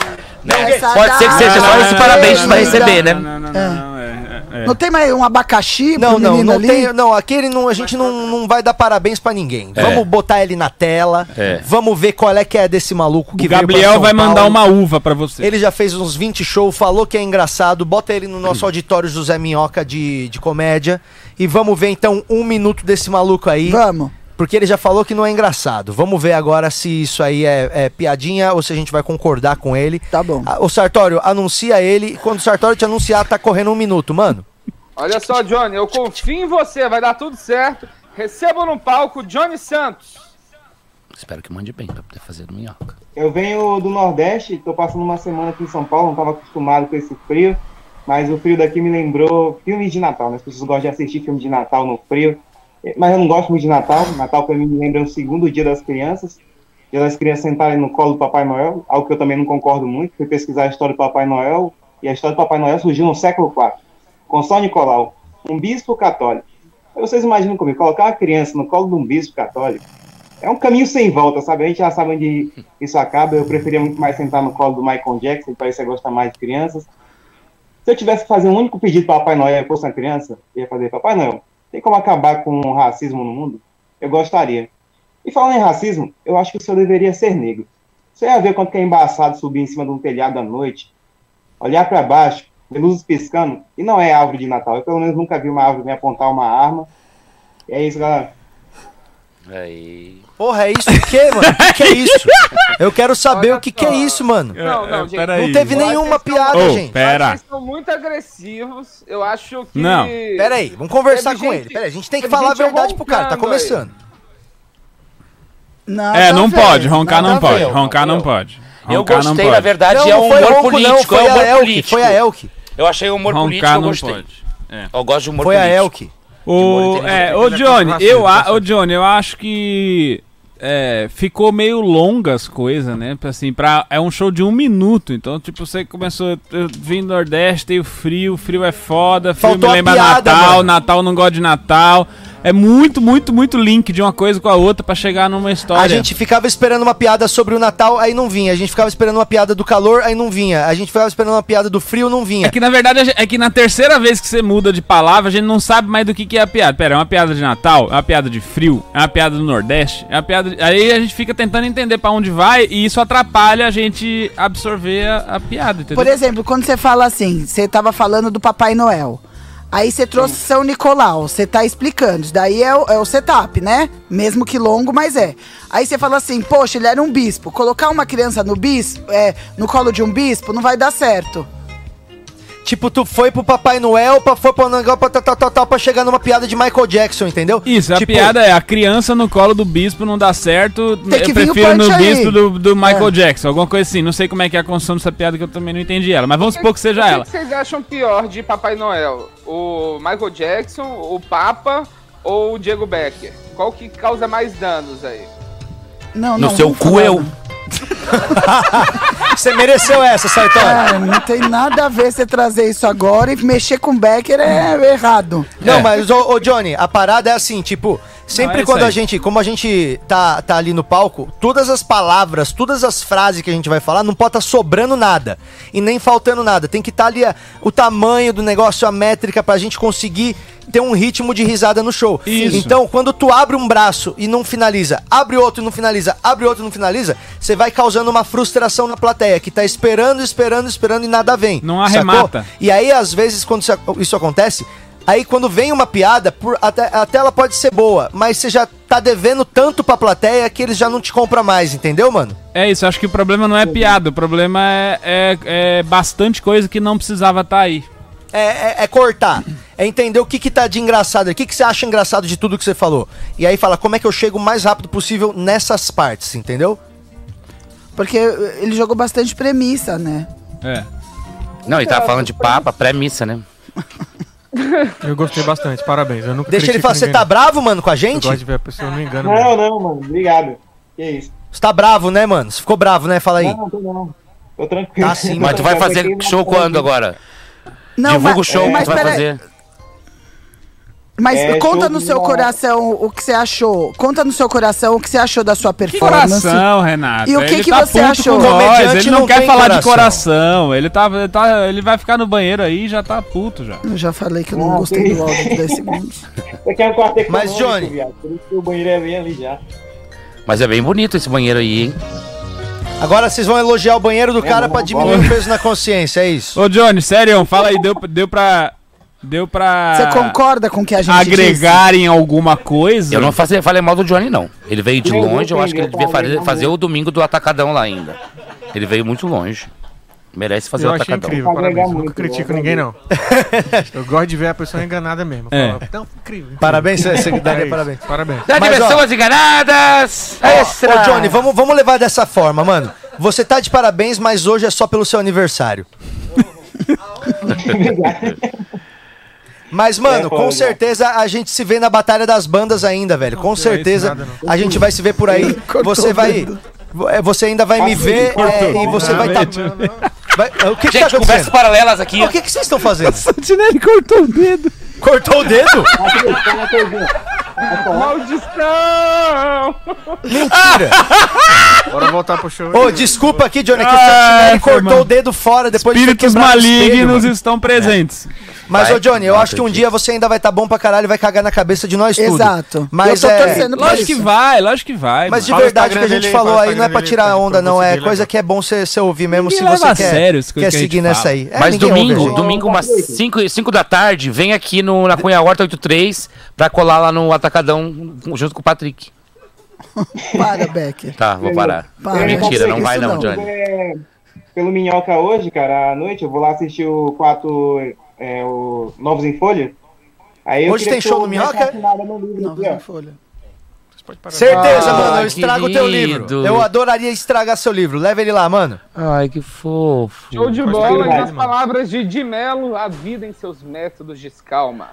Né? Pode ser que seja só esse parabéns pra receber, né? Não, não, não. não, é, é, é. Não tem mais um abacaxi Não, pro não, menino não ali? tem. Não, aquele não, a gente não, não vai dar parabéns pra ninguém. É. Vamos botar ele na tela. É. Vamos ver qual é que é desse maluco que O veio pra Gabriel São vai mandar Paulo. uma uva pra você. Ele já fez uns 20 shows, falou que é engraçado. Bota ele no nosso [CLEARS THROAT] auditório José Minhoca de, de comédia. E vamos ver então um minuto desse maluco aí. Vamos. Porque ele já falou que não é engraçado. Vamos ver agora se isso aí é, é piadinha ou se a gente vai concordar com ele. Tá bom. Ah, O Sartório, anuncia ele. E quando o Sartório te anunciar, tá correndo um minuto, mano. Olha só, Johnny, eu confio em você, vai dar tudo certo. Receba no palco Johnny Santos. Espero que mande bem pra poder fazer no minhoca. Eu venho do Nordeste, tô passando uma semana aqui em São Paulo, não tava acostumado com esse frio, mas o frio daqui me lembrou filmes de Natal, né? As pessoas gostam de assistir filme de Natal no frio, mas eu não gosto muito de Natal. Natal pra mim me lembra o segundo dia das crianças, dia das crianças sentarem no colo do Papai Noel, algo que eu também não concordo muito. Fui pesquisar a história do Papai Noel, e a história do Papai Noel surgiu no século IV, com São Nicolau, um bispo católico. Vocês imaginam comigo, colocar uma criança no colo de um bispo católico, é um caminho sem volta, sabe? A gente já sabe onde isso acaba. Eu preferia muito mais sentar no colo do Michael Jackson, que parece que gosta mais de crianças. Se eu tivesse que fazer um único pedido para Papai Noel e fosse uma criança, eu ia fazer: Papai Noel, tem como acabar com o racismo no mundo? Eu gostaria. E falando em racismo, eu acho que o senhor deveria ser negro. Você ia ver quanto que é embaçado subir em cima de um telhado à noite, olhar para baixo, ver luzes piscando, e não é árvore de Natal. Eu pelo menos nunca vi uma árvore me apontar uma arma. E é isso, galera. Aí. Porra, é isso o quê, mano? [LAUGHS] O que, que é isso? Eu quero saber o que, que é isso, mano. Não, não, É, gente. Não teve eu nenhuma piada, Ô, gente. pera. Eles são muito agressivos. Eu acho que. Não. Pera aí, vamos conversar Teve com gente- ele. Pera aí, a gente tem que teve falar a verdade pro cara, tá começando. Nada É, a não ver, pode, roncar não a pode, ver. roncar não pode. Eu Roncar não gostei, na verdade, Não, é não um foi humor ronco, político. não, foi é humor a Elke, político. foi a Elke. Eu achei o humor político, Roncar eu não gostei. pode. É. Eu gosto de humor Foi a político. Elke. O, é, ô já Johnny, o eu, a, ô Johnny, eu acho que é, ficou meio longa as coisas, né? Assim, pra, é um show de um minuto, então, tipo, você começou, eu vim do Nordeste, tem o frio, o frio é foda, frio Faltou me lembra piada, Natal, mano. Natal não gosta de Natal. É muito, muito, muito link de uma coisa com a outra pra chegar numa história. A gente ficava esperando uma piada sobre o Natal, aí não vinha. A gente ficava esperando uma piada do calor, aí não vinha. A gente ficava esperando uma piada do frio, não vinha. É que na verdade é que na terceira vez que você muda de palavra, a gente não sabe mais do que, que é a piada. Pera, é uma piada de Natal, é uma piada de frio, é uma piada do Nordeste, é uma piada. de- Aí a gente fica tentando entender pra onde vai e isso atrapalha a gente absorver a, a piada, entendeu? Por exemplo, quando você fala assim, você tava falando do Papai Noel. Aí você trouxe São Nicolau, você tá explicando. Isso daí é o, é o setup, né? Mesmo que longo, mas é. Aí você fala assim, poxa, ele era um bispo. Colocar uma criança no bispo, é, no colo de um bispo, não vai dar certo. Tipo, tu foi pro Papai Noel, pra, foi pro negócio pra, tal, tal, tal, tal, pra chegar numa piada de Michael Jackson, entendeu? Isso, a Tipo, piada é a criança no colo do bispo não dá certo. Tem que eu vir o prefiro no aí. bispo do, do Michael É. Jackson, alguma coisa assim. Não sei como é que é a construção dessa piada que eu também não entendi ela, mas vamos supor que O seja que ela. que vocês acham pior de Papai Noel? O Michael Jackson, o Papa ou o Diego Becker? Qual que causa mais danos aí? Não, No não, seu cu falar, eu. [LAUGHS] Você mereceu essa, Sartori. É, não tem nada a ver você trazer isso agora e mexer com Becker é errado. Não, É. mas, ô, ô, Johnny, a parada é assim, tipo, sempre Não, é quando a gente, como a gente tá, tá ali no palco, todas as palavras, todas as frases que a gente vai falar, não pode estar sobrando nada e nem faltando nada. Tem que estar ali a- o tamanho do negócio, a métrica, pra gente conseguir ter um ritmo de risada no show. Isso. Então, quando tu abre um braço e não finaliza, abre outro e não finaliza, abre outro e não finaliza, você vai causando uma frustração na plateia, que tá esperando, esperando, esperando e nada vem. Não sacou? arremata. E aí, às vezes, quando isso acontece, aí quando vem uma piada, por, até, até ela pode ser boa, mas você já tá devendo tanto pra plateia que eles já não te compram mais, entendeu, mano? É isso, acho que o problema não é piada, o problema é, é, é bastante coisa que não precisava estar aí. É, é- é cortar. É entender o que, que tá de engraçado, o que, que você acha engraçado de tudo que você falou. E aí fala, como é que eu chego o mais rápido possível nessas partes, entendeu? Porque ele jogou bastante premissa, né? É. Não, ele tava falando de papa, pré-missa, né? [LAUGHS] Eu gostei bastante, parabéns. Eu nunca Deixa ele falar, você tá não. bravo, mano, com a Eu gente? gosto de ver a pessoa no engano. mesmo. Não, não, mano. Obrigado. Que isso. Você tá bravo, né, mano? Você ficou bravo, né? Fala aí. Não, tô não. Tô tranquilo. Tá sim, Mas tu vai fazer show quando agora? Não, Divulga mas- o show mas que tu vai pera- fazer. Mas É, conta no seu coração o que você achou. Conta no seu coração o que você achou da sua Que performance. coração, Renato. E o que ele que tá você achou? com nós, Ele não, não quer falar de coração. coração. Ele, tá, ele, tá, ele vai ficar no banheiro aí e já tá puto já. Eu já falei que eu não Ah, gostei do áudio de 10 segundos. [LAUGHS] Aqui é um quarto Mas, econômico, Johnny- viado. Por isso que o banheiro é bem ali já. Mas é bem bonito esse banheiro aí, hein? Agora vocês vão elogiar o banheiro do É, cara não, pra diminuir bola. o peso na consciência, é isso? Ô, Johnny, sério, fala aí, deu, deu pra. Deu pra. Você concorda com o que a gente agregar em alguma coisa? Eu não fazer, falei mal do Johnny, não. Ele veio de longe, eu acho que ele devia falei fazer, fazer o domingo do Atacadão lá ainda. Ele veio muito longe. Merece fazer Eu o Atacadão. incrível, parabéns. Eu muito, nunca critico eu ninguém, não. [LAUGHS] Eu gosto de ver a pessoa enganada mesmo. É. Fala, Então, incrível. Parabéns, você [LAUGHS] daria É isso, parabéns. Parabéns. Da Mas, ó, às enganadas! Ó, Extra! Ô, Johnny, vamos, vamos levar dessa forma, mano. Você tá de parabéns, mas hoje é só pelo seu aniversário. [LAUGHS] Mas, mano, É, com certeza a gente se vê na Batalha das Bandas ainda, velho. Com certeza nada, a gente vai se ver por aí. [LAUGHS] Você vai. é, Você ainda vai me ver é, e você vai estar. O que, que tá Gente, conversas paralelas aqui. O que, que vocês estão fazendo? Santinelli cortou o dedo. Cortou o dedo? [LAUGHS] Maldição! Mentira! [LAUGHS] Bora voltar pro show. Ô, desculpa aqui, Johnny, que o Ah, Santinelli foi cortou mal. o dedo fora depois Espíritos de espelho, malignos mano. estão presentes. Mas, Vai, ô Johnny, eu acho que um dia você ainda vai estar bom pra caralho e vai cagar na cabeça de nós tudo. Exato. Mas Eu tô é. torcendo Lógico que isso. vai, lógico que vai. Mas de mano. Verdade, o que a gente falou aí não é pra tirar onda, não. É coisa que é bom você ouvir mesmo se você quer, quer que seguir nessa aí. É, Mas domingo, domingo, umas 5 da tarde, vem aqui no, na Cunha Horta 83 pra colar lá no Atacadão junto com o Patrick. [LAUGHS] Para, Becker. Tá, vou parar. Para, Mentira, não vai não, não. Johnny. É, pelo Minhoca hoje, cara, à noite, eu vou lá assistir o 4, é, o Novos em Folha. Aí eu Hoje tem show no Minhoca? no livro Não, aqui, não folha. Certeza, Ah, mano. Eu estrago o teu livro. Eu adoraria estragar seu livro. Leva ele lá, mano. Ai, que fofo. Show de Pode bola e as palavras de Di Mello, a vida em seus métodos de escalma.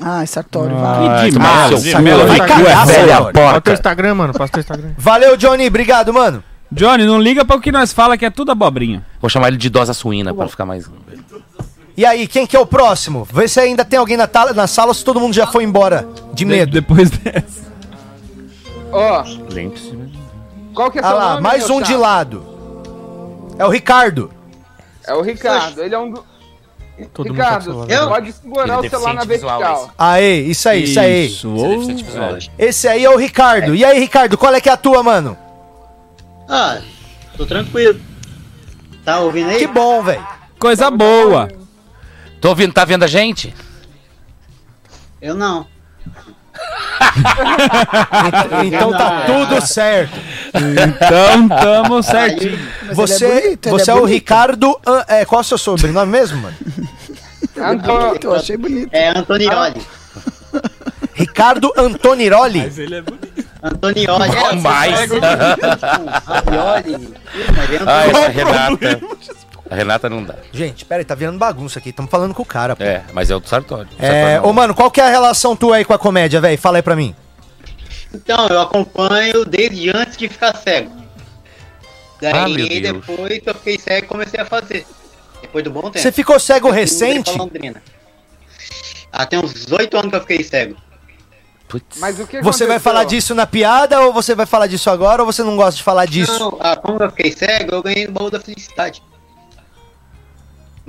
Ai, Sartório, Ai, vai. que seu cu, Melo, vai vai cagar, velha Passa o teu. Instagram, mano. Passa o teu Instagram. [LAUGHS] Valeu, Johnny. Obrigado, mano. Johnny, não liga pra o que nós fala que é tudo abobrinha. Vou chamar ele de idosa suína pra ficar mais. E aí, quem que é o próximo? Vê se ainda tem alguém na, tala- na sala ou se todo mundo já foi embora de De- medo. depois dessa. Ó, Gente. qual que é Ah seu lá, nome, mais um de chapa? lado. É o Ricardo. É o Ricardo, ele é um do... Todo mundo tá Ricardo, celular. você pode segurar Ele o celular na vertical. Aê, isso aí, isso aí. Isso, é. Esse aí é o Ricardo. E aí, Ricardo, qual é que é a tua, mano? Ah, tô tranquilo. Tá ouvindo aí? Que bom, velho. Coisa boa. Tô ouvindo, tá vendo a gente? Eu não. [LAUGHS] Então tá tudo certo. Então tamo certinho. Mas Você, ele é bonito, você é é, o bonito. Ricardo. É, qual é o seu sobrenome mesmo, mano? Antônio, Eu achei bonito. É Antonioli. Ricardo Antoniroli. ele é bonito. Antonioli. É, Mais. Mas é Ah, Antonioli. essa Renata. A Renata não dá. Gente, pera aí, tá virando bagunça aqui. Estamos falando com o cara, pô. É, mas é o do Sartori. O É, não. ô, mano, qual que é a relação tua aí com a comédia, velho? Fala aí pra mim. Então, eu acompanho desde antes de ficar cego. Daí, Ah, meu Deus. depois que eu fiquei cego, comecei a fazer. Depois do bom tempo. Você ficou cego Eu recente? Ah, tem uns oito anos que eu fiquei cego. Putz. mas o que Você vai aconteceu? falar disso na piada ou você vai falar disso agora ou você não gosta de falar disso? Não, ah, como eu fiquei cego, eu ganhei no baú da felicidade.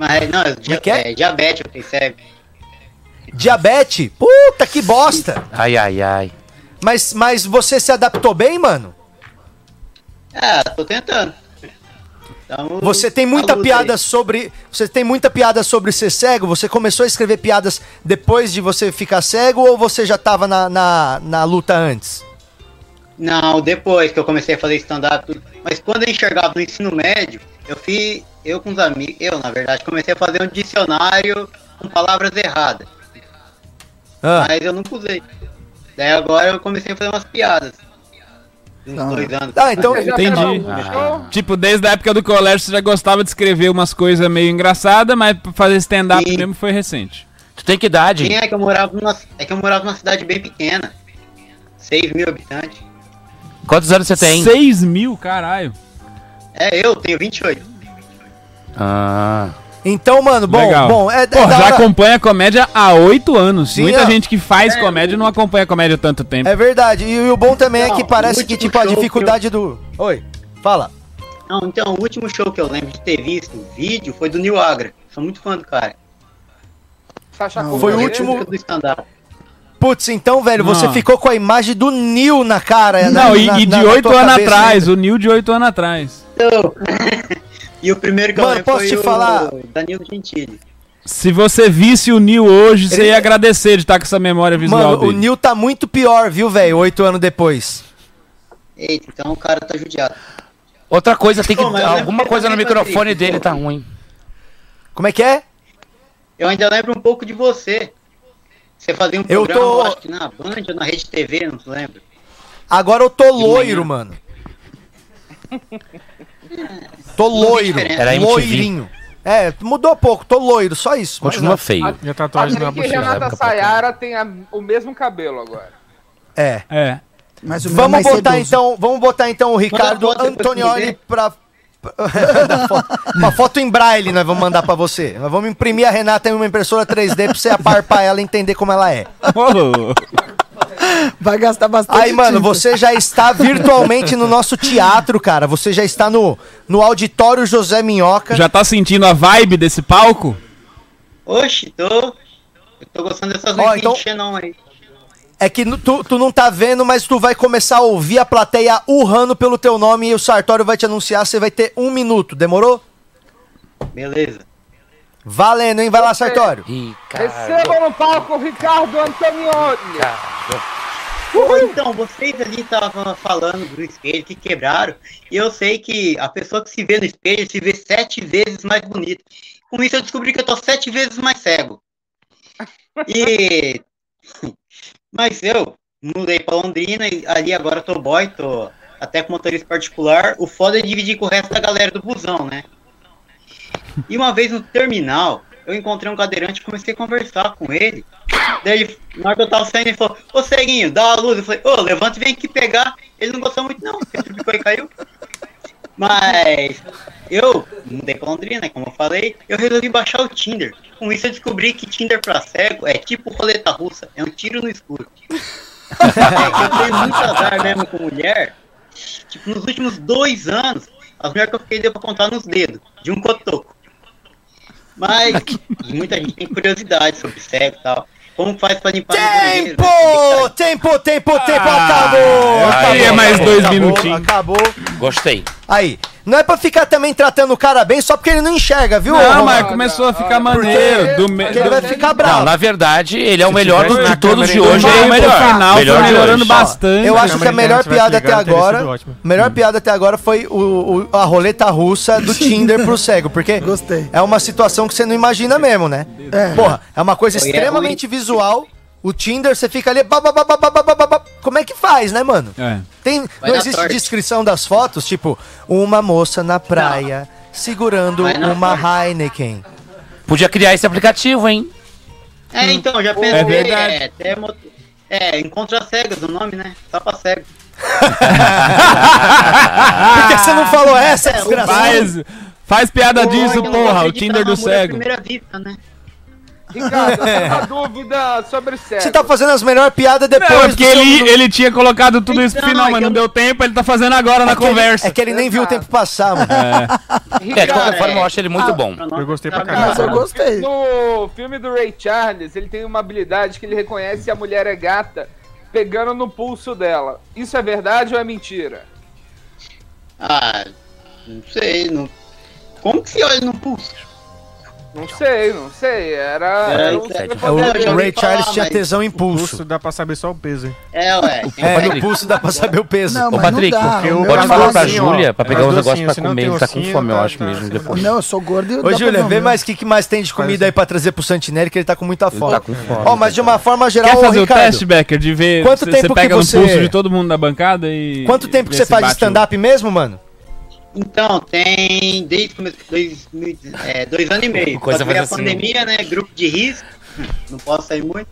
Mas, não, dia, que é? é, diabetes eu fiquei cego. Diabetes? Puta que bosta! Ai, ai, ai. Mas, mas você se adaptou bem, mano? Ah, tô tentando. Tamo Você tem muita na luta piada aí. sobre. Você tem muita piada sobre ser cego? Você começou a escrever piadas depois de você ficar cego ou você já tava na, na, na luta antes? Não, depois que eu comecei a fazer stand-up. Mas quando eu enxergava no ensino médio, eu fiz, eu com os amigos, eu na verdade, comecei a fazer um dicionário com palavras erradas. Ah, Mas eu nunca usei. Daí agora eu comecei a fazer umas piadas. Uns Ah. dois anos. ah então. Entendi. Ah. Tipo, desde a época do colégio você já gostava de escrever umas coisas meio engraçadas, mas pra fazer stand-up mesmo foi recente. Tu tem que idade? Sim, é que eu morava numa, é que eu morava numa cidade bem pequena. 6 mil habitantes. Quantos anos você tem? 6 mil, caralho. É, eu tenho 28. Ah. Então, mano, bom, Legal. bom, é, é Pô, da já hora- acompanha comédia há 8 anos. Sim, Muita ó. gente que faz comédia não acompanha comédia há tanto tempo. É verdade. E, o bom também é que parece que, tipo, a dificuldade do. Oi, fala. Não, então, o último show que eu lembro de ter visto, vídeo, foi do Nil Agra. Sou muito fã do cara. Não, Foi o Cobain? último- do stand-up. Putz, então, velho, você Não. ficou com a imagem do Nil na cara. Não, na- e, na- e de na 8 tua anos atrás, ainda. o Nil de 8 anos atrás. Então, e o primeiro que Mano, eu lembro posso foi te o falar? Danilo Gentili. Se você visse o Nil hoje, você Ele- ia agradecer de estar com essa memória visual Mano, o dele. Nil tá muito pior, viu, velho? Oito anos depois. Eita, então o cara tá judiado. Outra coisa, tem que. Pô, lembro Alguma coisa no microfone dele pô. tá ruim. Como é que é? Eu ainda lembro um pouco de você. Você fazia um Eu programa, tô- eu acho que na Band ou na Rede TV, não se lembra. Agora eu tô De loiro, manhã. mano. [LAUGHS] Tô loiro. Era. Loirinho. É, mudou pouco, tô loiro, só isso. mas Continua não. feio. E a tatuagem na e bochecha. Renata Sayara tem a- o mesmo cabelo agora. É. É. Mas é Vamos botar sedoso. então, vamos botar então o Ricardo Antonioli pra [LAUGHS] Uma foto- uma foto em braille nós vamos mandar pra você. Nós vamos imprimir a Renata em uma impressora 3D pra você aparpar ela e entender como ela é. Vai gastar bastante. Aí, mano, tinta. você já está virtualmente no nosso teatro, cara. Você já está no, no auditório José Minhoca. Já tá sentindo a vibe desse palco? Oxi, tô. Eu tô gostando dessas luzes então- de xenon aí. É que tu, tu não tá vendo, mas tu vai começar a ouvir a plateia urrando pelo teu nome e o Sartório vai te anunciar. Você vai ter um minuto. Demorou? Beleza. Valendo, hein? Vai lá, Sartório. Recebam no palco o Ricardo Antonioni. Pô, então, vocês ali estavam falando do espelho que quebraram, e eu sei que a pessoa que se vê no espelho se vê sete vezes mais bonita. Com isso eu descobri que eu tô sete vezes mais cego. E. [LAUGHS] Mas eu mudei pra Londrina e ali agora tô boy, tô até com motorista particular. O foda é dividir com o resto da galera do busão, né? E uma vez no terminal, eu encontrei um cadeirante e comecei a conversar com ele. Daí, na hora que eu tava saindo, ele falou: Ô ceguinho, dá a luz. Eu falei: Ô, levanta e vem aqui pegar. Ele não gostou muito, não. Ele caiu. Mas eu mudei pra Londrina, como eu falei. Eu resolvi baixar o Tinder. Com isso, eu descobri que Tinder pra cego é tipo roleta russa é um tiro no escuro. é que eu tenho muito azar mesmo com mulher. Tipo, nos últimos dois anos, as mulheres que eu fiquei deu pra contar nos dedos, de um cotoco. Mas muita gente tem curiosidade sobre cego e tal. Como faz pra limpar no banheiro? Tempo! Tempo, tempo, tempo! Ah, acabou! aí acabou, é mais acabou, dois acabou, minutinhos. Acabou. Gostei. Aí. Não é pra ficar também tratando o cara bem só porque ele não enxerga, viu? Não, mas começou a ficar maneiro. Do me- Porque ele do- vai ficar bravo. Não, na verdade, ele é o melhor tivesse de todos de hoje. ele é o melhor. final, melhor de melhorando bastante. Eu acho que a melhor piada até agora. melhor piada até agora foi o, o- a roleta russa do Tinder pro cego. Porque Gostei. é uma situação que você não imagina mesmo, né? Porra, é uma coisa Foi, é extremamente visual. O Tinder, você fica ali. ba, ba, ba, ba, ba, ba, ba, ba. Como é que faz, né, mano? É. Tem, Vai não existe sorte. descrição das fotos, tipo, uma moça na praia segurando Vai na uma Heineken. Podia criar esse aplicativo, hein? É, então, já pensei. É verdade. É, até mo- é, Encontra Cegas o nome, né? Só pra cego. [LAUGHS] Por que você não falou essa, É, o desgraçado? Faz, faz piada disso, eu não porra. O de Tinder do cego. primeira vista, né? Ricardo, tenho uma dúvida sobre cego. Você tá fazendo as melhores piadas depois. Não, é porque seu ele, minuto. ele tinha colocado tudo isso pro Então, final, é mas não eu- deu tempo, ele tá fazendo agora na É ele- conversa. É que ele nem viu o tempo passar, mano. É, de qualquer forma, eu acho ele muito Ah, bom. Eu gostei pra tá caralho. Mas eu gostei. No filme do Ray Charles, ele tem uma habilidade que ele reconhece a mulher é gata pegando no pulso dela. Isso é verdade ou é mentira? Ah, não sei. Não... Como que se olha no pulso? Não sei, não sei. Era. É, era um então, É, o, o Ray falar, Charles tinha mas- tesão em Pulso pulso. dá pra saber só o peso. hein? É, ué. É, no pulso dá pra saber o peso. Não, Ô, Patrick, não dá. o o Pode é falar pra docinho, ó. Júlia pra pegar É uns negócios pra comer. Ele tá com fome, eu acho mesmo. Depois. Não, eu sou gordo e Ô, Júlia, vê o mais o que, que mais tem de comida aí pra trazer pro Santinelli, que ele tá com muita fome. Tá com fome. Ó, mas de uma forma geral, Quer fazer o teste, Becker, de ver Quanto se tempo você que pega você- no pulso de todo mundo da bancada e... Quanto tempo que e você se faz o- stand-up mesmo, mano? Então, tem desde dois, é, dois anos e meio. Coisa Só que veio a assim. pandemia, né? Grupo de risco. [LAUGHS] Não posso sair muito.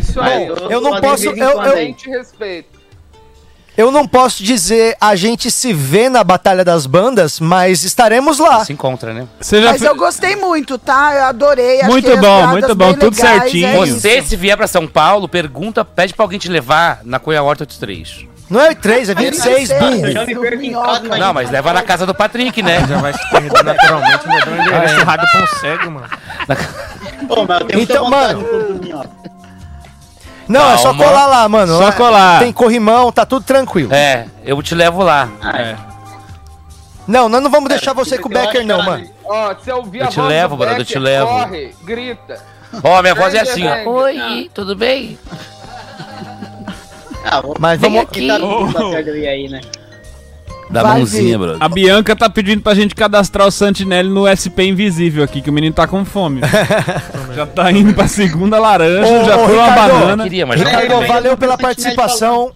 Isso aí. eu não fazer de posso- eu- eu- respeito. Eu não posso dizer a gente se vê na Batalha das Bandas, mas estaremos lá. Se encontra, né? Você já Mas eu gostei muito, tá? Eu adorei. Muito bom, muito bom, tudo legais, certinho. é isso. Você, se vier pra São Paulo, pergunta, pede pra alguém te levar na Coia Horta dos Três. Não é 3, é 26, Vai ser. burro. Eu já me perco em casa, mas Não, mas leva na casa do Patrick, né? Já vai se perder naturalmente, né? Dá um endereço errado pra um cego, mano. Pô, mas eu tenho Então, mano. Não, é só Calma. colar lá, mano. Só Lá colar. Tem corrimão, tá tudo tranquilo. É, eu te levo lá. É. Não, nós não vamos deixar você com o Becker, não, mano. Ó, se eu ouvir Eu te levo, brother, eu te levo. Corre, grita. Ó, minha voz é assim, ó. Oi, tudo bem? Ah, vou Mas Vem vamos. aqui. tá tudo certo aí, aí, né? Dá Vai mãozinha, brother. A Bianca tá pedindo pra gente cadastrar o Santinelli no SP Invisível aqui, que o menino tá com fome. [LAUGHS] já tá indo pra segunda laranja, Ô, já ô, foi uma Ricardo, banana. Queria, mas Ricardo, valeu pela participação.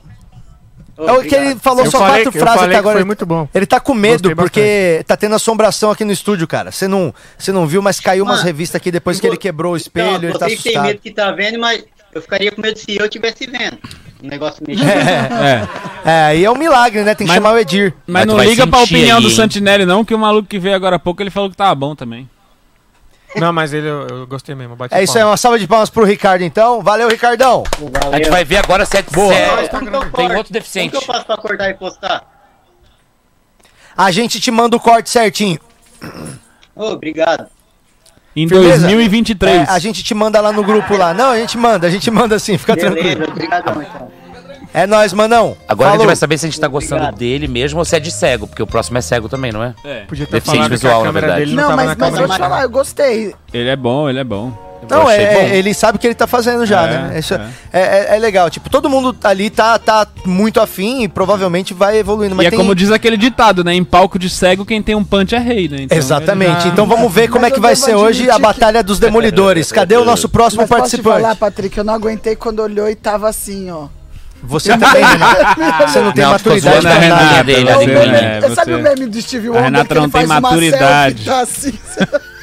É o que ele falou Eu só falei, quatro eu frases falei até que agora. foi muito bom. Ele tá com medo porque tá tendo assombração aqui no estúdio, cara. Você não, você não viu, mas caiu umas Mano, revistas aqui depois que ele quebrou o espelho, Então, ele tá você que tem assustado. medo que tá vendo, mas eu ficaria com medo se eu estivesse vendo. O negócio [LAUGHS] mexendo. É. É, aí é um milagre, né? Tem que Mas- chamar o Edir. Mas Mas não liga pra opinião aí, do? Santinelli, não, que o maluco que veio agora há pouco ele falou que tava bom também. Não, mas ele eu, eu gostei mesmo. É isso aí, uma salva de palmas pro Ricardo então. Valeu, Ricardão. A gente vai ver agora se é, Boa. se é- tem outro deficiente. Como que eu faço pra cortar e postar? A gente te manda o corte certinho. Ô, obrigado. Em Firmeza? 2023. É, a gente te manda lá no grupo lá. Não, a gente manda, a gente manda sim, fica Beleza, tranquilo. obrigadão então. É nóis, manão. Agora a gente Falou. vai saber se a gente tá gostando dele mesmo ou se é de cego, porque o próximo é cego também, não é? É. Podia ter Deficiente falado que a visual, na verdade. dele não, Não, tava mas, na mas eu vou te falar, eu gostei. Ele é bom, ele é bom. Não, é, bom. ele sabe o que ele tá fazendo já, É, né? Isso é. É, é legal. Tipo, todo mundo ali tá, tá muito afim e provavelmente vai evoluindo. Mas e é tem... como diz aquele ditado, né? Em palco de cego, quem tem um punch é rei, né? Então, Exatamente. Então vamos ver como Mas é que vai ser hoje a Batalha dos Demolidores. [LAUGHS] Cadê o nosso próximo Mas posso te participante? falar, Patrick, eu não aguentei quando olhou e tava assim, ó. Você também, né? [LAUGHS] Você não tem Não, maturidade a pra nada. Renata dele É né? é, Sabe Você- o meme do Steve A Wonder Renata que ele não tem faz uma maturidade. selfie, tá assim? [LAUGHS]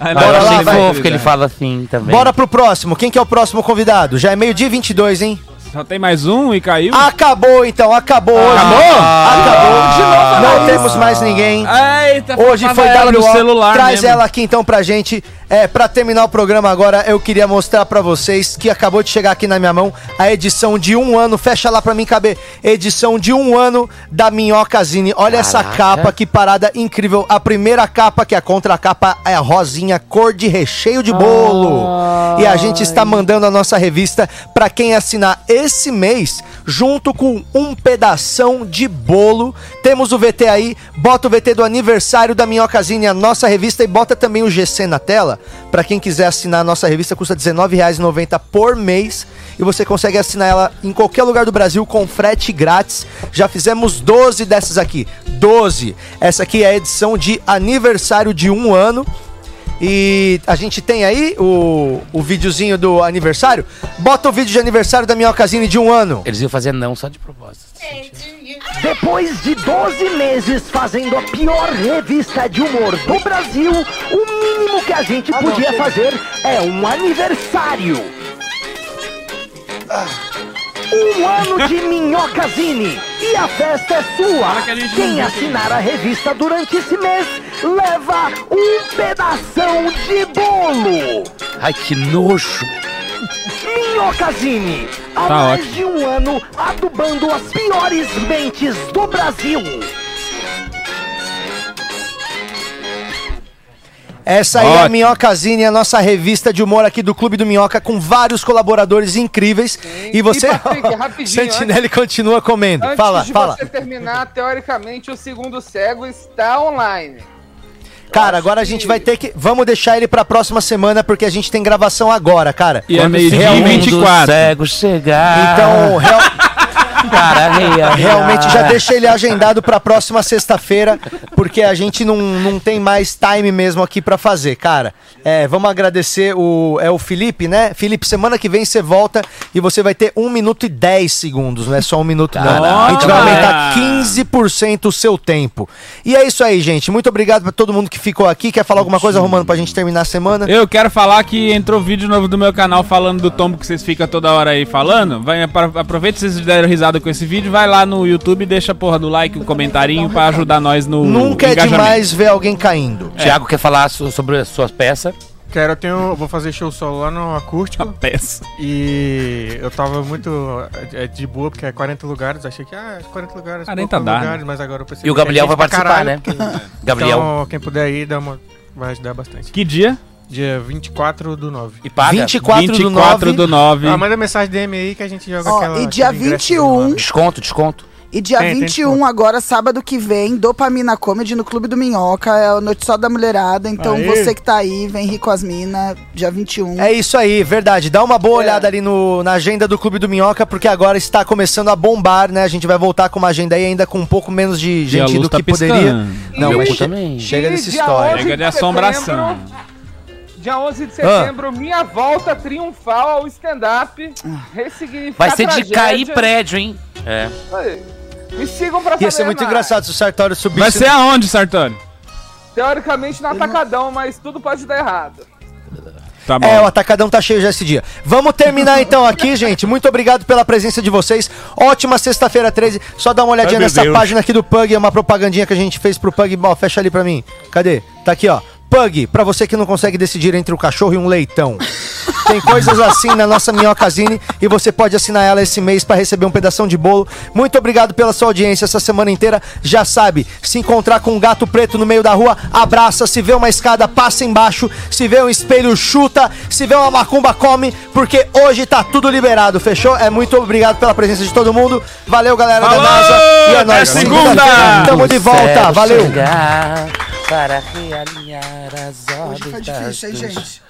Ah, Ah, eu Bora lá, achei vai. fofo que ele fala assim também. Bora pro próximo. Quem que é o próximo convidado? Já é meio-dia e 22, hein? Só tem mais um e caiu? Acabou então, acabou hoje. Acabou? De novo, não temos mais ninguém. Eita, Hoje foi ela no celular Traz mesmo. ela aqui então pra gente. É, pra terminar o programa agora, eu queria mostrar pra vocês que acabou de chegar aqui na minha mão a edição de um ano. Fecha lá pra mim caber. Edição de um ano da Minhocazine. Olha essa Caraca. capa, que parada incrível. A primeira capa, que é a contracapa, é a rosinha cor de recheio de bolo. E a gente está mandando a nossa revista pra quem assinar esse mês, junto com um pedação de bolo. Temos o VT aí, bota o VT do aniversário da Minhocazine, a nossa revista, e bota também o GC na tela. Pra quem quiser assinar a nossa revista, custa R$19,90 por mês. E você consegue assinar ela em qualquer lugar do Brasil com frete grátis. Já fizemos 12 dessas aqui. 12. Essa aqui é a edição de aniversário de um ano. E a gente tem aí o, o videozinho do aniversário. Bota o vídeo de aniversário da Minhocazine de um ano. Eles iam fazer não só de propósito. Depois de 12 meses fazendo a pior revista de humor do Brasil, o mínimo que a gente podia fazer é um aniversário. Um ano de [LAUGHS] Minhocazine e a festa é sua. Quem assinar a revista durante esse mês leva um pedação de bolo. Ai, que nojo. Minhocazine, há Tá mais ótimo. de um ano adubando as piores mentes do Brasil. Essa aí é a Ótimo. Minhocazine, a nossa revista de humor aqui do Clube do Minhoca, com vários colaboradores incríveis. E você, E, Patrick, rapidinho, [LAUGHS] Sentinelli, continua comendo. Antes fala, de fala. você terminar, teoricamente o segundo cego está online. Cara, agora a gente vai ter que. Vamos deixar ele pra próxima semana, porque a gente tem gravação agora, cara. E é meio-dia e Realmente- 24. cego chegar. Então, real- cara, reia, [LAUGHS] realmente já deixa ele agendado pra próxima sexta-feira, porque a gente não, não tem mais time mesmo aqui pra fazer, cara. É, vamos agradecer o. É o Felipe, né? Felipe, semana que vem você volta e você vai ter 1 minuto e 10 segundos, não é só um minuto, não. Caraca. A gente vai aumentar 15% o seu tempo. E é isso aí, gente. Muito obrigado pra todo mundo que ficou aqui. Quer falar alguma coisa, Romano, pra gente terminar a semana? Eu quero falar que entrou vídeo novo do meu canal falando do tombo que vocês ficam toda hora aí falando. Vai, apro- aproveita se vocês deram risada com esse vídeo, vai lá no YouTube e deixa a porra do like, um comentarinho pra ajudar nós no Nunca é demais ver alguém caindo. Thiago quer falar so- sobre a sua peça. Quero, eu tenho, vou fazer show solo lá no acústico. Peça. E eu tava muito é, de boa, porque é 40 lugares. Achei que, ah, 40 lugares, 40 poucos dá, lugares, né? mas agora eu percebi E o que é Gabriel vai participar, caralho, né? porque- Gabriel. Então, quem puder ir, dá uma, vai ajudar bastante. Que dia? Dia 24 do 9. E paga? 24 do 24 9. do 9. Ah, manda mensagem DM aí que a gente joga Ó, aquela. e dia aquele ingresso 21, Desconto, desconto. e dia Tem, tem 21, desconto. agora, sábado que vem, Dopamina Comedy no Clube do Minhoca. É a noite só da mulherada. Então Aê. você que tá aí, vem rir com as minas, dia 21. É isso aí, verdade. Dá uma boa olhada ali no, na agenda do Clube do Minhoca, porque agora está começando a bombar, né? A gente vai voltar com uma agenda aí ainda com um pouco menos de gente do tá que poderia. piscando. Não, Meu mas também. chega dessa dia história. 11 Chega de assombração. Dia 11 de Ah. setembro, minha volta triunfal ao stand-up. Ressignificar Vai ser de cair prédio, hein? É. Me sigam pra saber Ia ser muito mais. engraçado se o Sartório subisse. Vai ser aonde, Sartori? Teoricamente no atacadão, mas tudo pode dar errado. Tá bom. É, o Atacadão tá cheio já esse dia. Vamos terminar [LAUGHS] então aqui, gente. Muito obrigado pela presença de vocês. Ótima sexta-feira 13. Só dá uma olhadinha Ai, nessa Deus. página aqui do Pug. É uma propagandinha que a gente fez pro Pug. Ó, fecha ali pra mim. Cadê? Tá aqui, ó. Pug, pra você que não consegue decidir entre um cachorro e um leitão. Tem coisas assim na nossa Minhocazine e você pode assinar ela esse mês para receber um pedação de bolo. Muito obrigado pela sua audiência essa semana inteira. Já sabe, se encontrar com um gato preto no meio da rua, abraça. Se vê uma escada, passa embaixo. Se vê um espelho, chuta. Se vê uma macumba, come. Porque hoje tá tudo liberado, fechou? É muito obrigado pela presença de todo mundo. Valeu, galera Falou! da NASA. E é nóis. segunda! Tamo de volta. Valeu. Para realinhar as Hoje foi difícil, hein, gente?